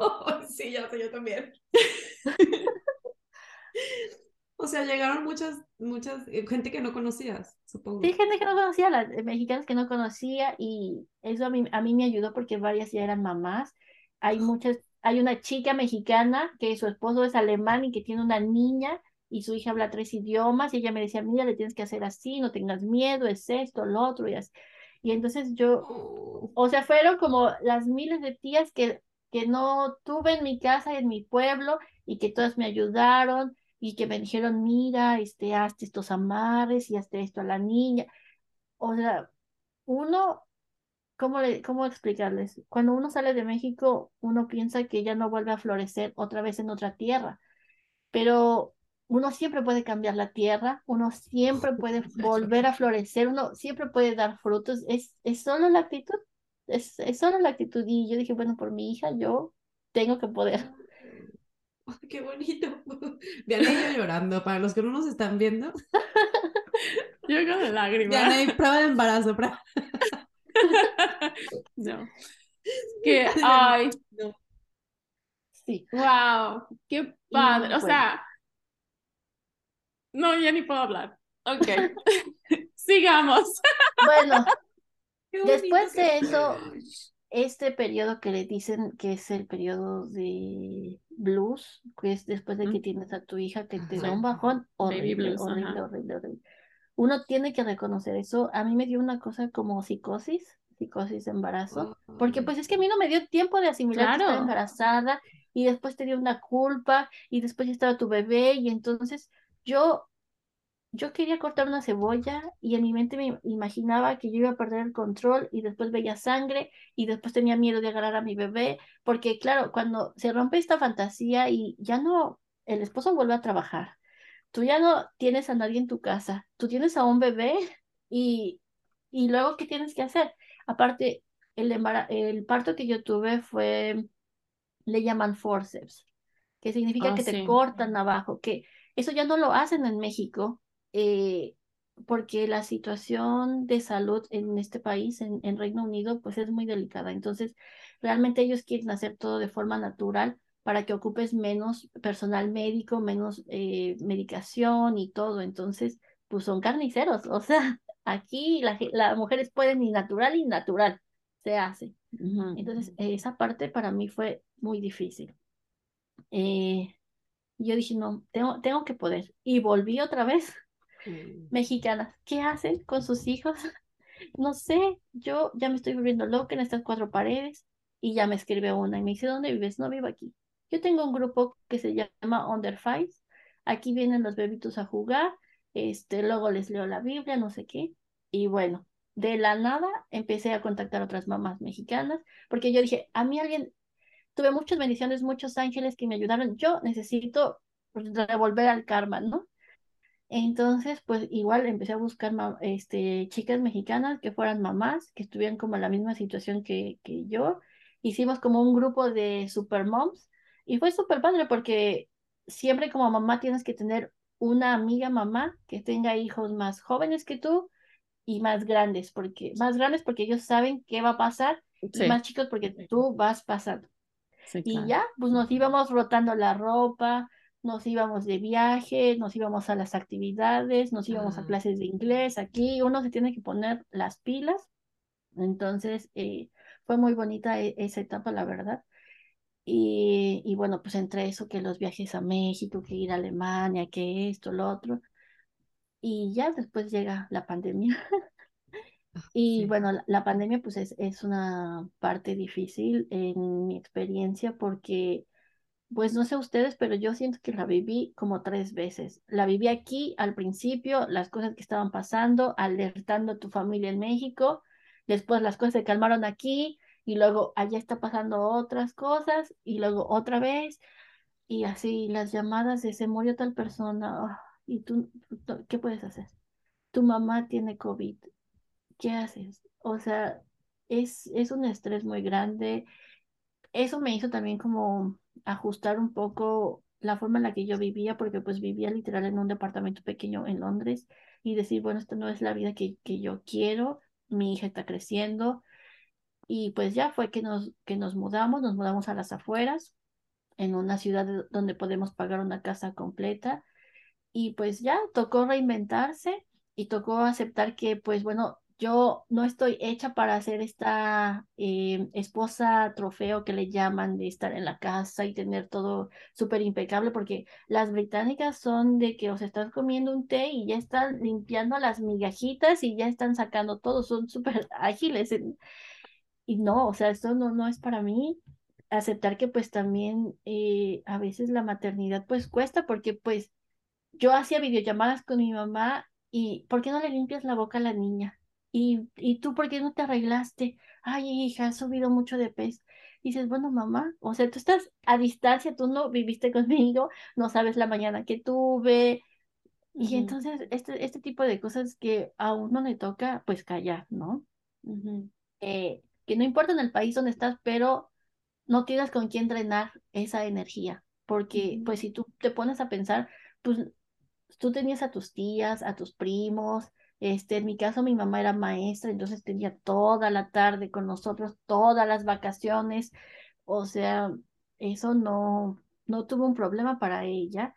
sí, ya sé, yo también. O sea, llegaron muchas, muchas, eh, gente que no conocías, supongo. Sí, gente que no conocía, las eh, mexicanas que no conocía y eso a mí, a mí me ayudó porque varias ya eran mamás. Hay muchas, hay una chica mexicana que su esposo es alemán y que tiene una niña y su hija habla tres idiomas y ella me decía, mira, le tienes que hacer así, no tengas miedo, es esto, lo otro y así. Y entonces yo, Oh. o sea, fueron como las miles de tías que, que no tuve en mi casa y en mi pueblo y que todas me ayudaron y que me dijeron, mira, este, hazte estos amarres y hazte esto a la niña. O sea, uno, ¿cómo, le, cómo explicarles? Cuando uno sale de México, uno piensa que ya no vuelve a florecer otra vez en otra tierra, pero uno siempre puede cambiar la tierra, uno siempre puede volver a florecer, uno siempre puede dar frutos, es, es solo la actitud, es, es solo la actitud. Y yo dije, bueno, por mi hija, yo tengo que poder. Qué bonito. Diana y yo llorando, para los que no nos están viendo. yo con Diana lágrimas. y prueba de embarazo. prueba- No. Que, ay, No. Sí. wow, qué padre. O bueno. sea, no, ya ni puedo hablar. Ok, sigamos. Bueno, Después que- de eso, este periodo que le dicen que es el periodo de blues, que es después de que tienes a tu hija que te da un bajón Baby horrible, blues, horrible, ajá. horrible, horrible. Uno tiene que reconocer eso. A mí me dio una cosa como psicosis, psicosis de embarazo, porque pues es que a mí no me dio tiempo de asimilar que estaba Claro. embarazada y después te dio una culpa y después ya estaba tu bebé y entonces yo yo quería cortar una cebolla y en mi mente me imaginaba que yo iba a perder el control y después veía sangre y después tenía miedo de agarrar a mi bebé, porque claro, cuando se rompe esta fantasía y ya no, el esposo vuelve a trabajar, tú ya no tienes a nadie en tu casa, tú tienes a un bebé y, y luego, ¿qué tienes que hacer? Aparte, el, el parto que yo tuve fue, le llaman forceps, que significa Oh, que te sí. cortan abajo, que eso ya no lo hacen en México, eh, porque la situación de salud en este país, en, en Reino Unido, pues es muy delicada. Entonces, realmente ellos quieren hacer todo de forma natural para que ocupes menos personal médico, menos eh, medicación y todo. Entonces, pues son carniceros. O sea, aquí la las mujeres pueden y natural y natural se hace. Entonces, esa parte para mí fue muy difícil. Eh, yo dije, no, tengo, tengo que poder. Y volví otra vez, Mm. mexicanas. ¿Qué hacen con sus hijos? No sé, yo ya me estoy volviendo loca en estas cuatro paredes. Y ya me escribe una y me dice, ¿dónde vives? No vivo aquí. Yo tengo un grupo que se llama Under Fives. Aquí vienen los bebitos a jugar. Este, luego les leo la Biblia, no sé qué. Y bueno, de la nada empecé a contactar a otras mamás mexicanas, porque yo dije, a mí alguien tuve muchas bendiciones, muchos ángeles que me ayudaron. Yo necesito revolver al karma, ¿no? Entonces, pues igual empecé a buscar este, chicas mexicanas que fueran mamás, que estuvieran como en la misma situación que, que yo. Hicimos como un grupo de super moms y fue súper padre porque siempre como mamá tienes que tener una amiga mamá que tenga hijos más jóvenes que tú y más grandes, porque más grandes porque ellos saben qué va a pasar y más chicos porque tú vas pasando. Y ya, pues nos íbamos rotando la ropa, nos íbamos de viaje, nos íbamos a las actividades, nos íbamos a ah. clases de inglés. Aquí uno se tiene que poner las pilas. Entonces, eh, fue muy bonita e, esa etapa, la verdad. Y, y, bueno, pues entre eso, que los viajes a México, que ir a Alemania, que esto, lo otro. Y ya después llega la pandemia. Y bueno, la, la, pandemia pues es, es una parte difícil en mi experiencia porque pues no sé ustedes, pero yo siento que la viví como tres veces. La viví aquí al principio, las cosas que estaban pasando, alertando a tu familia en México, después las cosas se calmaron aquí y luego allá está pasando otras cosas y luego otra vez y así las llamadas de se murió tal persona ah, y tú, ¿qué puedes hacer? Tu mamá tiene COVID, ¿qué haces? O sea, es, es un estrés muy grande. Eso me hizo también como ajustar un poco la forma en la que yo vivía, porque pues vivía literal en un departamento pequeño en Londres y decir, bueno, esta no es la vida que, que yo quiero, mi hija está creciendo y pues ya fue que nos, que nos mudamos, nos mudamos a las afueras, en una ciudad donde podemos pagar una casa completa y pues ya tocó reinventarse y tocó aceptar que pues bueno, yo no estoy hecha para ser esta eh, esposa trofeo que le llaman de estar en la casa y tener todo súper impecable, porque las británicas son de que os estás comiendo un té y ya están limpiando las migajitas y ya están sacando todo, son súper ágiles. Y no, o sea, esto no, no es para mí. Aceptar que pues también eh, a veces la maternidad pues cuesta, porque pues yo hacía videollamadas con mi mamá y ¿por qué no le limpias la boca a la niña? ¿Y, ¿Y tú por qué no te arreglaste? Ay, hija, has subido mucho de peso. Y dices, bueno, mamá, o sea, tú estás a distancia, tú no viviste conmigo, no sabes la mañana que tuve. Y entonces, este, este tipo de cosas que a uno le toca, pues callar, ¿no? Eh, que no importa en el país donde estás, pero no tienes con quién drenar esa energía. Porque, pues, si tú te pones a pensar, pues tú tenías a tus tías, a tus primos, este, en mi caso, mi mamá era maestra, entonces tenía toda la tarde con nosotros, todas las vacaciones. O sea, eso no, no tuvo un problema para ella.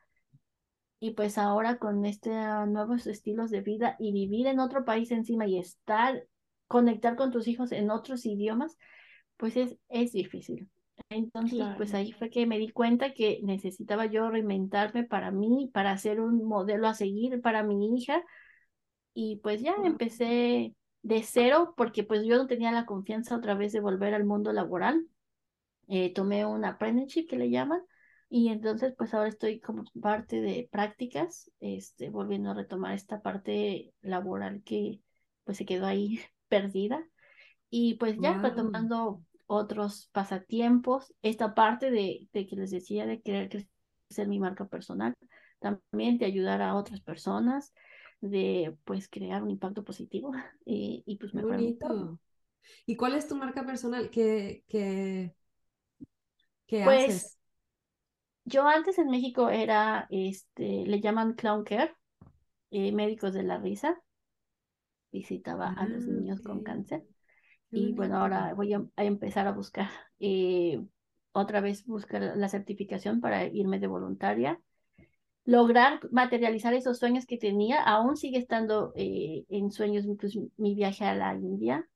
Y pues ahora con este nuevos estilos de vida y vivir en otro país encima y estar, conectar con tus hijos en otros idiomas, pues es, es difícil. Entonces, pues ahí fue que me di cuenta que necesitaba yo reinventarme para mí, para hacer un modelo a seguir para mi hija y pues ya empecé de cero porque pues yo no tenía la confianza otra vez de volver al mundo laboral. Eh, tomé un apprenticeship que le llaman y entonces pues ahora estoy como parte de prácticas, este, volviendo a retomar esta parte laboral que pues se quedó ahí perdida. Y pues ya retomando otros pasatiempos, esta parte de, de que les decía de querer crecer mi marca personal, también de ayudar a otras personas, de pues crear un impacto positivo y, y pues mejorar. Bonito. ¿Y cuál es tu marca personal? ¿Qué, qué, qué pues, haces? Yo antes en México era, este, le llaman Clown Care, eh, médicos de la risa. Visitaba a los ah, niños con cáncer. y bueno, ahora voy a, empezar a buscar, eh, otra vez buscar la certificación para irme de voluntaria lograr materializar esos sueños que tenía. Aún sigue estando eh, en sueños pues, mi viaje a la India.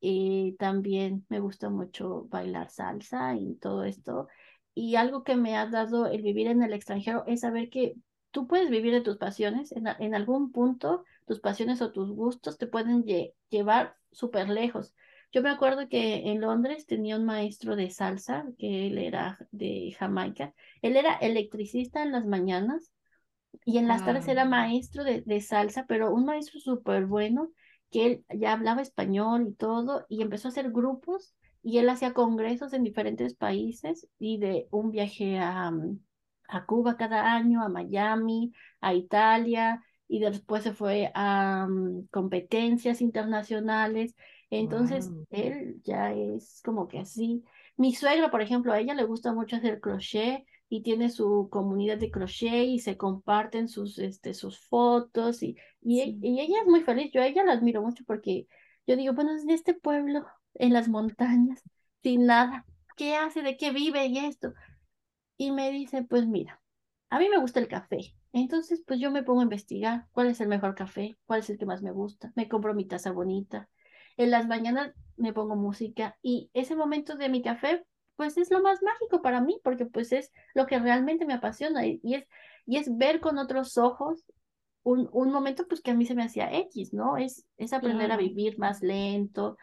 Eh, también me gusta mucho bailar salsa y todo esto. Y algo que me ha dado el vivir en el extranjero es saber que tú puedes vivir de tus pasiones. En, en algún punto, tus pasiones o tus gustos te pueden llevar súper lejos. Yo me acuerdo que en Londres tenía un maestro de salsa, que él era de Jamaica. Él era electricista en las mañanas y en las tardes era maestro de, de salsa, pero un maestro súper bueno, que él ya hablaba español y todo, y empezó a hacer grupos y él hacía congresos en diferentes países y de un viaje a, mm, a Cuba cada año, a Miami, a Italia, y después se fue a mm, competencias internacionales. Entonces, Wow. él ya es como que así. Mi suegra, por ejemplo, a ella le gusta mucho hacer crochet y tiene su comunidad de crochet y se comparten sus, este, sus fotos y, y, e- Sí. y ella es muy feliz. Yo a ella la admiro mucho porque yo digo, bueno, es de este pueblo, en las montañas, sin nada. ¿Qué hace? ¿De qué vive? Y esto. Y me dice, pues mira, a mí me gusta el café. Entonces, pues yo me pongo a investigar cuál es el mejor café, cuál es el que más me gusta. Me compro mi taza bonita. En las mañanas me pongo música y ese momento de mi café, pues es lo más mágico para mí, porque pues es lo que realmente me apasiona y, y es, y es ver con otros ojos un, un momento pues que a mí se me hacía X, ¿no? Es, es aprender a vivir más lento,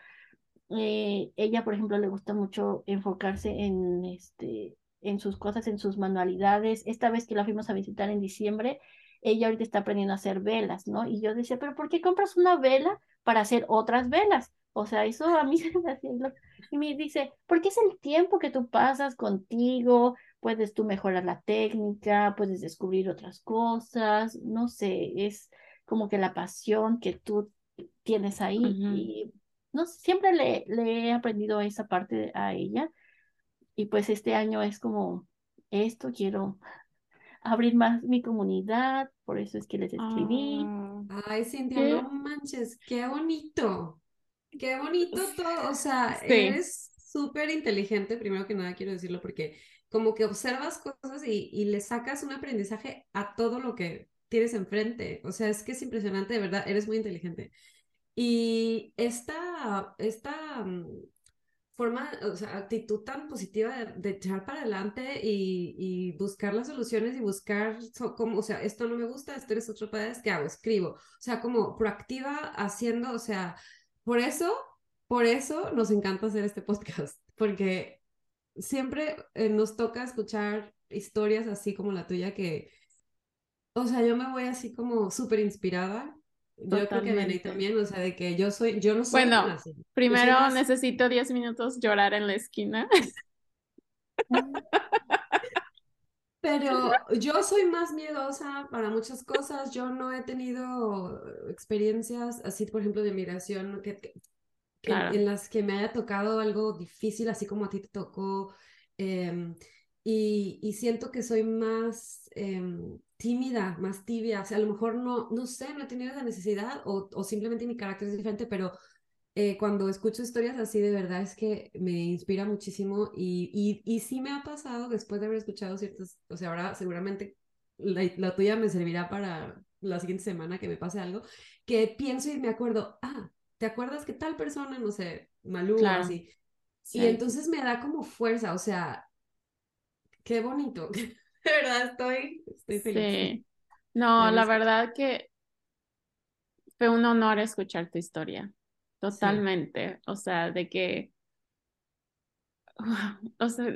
eh, ella, por ejemplo, le gusta mucho enfocarse en, este, en sus cosas, en sus manualidades. Esta vez que la fuimos a visitar en diciembre, ella ahorita está aprendiendo a hacer velas, ¿no? Y yo decía, pero ¿por qué compras una vela para hacer otras velas? O sea, eso a mí se me hacía loco. Y me dice, porque es el tiempo que tú pasas contigo, puedes tú mejorar la técnica, puedes descubrir otras cosas, no sé, es como que la pasión que tú tienes ahí y no siempre le, le he aprendido esa parte a ella y pues este año es como esto, quiero abrir más mi comunidad, por eso es que les escribí. Ah, Ay, Cintia, qué- no manches, qué bonito. Qué bonito todo. O sea, Sí. eres súper inteligente, primero que nada quiero decirlo, porque como que observas cosas y, y le sacas un aprendizaje a todo lo que tienes enfrente. O sea, es que es impresionante, de verdad, eres muy inteligente. Y esta, esta mm, forma, o sea, actitud tan positiva de, de echar para adelante y, y buscar las soluciones y buscar so- como, o sea, esto no me gusta, esto es otro pedazo, ¿qué hago? Escribo. O sea, como proactiva haciendo, o sea, por eso, por eso nos encanta hacer este podcast, porque siempre eh, nos toca escuchar historias así como la tuya que, o sea, yo me voy así como súper inspirada. Yo creo que Totalmente. también, o sea, de que yo soy, yo no soy Bueno, así. Soy primero más- necesito 10 minutos llorar en la esquina. Pero yo soy más miedosa para muchas cosas. Yo no he tenido experiencias así, por ejemplo, de migración, que, que- que- en, Claro. en las que me haya tocado algo difícil, así como a ti te tocó. em, y, y siento que soy más em, tímida, más tibia. O sea, a lo mejor no, no sé, no he tenido esa necesidad o, o simplemente mi carácter es diferente, pero eh, cuando escucho historias así, de verdad es que me inspira muchísimo y, y, y sí me ha pasado después de haber escuchado ciertas, o sea, ahora seguramente la, la tuya me servirá para la siguiente semana que me pase algo, que pienso y me acuerdo, ah, ¿te acuerdas que tal persona, no sé, Malú Claro. así? Sí. Y entonces me da como fuerza, o sea, qué bonito, de verdad estoy, estoy feliz. Sí. No, la verdad que fue un honor escuchar tu historia. Totalmente. O sea, de que, o sea,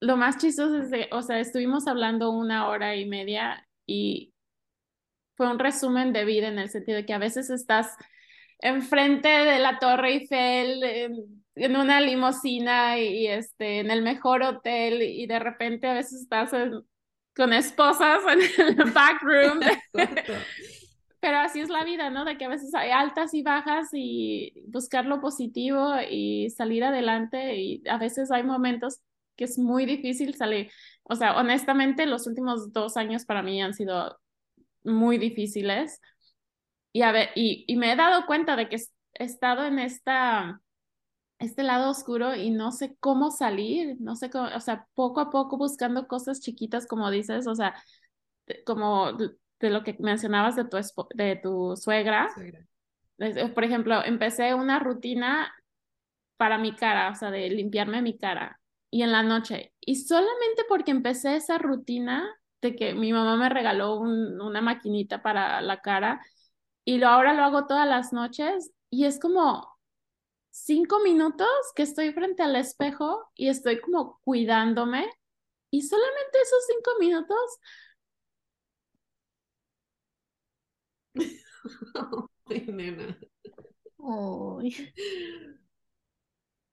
lo más chistoso es de, o sea, estuvimos hablando una hora y media y fue un resumen de vida en el sentido de que a veces estás enfrente de la Torre Eiffel en, en una limusina y, y, este, en el mejor hotel y de repente a veces estás en- con esposas en el back room. pero así es la vida, ¿no? De que a veces hay altas y bajas y buscar lo positivo y salir adelante y a veces hay momentos que es muy difícil salir. O sea, honestamente, los últimos dos años para mí han sido muy difíciles y, a ver, y, y me he dado cuenta de que he estado en esta, este lado oscuro y no sé cómo salir, no sé cómo, o sea, poco a poco buscando cosas chiquitas, como dices, o sea, como de, lo que mencionabas de tu, de tu suegra. Suegra. Es- Por ejemplo, empecé una rutina para mi cara, o sea, de limpiarme mi cara y en la noche. Y solamente porque empecé esa rutina de que mi mamá me regaló un- una maquinita para la cara y lo, ahora lo hago todas las noches y es como cinco minutos que estoy frente al espejo y estoy como cuidándome y solamente esos cinco minutos Ay, nena. Ay,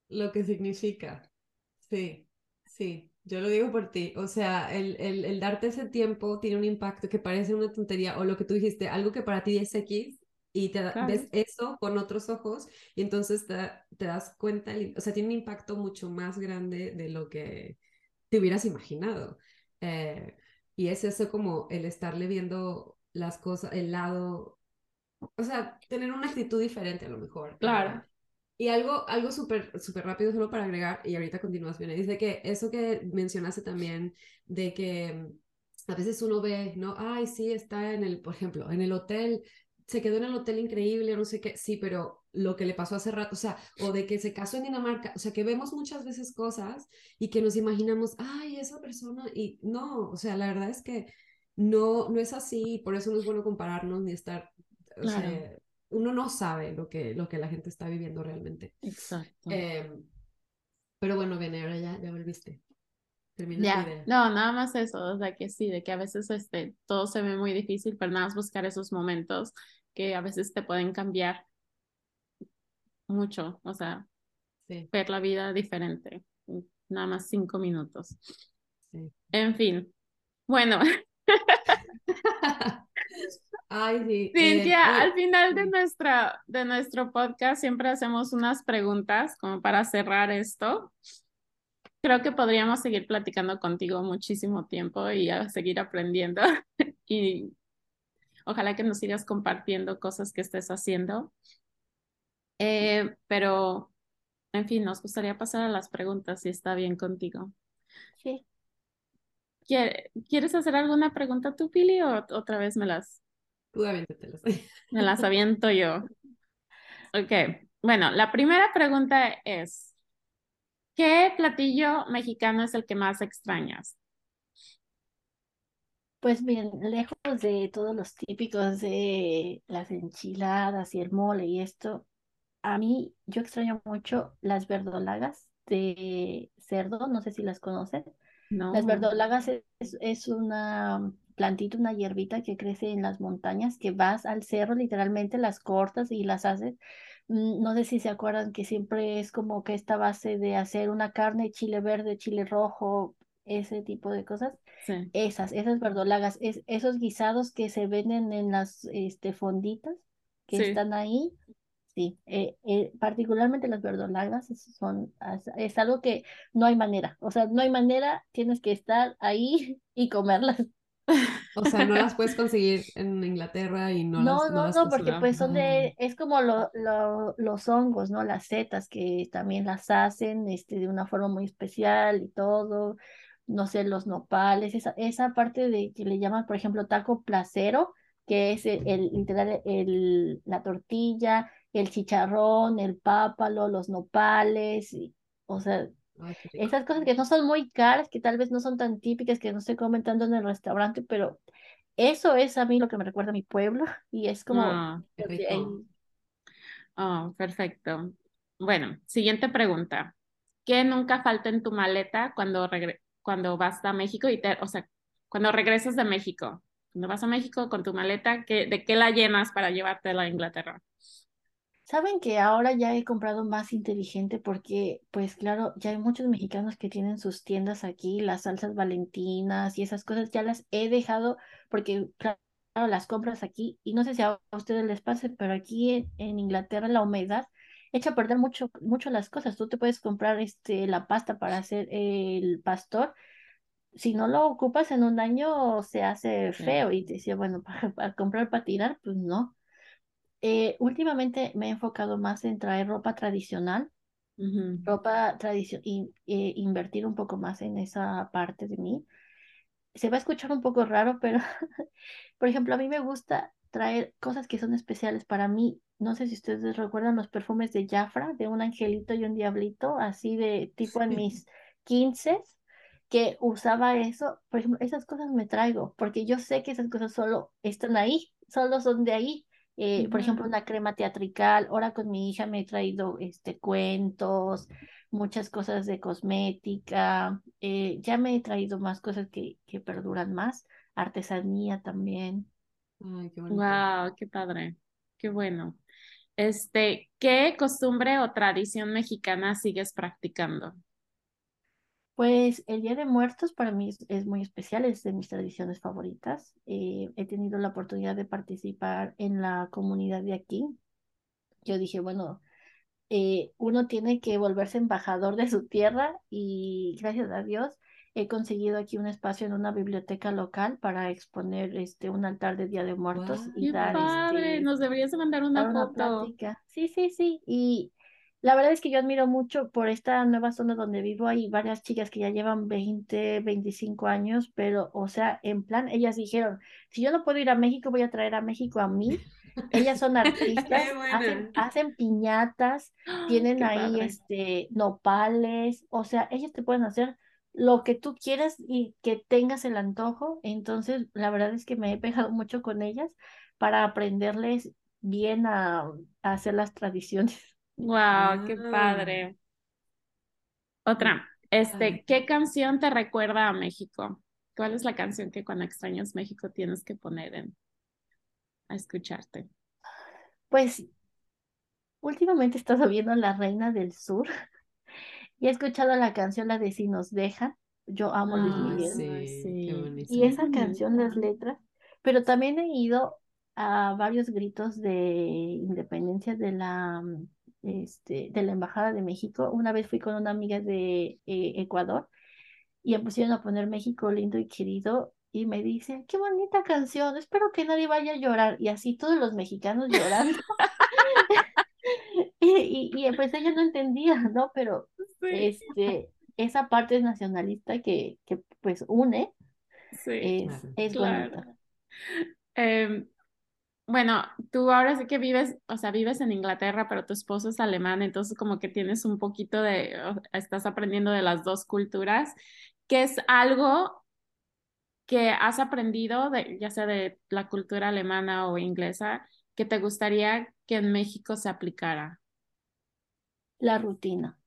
lo que significa. Sí, sí, yo lo digo por ti. O sea, el, el, el darte ese tiempo tiene un impacto que parece una tontería o lo que tú dijiste, algo que para ti es X y te ves eso con otros ojos y entonces te, te das cuenta, o sea, tiene un impacto mucho más grande de lo que te hubieras imaginado. Eh, y es eso como el estarle viendo las cosas, el lado, o sea, tener una actitud diferente a lo mejor. Claro. Y algo, algo súper súper rápido solo para agregar, y ahorita continuación, dice que eso que mencionaste también, de que a veces uno ve, ¿no? Ay, sí, está en el, por ejemplo, en el hotel, se quedó en el hotel increíble, no sé qué, sí, pero lo que le pasó hace rato, o sea, o de que se casó en Dinamarca, o sea, que vemos muchas veces cosas y que nos imaginamos, ay, esa persona, y no, o sea, la verdad es que no, no es así, por eso no es bueno compararnos ni estar, o sea, uno no sabe lo que, lo que la gente está viviendo realmente. Exacto. Em, pero bueno, viene, ahora ya, ya volviste. Termina Ya, idea. no, nada más eso, o sea que sí, de que a veces este, todo se ve muy difícil, pero nada más buscar esos momentos que a veces te pueden cambiar mucho, o sea, Sí, ver la vida diferente, nada más cinco minutos. sí. En fin, bueno, Ay, sí. eh, Cintia, oye, al final de, nuestra, de nuestro podcast siempre hacemos unas preguntas como para cerrar esto. Creo que podríamos seguir platicando contigo muchísimo tiempo y a seguir aprendiendo y ojalá que nos sigas compartiendo cosas que estés haciendo. Eh, pero, en fin, nos gustaría pasar a las preguntas si está bien contigo. Sí. ¿Quiere- ¿Quieres hacer alguna pregunta tú, Pili, o otra vez me las, Tú aviéntatelas. me las aviento yo? Ok, bueno, la primera pregunta es, ¿qué platillo mexicano es el que más extrañas? Pues bien, lejos de todos los típicos de las enchiladas y el mole y esto, a mí yo extraño mucho las verdolagas de cerdo, no sé si las conocen. Las No, verdolagas es, es una plantita, una hierbita que crece en las montañas, que vas al cerro, literalmente las cortas y las haces. Mm, No sé si se acuerdan que siempre es como que esta base de hacer una carne, chile verde, chile rojo, ese tipo de cosas. sí, Esas, esas verdolagas, es, esos guisados que se venden en las este, fonditas que sí. están ahí. Sí, eh, eh, particularmente las verdolagas son, es algo que no hay manera, o sea, no hay manera, tienes que estar ahí y comerlas. O sea, no las puedes conseguir en Inglaterra y no No, las, no no, las no, porque pues son de, es como lo, lo- los hongos, ¿no? Las setas que también las hacen este, de una forma muy especial y todo, no sé, los nopales, esa, esa parte de que le llaman, por ejemplo, taco placero, que es el, el- literal el, la tortilla, el chicharrón, el pápalo, los nopales, y, o sea, Ay, esas cosas que no son muy caras, que tal vez no son tan típicas, que no se comen tanto en el restaurante, pero eso es a mí lo que me recuerda a mi pueblo y es como Ah, oh, perfecto. Bueno, siguiente pregunta. ¿Qué nunca falta en tu maleta cuando, cuando vas a México y te, o sea, cuando regresas de México? Cuando vas a México con tu maleta, ¿qué, ¿de qué la llenas para llevártela a Inglaterra? Saben que ahora ya he comprado más inteligente porque, pues claro, ya hay muchos mexicanos que tienen sus tiendas aquí, las salsas valentinas y esas cosas, ya las he dejado porque, claro, las compras aquí y no sé si a ustedes les pase, pero aquí en, en Inglaterra la humedad echa a perder mucho, mucho las cosas. Tú te puedes comprar este, la pasta para hacer el pastor. Si no lo ocupas en un año, se hace feo y te decía, bueno, para, para comprar para tirar, pues no. Eh, últimamente me he enfocado más en traer ropa tradicional, Ujú. ropa tradicional, eh, invertir un poco más en esa parte de mí. Se va a escuchar un poco raro, pero, por ejemplo, a mí me gusta traer cosas que son especiales para mí. No sé si ustedes recuerdan los perfumes de Jafra, de un angelito y un diablito, así de tipo en mis 15 que usaba eso. Por ejemplo, esas cosas me traigo, porque yo sé que esas cosas solo están ahí, solo son de ahí eh, por ejemplo, una crema teatrical. Ahora con mi hija me he traído este, cuentos, muchas cosas de cosmética. eh, ya me he traído más cosas que, que perduran más. Artesanía también. Ay, qué bonito. Wow, qué padre, qué bueno. Este, ¿qué costumbre o tradición mexicana sigues practicando? Pues el Día de Muertos para mí es, es muy especial, es de mis tradiciones favoritas. Eh, he tenido la oportunidad de participar en la comunidad de aquí. Yo dije, bueno, eh, uno tiene que volverse embajador de su tierra y gracias a Dios he conseguido aquí un espacio en una biblioteca local para exponer este un altar de Día de Muertos Guau. y ¡Qué dar padre! este, Nos deberías de mandar una dar una foto. plática. Sí, sí, sí. Y la verdad es que yo admiro mucho por esta nueva zona donde vivo. Hay varias chicas que ya llevan 20, 25 años, pero, o sea, en plan, ellas dijeron, si yo no puedo ir a México, voy a traer a México a mí. Ellas son artistas, hacen, hacen piñatas, tienen ¡Qué ahí padre! este nopales, o sea, ellas te pueden hacer lo que tú quieras y que tengas el antojo. Entonces, la verdad es que me he pegado mucho con ellas para aprenderles bien a, a hacer las tradiciones. ¡Wow! ¡Qué Guau. padre! Otra, este. ¿qué canción te recuerda a México? ¿Cuál es la canción que cuando extrañas México tienes que poner en, a escucharte? Pues últimamente he estado viendo La Reina del Sur y he escuchado la canción, la de Si nos dejan. Yo amo Luis Ah, Miguel. sí, sí. bonito. Y esa canción, las letras, pero también he ido a varios gritos de independencia de la, mm, este, de la Embajada de México. Una vez fui con una amiga de eh, Ecuador y me pusieron a poner México lindo y querido y me dice, qué bonita canción, espero que nadie vaya a llorar. Y así todos los mexicanos llorando. Y, y, y, pues ella no entendía, ¿no? Pero Sí, este, esa parte nacionalista que, que pues une sí, es, Claro. es claro. bonita. Em, bueno, tú ahora sí que vives, o sea, vives en Inglaterra, pero tu esposo es alemán, entonces como que tienes un poquito de, estás aprendiendo de las dos culturas, que es algo que has aprendido, de, ya sea de la cultura alemana o inglesa, que te gustaría que en México se aplicara. La rutina.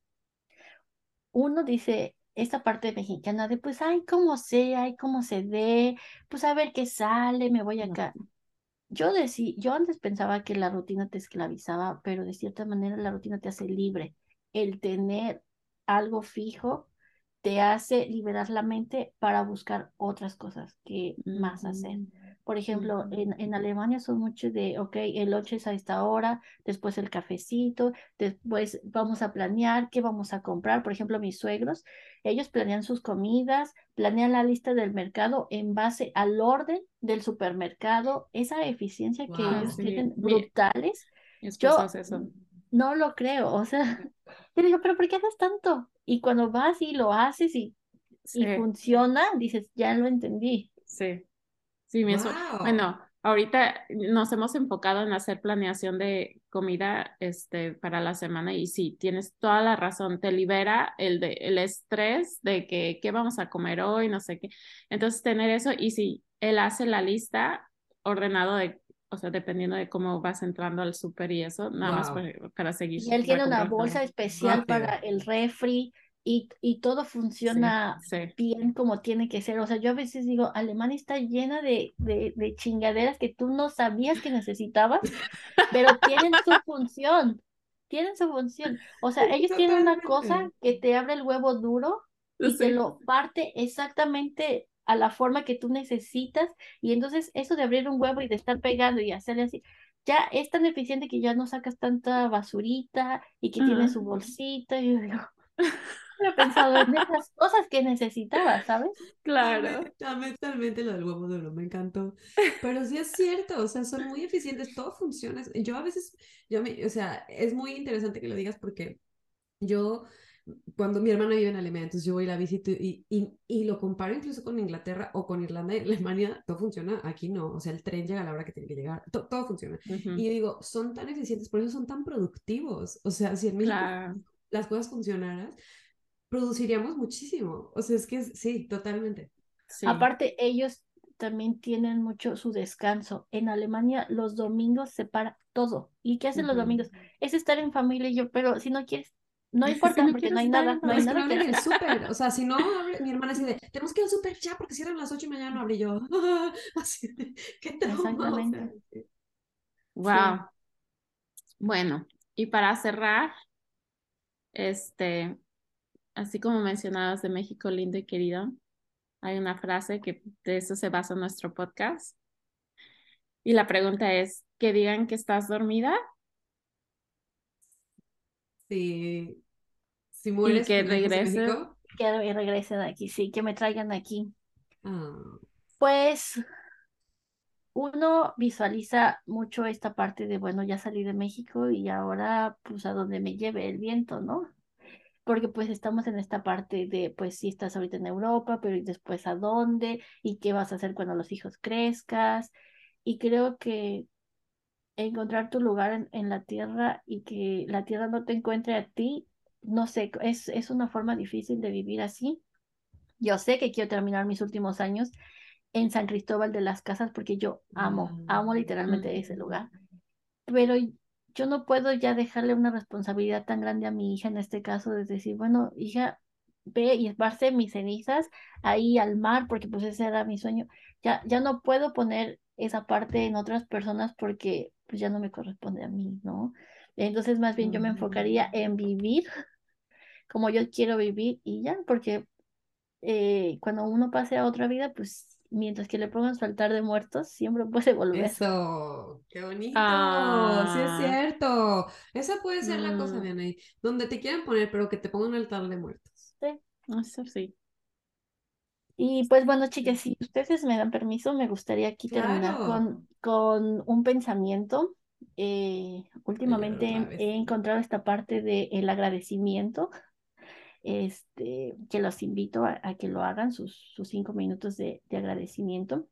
Uno dice, esta parte mexicana de pues, ay, cómo sea, ay, cómo se dé, pues a ver qué sale, me voy acá. Yo decí, yo antes pensaba que la rutina te esclavizaba, pero de cierta manera la rutina te hace libre. El tener algo fijo te hace liberar la mente para buscar otras cosas que más hacer. Ujú, Por ejemplo, en, en Alemania son mucho de, ok, el lunch es a esta hora, después el cafecito, después vamos a planear qué vamos a comprar. Por ejemplo, mis suegros, ellos planean sus comidas, planean la lista del mercado en base al orden del supermercado, esa eficiencia que Wow. Ellos sí, tienen brutales. Yo eso. no lo creo, o sea, yo digo, pero ¿por qué haces tanto? Y cuando vas y lo haces y, y Sí, funciona, dices, ya lo entendí. sí. Sí, mi. Wow. Bueno, ahorita nos hemos enfocado en hacer planeación de comida este, para la semana y sí, tienes toda la razón, te libera el, de, el estrés de que qué vamos a comer hoy, no sé qué. Entonces, tener eso y sí, él hace la lista ordenado de, o sea, dependiendo de cómo vas entrando al súper y eso, nada más para, para seguir, Y él tiene una todo. bolsa especial para el refri y, y todo Sí, funciona sí. bien como tiene que ser. O sea, yo a veces digo, Alemania está llena de, de, de chingaderas que tú no sabías que necesitabas, pero tienen su función, tienen su función. O sea, ellos tienen una cosa Totalmente. que te abre el huevo duro y te Sí. lo parte exactamente a la forma que tú necesitas. Y entonces eso de abrir un huevo y de estar pegando y hacerle así, ya es tan eficiente que ya no sacas tanta basurita y que tiene Ajá. su bolsita. Y yo digo, he pensado en esas cosas que necesitaba, ¿sabes? Claro. Amé, amé totalmente lo del huevo duro, me encantó. Pero sí es cierto, o sea, son muy eficientes, todo funciona. Yo a veces, yo me, o sea, es muy interesante que lo digas porque yo, cuando mi hermana vive en Alemania, entonces yo voy y la visito y, y, y lo comparo incluso con Inglaterra o con Irlanda y Alemania, todo funciona, aquí no, o sea, el tren llega a la hora que tiene que llegar, to- todo funciona. Ujú. Y yo digo, son tan eficientes, por eso son tan productivos. O sea, si en México Claro. las cosas funcionaran, produciríamos muchísimo. O sea, es que sí, totalmente. Sí. Aparte, ellos también tienen mucho su descanso. En Alemania los domingos se para todo. ¿Y qué hacen los domingos? Es estar en familia y yo, pero si no quieres, no Si importa no porque no hay nada, no hay es que no nada que el súper. O sea, si no mi hermana así de, tenemos que ir al súper ya porque cierran las 8 y mañana no abre Y yo. Así de, qué trauma. O sea, Exactamente. sí. Wow. Bueno, y para cerrar, este, así como mencionabas de México lindo y querido, hay una frase que de eso se basa nuestro podcast. Y la pregunta es, ¿que digan que estás dormida? Si, si mueres, que ¿te regresas a regrese. México? Que regresen aquí, sí, que me traigan aquí. Ah, Pues uno visualiza mucho esta parte de, bueno, ya salí de México y ahora pues a donde me lleve el viento, ¿no? Porque pues estamos en esta parte de, pues sí estás ahorita en Europa, pero ¿y después a dónde? ¿Y qué vas a hacer cuando los hijos crezcas? Y creo que encontrar tu lugar en, en la tierra y que la tierra no te encuentre a ti, no sé, es, es una forma difícil de vivir así. Yo sé que quiero terminar mis últimos años en San Cristóbal de las Casas porque yo amo, amo literalmente ese lugar. Pero yo no puedo ya dejarle una responsabilidad tan grande a mi hija en este caso de decir, bueno, hija, ve y esparce mis cenizas ahí al mar porque pues ese era mi sueño. Ya, ya no puedo poner esa parte en otras personas porque pues ya no me corresponde a mí, ¿no? Entonces más bien yo me enfocaría en vivir como yo quiero vivir y ya, porque eh, cuando uno pase a otra vida, pues mientras que le pongan su altar de muertos, siempre puede volver. Eso, qué bonito, Ah. sí es cierto. Esa puede ser la cosa, Mm. Vianey, donde te quieran poner, pero que te pongan un altar de muertos. Sí. Eso sí. Y pues bueno, chicas, si ustedes me dan permiso, me gustaría aquí terminar con, con un pensamiento. Eh, últimamente he encontrado esta parte del agradecimiento, este, que los invito a, que lo hagan, sus, sus cinco minutos de, de agradecimiento.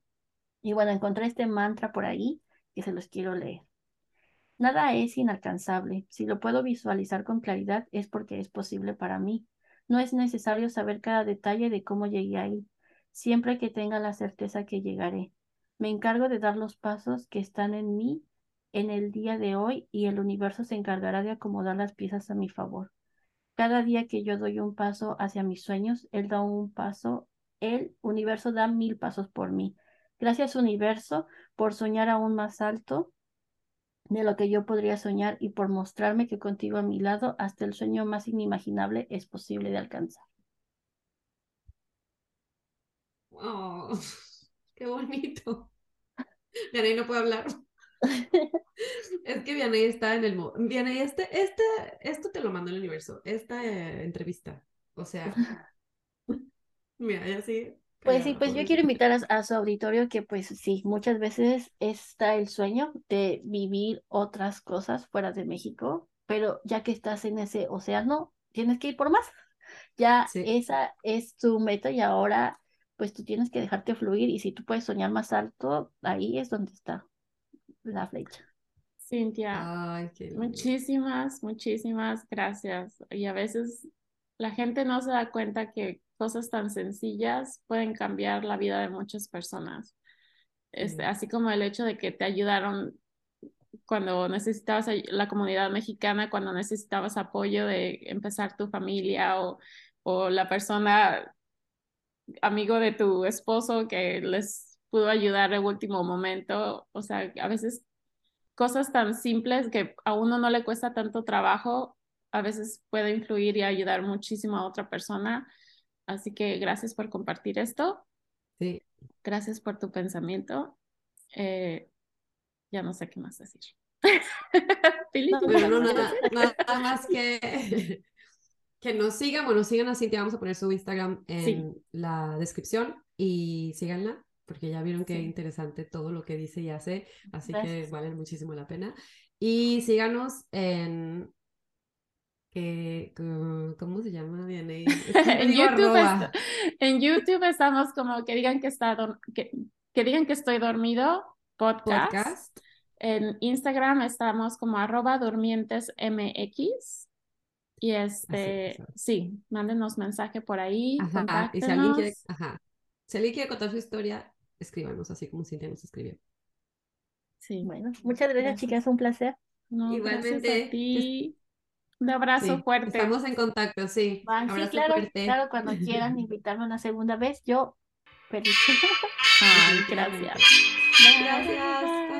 Y bueno, encontré este mantra por ahí que se los quiero leer. Nada es inalcanzable. Si lo puedo visualizar con claridad es porque es posible para mí. No es necesario saber cada detalle de cómo llegué ahí, siempre que tenga la certeza que llegaré. Me encargo de dar los pasos que están en mí en el día de hoy y el universo se encargará de acomodar las piezas a mi favor. Cada día que yo doy un paso hacia mis sueños, él da un paso, el universo da mil pasos por mí. Gracias universo por soñar aún más alto de lo que yo podría soñar y por mostrarme que contigo a mi lado hasta el sueño más inimaginable es posible de alcanzar. Oh, qué bonito. Vianey no puede hablar. Es que Vianey está en el... Vianey, este, este, esto te lo mandó el universo, esta eh, entrevista. O sea, mira, ya sí. Pues sí, pues yo quiero invitar a, a su auditorio que pues sí, muchas veces está el sueño de vivir otras cosas fuera de México, pero ya que estás en ese océano, tienes que ir por más. Ya Sí. esa es tu meta y ahora pues tú tienes que dejarte fluir y si tú puedes soñar más alto, ahí es donde está la flecha. Cintia, Ay, qué lindo. muchísimas, muchísimas gracias. Y a veces la gente no se da cuenta que cosas tan sencillas pueden cambiar la vida de muchas personas. Este, Sí. así como el hecho de que te ayudaron cuando necesitabas la comunidad mexicana, cuando necesitabas apoyo de empezar tu familia o, o la persona amigo de tu esposo que les pudo ayudar en último momento. O sea, a veces cosas tan simples que a uno no le cuesta tanto trabajo, a veces puede influir y ayudar muchísimo a otra persona. Así que gracias por compartir esto. Sí. Gracias por tu pensamiento. Eh, ya no sé qué más decir. Pili, No, ¿tú Pero qué no, nada, nada más que, que nos sigan, bueno, sigan a Cintia, vamos a poner su Instagram en Sí. la descripción y síganla, porque ya vieron qué Sí. interesante todo lo que dice y hace, así que vale muchísimo la pena. Y síganos en... Que, co- ¿cómo se llama? Vianey? Siempre en YouTube, en YouTube estamos como que digan que está que, que digan que estoy dormido podcast. podcast. En Instagram estamos como arroba durmientes mx. Y este, sí, mándenos mensaje por ahí, Ajá, y si alguien quiere, ajá, si alguien quiere contar su historia, escríbanos, así como Cintia nos escribió. Sí, Bueno, muchas gracias, Gracias. chicas, un placer. no, Igualmente, a ti. Un abrazo Sí, fuerte. estamos en contacto, sí. Sí, claro, fuerte. claro, cuando quieran invitarme una segunda vez, yo feliz. Ay, gracias. Gracias.